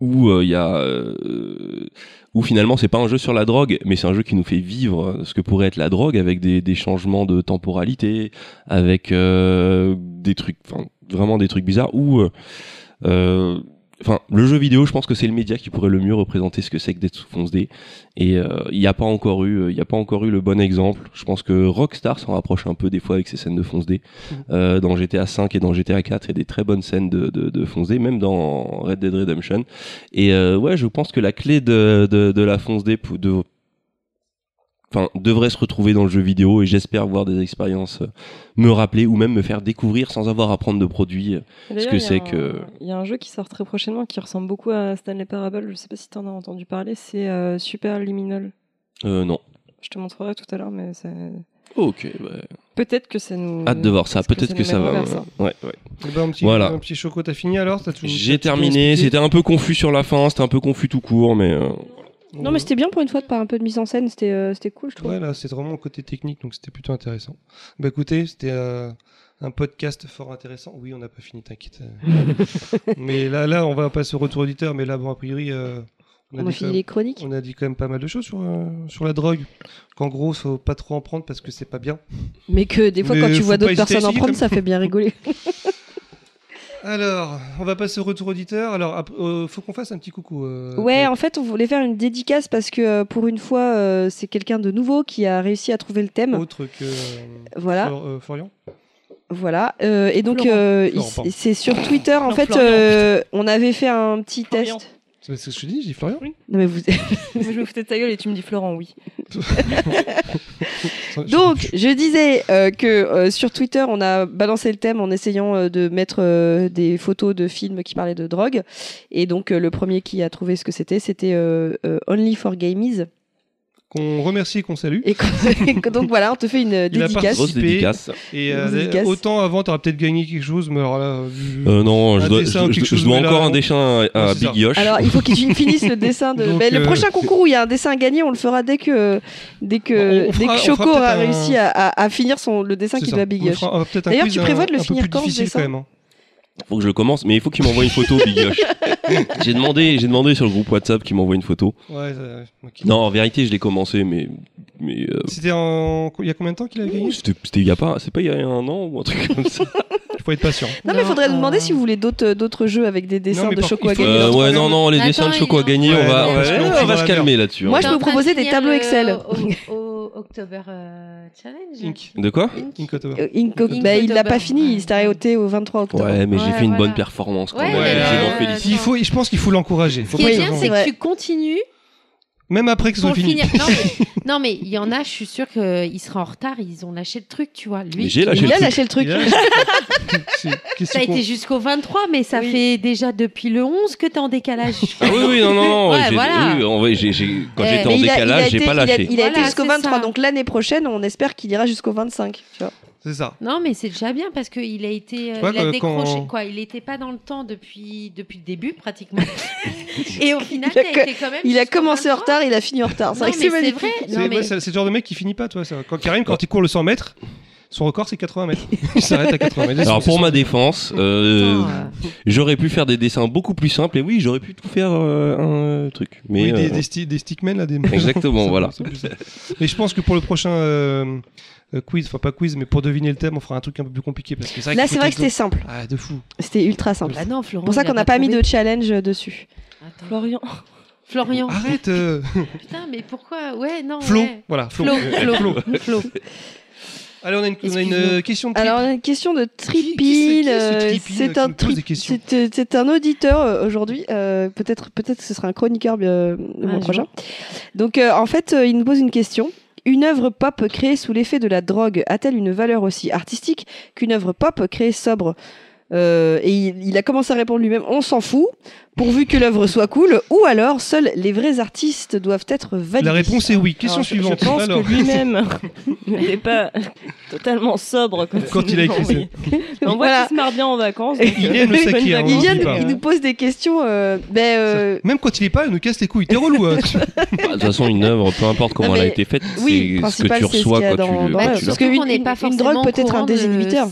où euh, il y a euh, finalement c'est pas un jeu sur la drogue mais c'est un jeu qui nous fait vivre ce que pourrait être la drogue avec des, des changements de temporalité avec euh, des trucs enfin vraiment des trucs bizarres où euh, euh, Enfin, le jeu vidéo, je pense que c'est le média qui pourrait le mieux représenter ce que c'est que d'être sous fonce D. Et euh, il n'y a pas encore eu, euh, il y a pas encore eu le bon exemple. Je pense que Rockstar s'en rapproche un peu des fois avec ses scènes de fonce D. Euh, dans GTA 5 et dans GTA 4, il y a des très bonnes scènes de, de, de fonce D, même dans Red Dead Redemption. Et euh, ouais, je pense que la clé de, de, de la fonce D pour- de Enfin, devrait se retrouver dans le jeu vidéo et j'espère voir des expériences euh, me rappeler ou même me faire découvrir sans avoir à prendre de produits. euh, D'ailleurs, que c'est que- Il y a un jeu qui sort très prochainement qui ressemble beaucoup à Stanley Parable. Je sais pas si tu en as entendu parler. C'est euh, Super Liminal. Euh, non. Je te montrerai tout à l'heure, mais c'est- Ok, bah, peut-être que ça nous. hâte de voir ça. Que Peut-être ça que ça va. ça Ouais, ouais. Eh ben, un petit, Voilà. un petit choco, t'as fini alors? J'ai terminé. C'était un peu confus sur la fin. C'était un peu confus tout court, mais euh, Non, mais c'était bien pour une fois de parler un peu de mise en scène. C'était euh, c'était cool, je trouve. Ouais, là, c'est vraiment le côté technique, donc c'était plutôt intéressant. Bah écoutez, c'était euh, un podcast fort intéressant. Oui, on n'a pas fini, t'inquiète. mais là, là, on va passer au retour auditeur, mais là, bon, a priori, euh, On a dit fini quand les chroniques. on a dit quand même pas mal de choses sur, sur la drogue. Qu'en gros, faut pas trop en prendre parce que c'est pas bien. Mais que des fois, Mais quand tu vois pas d'autres personnes en prendre, ça fait bien rigoler. Alors, on va passer au retour auditeur. Alors, euh, faut qu'on fasse un petit coucou. euh, Ouais, en fait, on voulait faire une dédicace parce que euh, pour une fois, euh, c'est quelqu'un de nouveau qui a réussi à trouver le thème. Autre que euh, Voilà. Flor- euh, Florian. Voilà. euh, et donc, euh, c'est sur Twitter. En Non, fait, Florian, euh, on avait fait un petit Florian. test. C'est ce que je te dis, j'ai dit Florian Non, mais vous... Moi, je me foutais de ta gueule et tu me dis Florent, oui. Donc, je disais euh, que euh, sur Twitter, on a balancé le thème en essayant euh, de mettre euh, des photos de films qui parlaient de drogue. Et donc, euh, le premier qui a trouvé ce que c'était, c'était euh, euh, Only for Gamies. Qu'on remercie et qu'on salue. Et qu'on- donc voilà, on te fait une Il a dédicace. grosse dédicace. Et euh, dédicace. autant avant, t'aurais peut-être gagné quelque chose, mais alors là, Euh, non, je Un dois, dessin ou je, quelque je chose, dois là, encore un dessin à, à. Big Yosh. Alors, il faut qu'il finisse le dessin de. Donc, Mais le euh, prochain concours où il y a un dessin à gagner, on le fera dès que dès que dès que Choco aura peut-être un- réussi à, à- à finir son le dessin qu'il doit Big On Yosh. D'ailleurs, tu prévois de le finir quand, ce dessin hein. Faut que je le commence, mais il faut qu'il m'envoie une photo, Big Yosh. j'ai demandé, j'ai demandé sur le groupe WhatsApp qu'il m'envoie une photo. Ouais, ça- ok. Non, en vérité, je l'ai commencé, mais mais euh, C'était en... il y a combien de temps qu'il a gagné c'était c'était il y a pas, c'est pas il y a un an ou un truc comme ça. Il faut être patient. Non, mais il faudrait demander euh, si vous voulez d'autres d'autres jeux avec des dessins mais de par- Choco à il faut- gagner. Euh, ouais, non, non, les Attends, dessins de il Choco est en train on va, parce on va se calmer là-dessus. hein. Moi, je peux vous proposer des tableaux le- Excel. Au, au October euh, Challenge. Inc. De quoi Inc. October. Euh, Inco- Inc. bah, il l'a pas October. fini, il s'est arrêté au 23 octobre. Ouais, mais j'ai Ouais, fait une bonne voilà. performance quand Ouais, même. mais, je m'en félicite. Il faut, je pense qu'il faut l'encourager. Faut Ce qui est bien, c'est que tu continues Même après que ce soit fini. finir. Non mais, non, mais il y en a, je suis sûre qu'ils seraient en retard, ils ont lâché le truc, tu vois. Lui, j'ai lâché Il le a truc. lâché le truc. Ça a été jusqu'au 23, mais ça Oui. fait déjà depuis le 11 que t'es en décalage. Ah oui, oui, non, non, non. Ouais, j'ai- voilà. oui, en vrai, j'ai- j'ai- quand Eh, j'étais en décalage, j'ai pas il a- lâché. Il a été jusqu'au c'est 23, ça. donc l'année prochaine, on espère qu'il ira jusqu'au 25. tu vois. C'est ça. Non, mais c'est déjà bien parce qu'il a été, euh, vois, il a décroché quand- quoi. Il n'était pas dans le temps depuis depuis le début pratiquement. Et au final, Il a t'as que- été quand même. Il a jusqu'au commencé en 23. retard, il a fini en retard. C'est vrai que mais c'est ouais, mais c'est le genre de mec qui finit pas, toi. Ça. Quand Karim, quand il court le 100 mètres, son record c'est 80 mètres. Il s'arrête à 80 mètres. Alors pour ma défense, euh, euh, j'aurais pu faire des dessins beaucoup plus simples et oui, j'aurais pu tout faire euh, un truc. Mais Oui, des, euh, des, sti- des stickmen là, des Exactement, voilà. Mais je pense que pour le prochain euh, quiz, enfin pas quiz, mais pour deviner le thème, on fera un truc un peu plus compliqué parce que c'est vrai Là, c'est vrai que c'était simple. Ah, de fou. C'était ultra simple. Bah non, Florent. C'est pour ça qu'on n'a pas mis de challenge euh, dessus. Attends. Florian. Florian. Arrête, euh, Putain, mais pourquoi? Ouais, non. Flo. ouais. Voilà, Flo. Flo. Flo. Flo. Allez, on a une, on a une, question de trip. Alors, on a une question de qui c'est- ce un c'est, un auditeur aujourd'hui. euh, peut-être, peut-être que ce sera un chroniqueur euh, le mois Un prochain. Donc, euh, en fait, euh, il nous pose une question. Une œuvre pop créée sous l'effet de la drogue a-t-elle une valeur aussi artistique qu'une œuvre pop créée sobre? Euh, et il, il a commencé à répondre lui-même on s'en fout, pourvu que l'œuvre soit cool, ou alors seuls les vrais artistes doivent être validés. La réponse est oui. Question Alors, suivante. Je pense Alors, que lui-même n'était pas totalement sobre quand, Quand il a écrit ça. On voit qu'il se marre bien en vacances. donc, Il euh, le bonne saké, hein, il, vient nous pose des questions. euh, ben, euh, Même quand il est pas, il nous casse les couilles. T'es relou. hein. bah, de toute façon, une œuvre, peu importe comment Non, elle a été faite, oui, c'est ce que tu reçois a quand dans- tu, dans quand parce l'as. que Surtout une- qu'on n'est pas une forcément drogue peut être un désinhibiteur.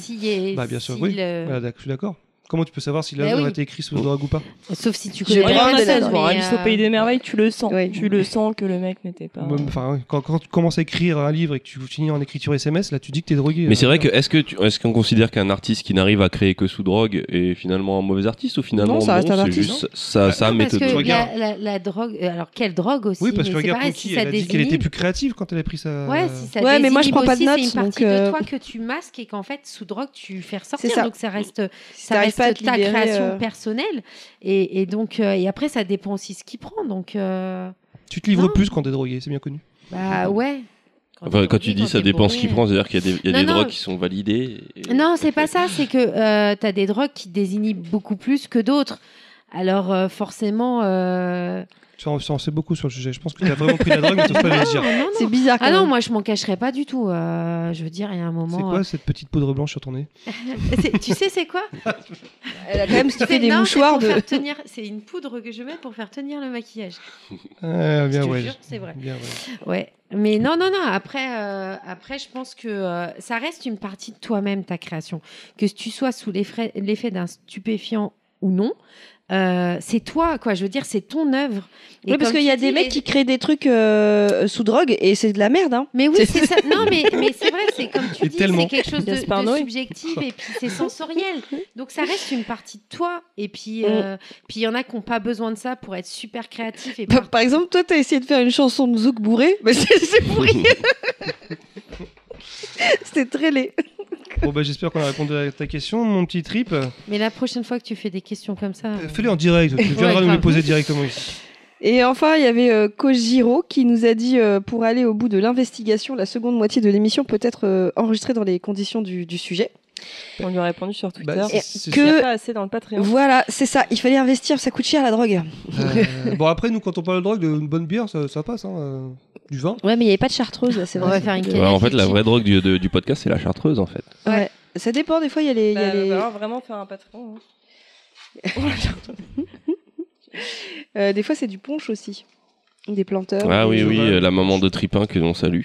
Bah, bien sûr, oui. je suis d'accord. Comment tu peux savoir si Bah l'œuvre oui. a été écrite sous drogue ou pas Sauf si tu J'ai connais le la la- mais, Alice au euh, pays des merveilles, tu le sens. Tu le sens que le mec n'était pas. Enfin, quand, quand tu commences à écrire un livre et que tu finis en écriture SMS, là tu dis que t'es drogué. Mais c'est euh, vrai que est-ce que tu- est-ce qu'on considère qu'un artiste qui n'arrive à créer que sous drogue est finalement un mauvais artiste ou finalement Non, ça reste un c'est artiste, juste sa, sa Non, parce méthode. que la, la- la drogue, euh, alors quelle drogue aussi Oui, parce que regarde si elle a dit qu'elle était plus créative quand elle a pris sa. Ouais, si ça Ouais, mais moi, je prends pas de notes, C'est une partie de toi que tu masques et qu'en fait, sous drogue, tu fais ressortir. C'est ça. Donc ça reste, ça reste pas ta libérer, création euh, personnelle. Et, et donc, euh, et après, ça dépend aussi ce qu'il prend. Donc, euh, Tu te livres Non. plus quand t'es drogué, c'est bien connu. bah ouais. Enfin, t'es quand tu dis ça dépend ce qu'il prend, c'est-à-dire qu'il y a des, il y a Non, des non. drogues qui sont validées. et- Non, c'est pas ça. C'est que euh, tu as des drogues qui désinhibent beaucoup plus que d'autres. Alors euh, forcément. euh, Tu en, tu en sais beaucoup sur le sujet. Je pense que tu as vraiment pris la drogue, mais tu pas le dire. C'est bizarre. Ah non, moi je m'en cacherai pas du tout. euh, je veux dire, il y a un moment. C'est quoi cette petite poudre blanche sur ton nez euh, tu sais, c'est quoi Elle a quand même fait des non, c'est mouchoirs de. tenir. C'est une poudre que je mets pour faire tenir le maquillage. Ah, bien Je te ouais. jure, c'est vrai. Bien ouais. Ouais, mais non, non, non. Après, euh, après, je pense que euh, ça reste une partie de toi-même, ta création. Que tu sois sous l'effet d'un stupéfiant ou non, euh, c'est toi, quoi. Je veux dire, c'est ton œuvre. Et Oui, parce qu'il y a des mecs les- qui créent des trucs euh, sous drogue et c'est de la merde. Hein. Mais oui, c'est ça. Non, mais, mais c'est vrai, c'est comme tu Et dis, c'est quelque chose de, subjectif et puis c'est sensoriel. Donc ça reste une partie de toi. Et puis, Mm. euh, puis il y en a qui n'ont pas besoin de ça pour être super créatifs. Et Par, par- exemple, toi, t'as essayé de faire une chanson de Zouk bourré, mais c'est c'est pourri. C'était très laid. Bon, bah, j'espère qu'on a répondu à ta question, mon petit trip. Mais la prochaine fois que tu fais des questions comme ça. euh, Fais-les en direct, tu viendras nous les poser directement ici. Et enfin, il y avait euh, Kojiro qui nous a dit euh, pour aller au bout de l'investigation, la seconde moitié de l'émission peut être euh, enregistrée dans les conditions du, du sujet. On lui a répondu sur Twitter. Bah, Et c'est- Il que- a pas assez dans le Patreon. Voilà, c'est ça. Il fallait investir, ça coûte cher la drogue. Euh, bon, après, nous, quand on parle de drogue, de- une bonne bière, ça, ça passe. Hein, euh, du vin. Ouais, mais il n'y avait pas de chartreuse, c'est On vrai. va faire une. Ouais, en fait, la vraie drogue du, de- du podcast, c'est la chartreuse, en fait. Ouais. Ça dépend, des fois, il y a les. y a Bah, les- va falloir vraiment faire un Patreon. hein. euh, des fois, c'est du punch aussi. Des planteurs. Ah oui, oui, la maman de Tripin que l'on salue.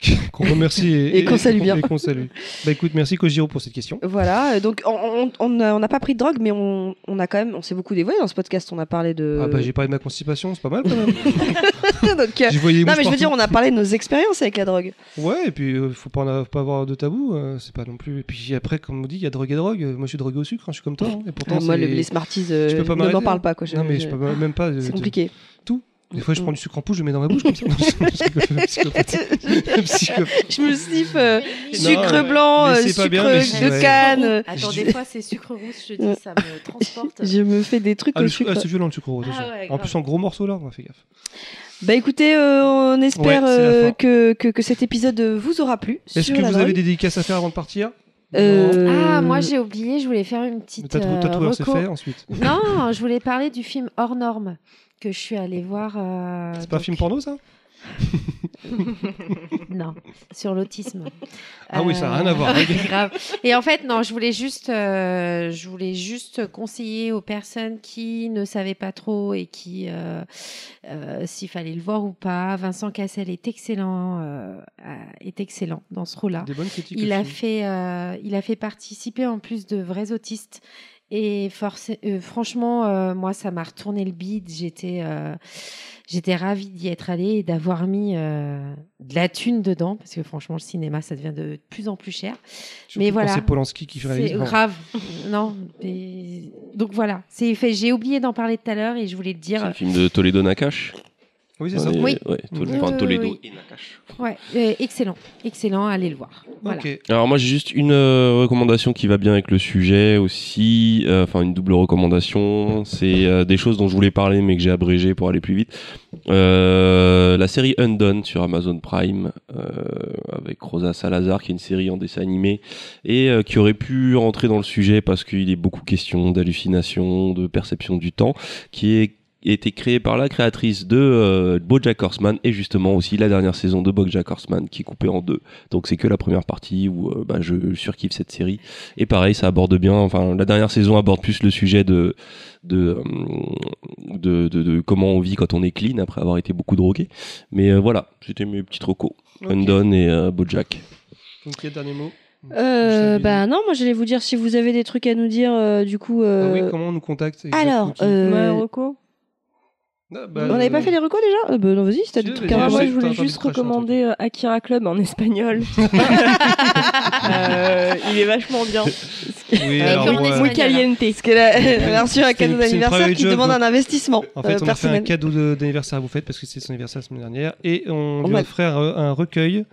Qu'on remercie et, Et qu'on salue bien. et qu'on salue. Bah écoute, merci Kojiro pour cette question. Voilà, euh, donc on- n'a on pas pris de drogue, mais on, on a quand même, on s'est beaucoup dévoilé dans ce podcast. On a parlé de. Ah bah j'ai parlé de ma constipation, c'est pas mal quand même. Donc, euh, non, mais je veux dire, on a parlé de nos expériences avec la drogue. Ouais, et puis euh, faut pas, en avoir- pas avoir de tabou, euh, c'est pas non plus. Et puis après, comme on dit, il y a drogue et drogue. Euh, Moi je suis drogué au sucre, hein, je suis comme toi. hein, et pourtant, Ah, moi, le- les Smarties, euh, je peux pas ne m'en parle hein. pas. Quoi. Je- Non, mais je- je peux pas- même pas. euh, C'est compliqué. Des fois, je prends du sucre en poudre, je le mets dans ma bouche comme ça. Non, je psychopathe. Psychopathe. je me sniffe euh, sucre blanc, mais euh, c'est sucre bien, mais de ouais. canne. euh, Attends, Je- des fois, c'est sucre rousse, je dis, ça me transporte. Je me fais des trucs Ah, au le sucre, sucre. ah, c'est violent le sucre rose. Ah attention. ouais, en grave. plus, en gros morceaux là, on fait gaffe. Bah écoutez, euh, on espère Ouais, c'est la euh, fin. que, que, que cet épisode vous aura plu. Est-ce sur que la vous avez drogue. des dédicaces à faire avant de partir? Euh, Ah, moi j'ai oublié, je voulais faire une petite. Le tatoueur, euh, tatoueur, c'est reco. fait ensuite. Non, je voulais parler du film Hors Norme que je suis allée voir. euh, C'est pas un film porno ça? Non, sur l'autisme. Ah oui, ça a rien à voir. ouais, grave. Et en fait, non, je voulais juste, euh, je voulais juste conseiller aux personnes qui ne savaient pas trop et qui, euh, euh, s'il fallait le voir ou pas. Vincent Cassel est excellent, euh, est excellent dans ce rôle-là. Des bonnes critiques. Il a fait, euh, il a fait participer en plus de vrais autistes. Et forcé- euh, franchement, euh, moi, ça m'a retourné le bide. J'étais, euh, j'étais ravie d'y être allée et d'avoir mis euh, de la thune dedans, parce que franchement, le cinéma, ça devient de plus en plus cher. Surtout mais voilà. C'est Polanski qui C'est réalise. Bon. grave, non. mais- Donc voilà, c'est fait. J'ai oublié d'en parler tout à l'heure et je voulais te C'est dire. le film de Toledo Nakash. Oui, c'est ça. Oui. ouais, Tol- Oui, oui, Toledo oui. et Nakash. Ouais, euh, excellent, excellent. Allez le voir. Voilà. Ok. Alors moi j'ai juste une euh, recommandation qui va bien avec le sujet aussi, euh, enfin une double recommandation. C'est euh, des choses dont je voulais parler mais que j'ai abrégé pour aller plus vite. Euh, la série Undone sur Amazon Prime euh, avec Rosa Salazar qui est une série en dessin animé et euh, qui aurait pu rentrer dans le sujet parce qu'il est beaucoup question d'hallucination, de perception du temps, qui est été créé par la créatrice de euh, BoJack Horseman et justement aussi la dernière saison de BoJack Horseman qui est coupée en deux. Donc c'est que la première partie où euh, bah, je surkiffe cette série. Et pareil, ça aborde bien. Enfin, la dernière saison aborde plus le sujet de de, euh, de, de, de comment on vit quand on est clean après avoir été beaucoup drogué. Mais euh, voilà, c'était mes petites recos. Ok. Undone et euh, BoJack. Donc, quel dernier mot Euh, bah non, moi j'allais vous dire si vous avez des trucs à nous dire, euh, du coup. Ah oui, comment on nous contacte alors, euh, Ah, bah, on n'avait pas fait les recos déjà euh, bah, Non, vas-y, si t'as Si, des trucs vas-y, à Alors, je moi, je voulais juste truc. recommander euh, Akira Club en espagnol. Euh, il est vachement bien. Oui, alors, euh, espagnol. Muy caliente. Parce qu'elle a, reçu un cadeau d'anniversaire qui demande donc- un investissement En fait, euh, on a fait un cadeau de- d'anniversaire à vous faites parce que c'est son anniversaire la semaine dernière et on lui Ouais. a offert un, un recueil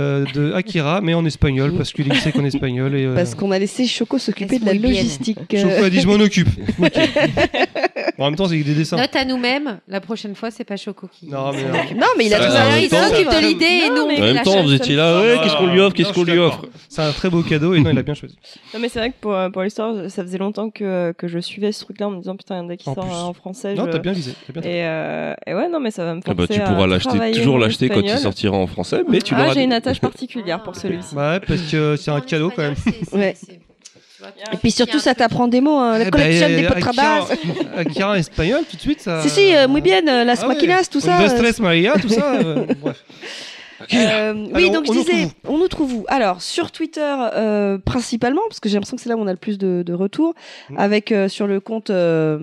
euh, de Akira, mais en espagnol parce qu'il sait qu'en espagnol. Et, euh, Parce qu'on a laissé Choco s'occuper de la logistique. Choco euh, a dit je m'en occupe. En même temps, c'est des dessins. Note à nous-mêmes, la prochaine fois, c'est pas Choco qui. Non, mais, euh. Non, il a tout ça, à il s'occupe de l'idée. et nous, on En même temps, vous étiez là, ouais, qu'est-ce qu'on lui offre, qu'est-ce qu'on lui offre. C'est un très beau cadeau et non, il a bien choisi. Non, mais c'est vrai que pour, euh, pour l'histoire, ça faisait longtemps que, que je suivais ce truc-là en me disant putain, il y en a qui En sort plus. euh, en français. Non, je- t'as bien visé. Et, euh, et ouais, non, mais ça va me Ah bah, tu pourras l'acheter, toujours l'acheter quand il sortira en français, mais tu Ah, l'auras. j'ai une attache particulière pour celui-ci. Ouais, parce que c'est un cadeau quand même. Et puis surtout, ça t'apprend des mots. hein, La Eh collection ben, des potrabas. Akira en espagnol, tout de suite, ça. Si, si, euh, muy bien, euh, las Ah maquinas, tout ça. Euh, tres, Maria, tout ça. euh, bref. Euh, oui, Alors, donc je disais, on nous trouve où? Alors, sur Twitter euh, principalement, parce que j'ai l'impression que c'est là où on a le plus de, de retours, Mm. avec euh, sur le compte. euh,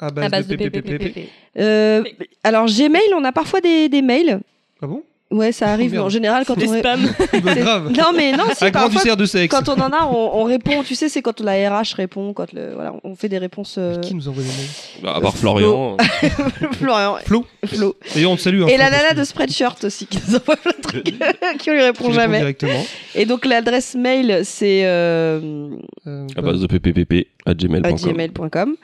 À base, À base de. PPPP. euh, alors, Gmail, on a parfois des, des mails. Ah bon? Ouais, ça arrive merde. en général quand on. spams. Bah, c'est- Grave. Non, mais non, du parfois, cerf de sexe. quand on en a, on, on répond. Tu sais, c'est quand la RH répond, quand le, voilà, on fait des réponses. euh, Qui nous envoie des mails Bah, à part Florian. Florian. Flo. Flo. D'ailleurs, on te salue. hein, Et Flo, la nana que de Spreadshirt aussi, qui nous envoie plein de trucs, qui on lui répond jamais. directement. Et donc, l'adresse mail, c'est. euh, Euh, À base de ppp à à gmail.com.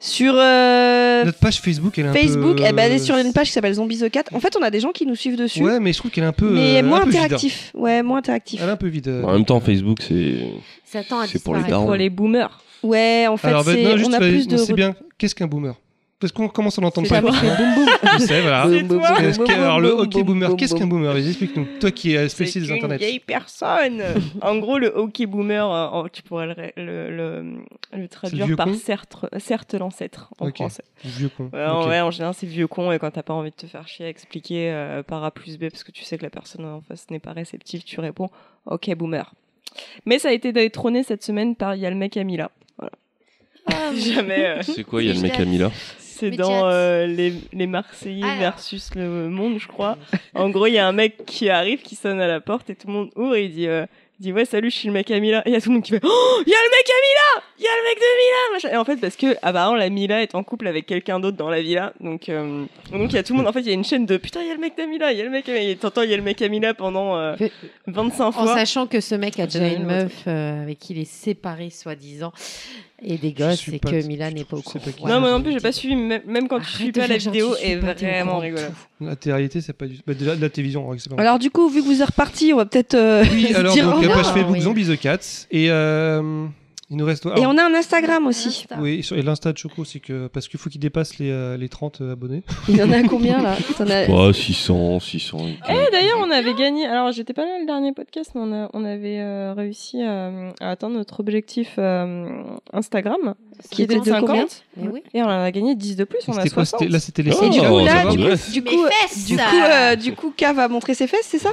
Sur euh, Notre page Facebook, elle est un Facebook, peu. eh ben, elle est sur une page qui s'appelle Zombies the Cat. En fait, on a des gens qui nous suivent dessus, Ouais, mais je trouve qu'elle est un peu. mais euh, moins un peu vide. interactif. Ouais, moins interactif. Elle est un peu vide. euh. En même temps, Facebook, c'est. Ça tend à C'est pour les darons. Pour les boomers. Ouais, en fait, Alors, bah, c'est- non, juste, on a plus de. C'est bien. Qu'est-ce qu'un boomer? Parce qu'on commence à l'entendre C'est pas. toi. boum boum. Je sais, voilà. C'est toi. Est-ce que- Alors, le hockey boomer, qu'est-ce qu'un boomer? Vas-y, Explique-nous. Toi qui es C'est spécialiste des une internets. vieille personne. en gros, le hockey boomer, euh, tu pourrais le, ré- le, le, le traduire par certes, certes l'ancêtre en Ok. français. Vieux con. Ouais, ouais, en général, c'est vieux con et quand t'as pas envie de te faire chier à expliquer euh, par A plus B parce que tu sais que la personne en face n'est pas réceptive, tu réponds OK, boomer. Mais ça a été détrôné cette semaine par Y'a le mec Amila. Voilà. Jamais. euh, C'est quoi, il y a le mec Amila? C'est dans euh, les, les Marseillais Alors. versus le monde, je crois. En gros, il y a un mec qui arrive, qui sonne à la porte et tout le monde ouvre et il dit. euh, il dit ouais salut je suis le mec à Mila et il y a tout le monde qui fait oh il y a le mec à Mila il y a le mec de Mila machin. et en fait parce que apparemment la Mila est en couple avec quelqu'un d'autre dans la villa donc euh, donc il y a tout le monde en fait il y a une chaîne de putain il y a le mec d'Amila il y a le mec à Mila et t'entends il y a le mec à Mila pendant euh, Mais- 25 En fois sachant que ce mec a déjà une meuf euh, avec qui il est séparé, soi-disant, et des gosses, et que Milan n'est pas au courant. non moi non plus j'ai pas suivi même, même quand tu Arrête suis pas la vidéo est vraiment rigolote La télé-réalité, c'est pas du. Bah, déjà, de la télévision. Alors, du coup, vu que vous êtes reparti, on va peut-être. euh, Oui, alors, donc, revoir. page Facebook. Zombies the Cats. Et euh, il nous reste. Et alors, on a un Instagram aussi. Oui, sur- et l'insta de Choco, c'est que. Parce qu'il faut qu'il dépasse les, euh, les 30 abonnés. Il y en a combien là as- Ouais, 600, 600. Eh, d'ailleurs, on avait gagné. Alors, j'étais pas là le dernier podcast, mais on, a- on avait euh, réussi à, à atteindre notre objectif euh, Instagram, qui était de 50. 50. Mais oui. Et on en a gagné 10 de plus. On a C'était quoi 60. c'était- Là, c'était les Oh, Et du coup, ça là, du coup, du coup, du coup, euh, du coup, K va montrer ses fesses, c'est ça?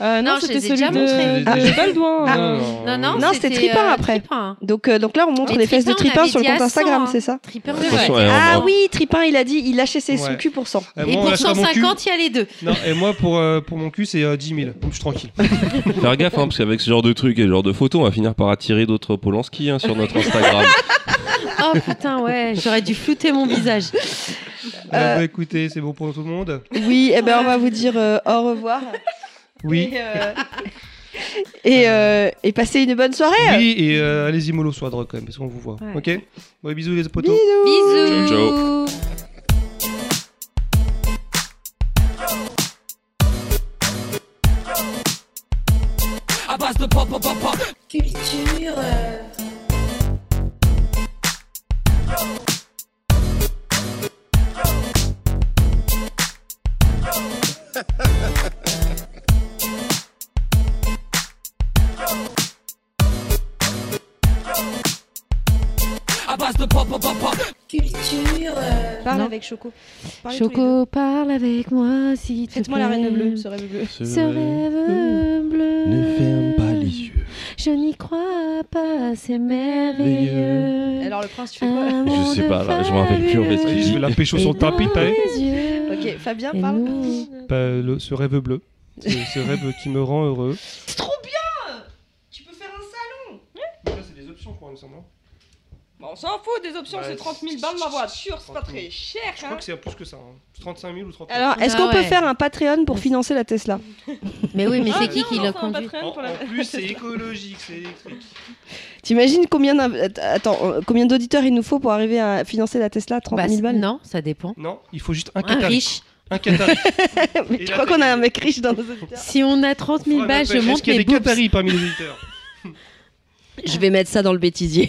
Euh, non, Non, je c'était celui déjà de, montrés. de Ah. Baldouin. Ah. euh. Non, non, Non, c'était Tripin euh, après. Tripin. donc, euh, donc là, on montre Mais les fesses de Tripin, sur le compte Instagram, 100, c'est ça Tripin, De elle- Ah oui, Tripin, il a dit, il lâchait ses son Ouais. cul pour 100. Euh, Et moi, on pour lâche pas mon cul. 150, il y a les deux. Non, et moi, pour, euh, pour mon cul, c'est euh, 10 000. Donc, je suis tranquille. Faire gaffe, hein, parce qu'avec ce genre de trucs et ce genre de photos, on va finir par attirer d'autres Polanski hein, sur notre Instagram. Oh putain, ouais, j'aurais dû flouter mon visage. Euh, bah, écoutez, c'est bon pour tout le monde Oui, et ben on va vous dire au revoir. Oui. Et, euh, et, euh, et passez une bonne soirée. Oui, et euh, allez-y mollo sur la drogue quand même, parce qu'on vous voit. Ouais. Ok Bon, bisous les potos. Bisous. Ciao, Parle Non. avec Choco. Parlez. Choco, parle avec moi si tu Faites-moi la reine bleue, ce rêve bleu. Ce rêve bleu. Ne ferme pas les yeux. Je n'y crois pas, c'est merveilleux. Alors le prince, tu fais quoi Je sais pas, là, je me rappelle plus, en je vais la pécho sur le tapis, t'as. Ok, Fabien, Et parle. Bah, le- ce rêve bleu. Ce, ce rêve qui me rend heureux. C'est trop bien Tu peux faire un salon Là, c'est des options, quoi, il me semble. Bon, on s'en fout des options, Ouais. c'est 30 000 balles ma voiture, c'est pas 30 000. très cher. Je Hein. crois que c'est plus que ça. hein. 35 000 ou 30 000. Alors, est-ce Ah qu'on peut ouais. faire un Patreon pour financer la Tesla Mais oui, mais Ah, c'est qui qui on le lance un conduit Patreon En, pour la- en plus, c'est écologique, c'est électrique. T'imagines combien, attends, euh, combien d'auditeurs il nous faut pour arriver à financer la Tesla 30 Bah, 000 balles Non, ça dépend. Non, il faut juste un Un Qatari. riche. Un Qatari. Mais Et tu la crois qu'on a un mec riche dans nos auditeurs Si on a 30 000 On balles, je monte Est-ce qu'il y a mes des boobs. Qataris parmi les auditeurs Je vais mettre ça dans le bêtisier.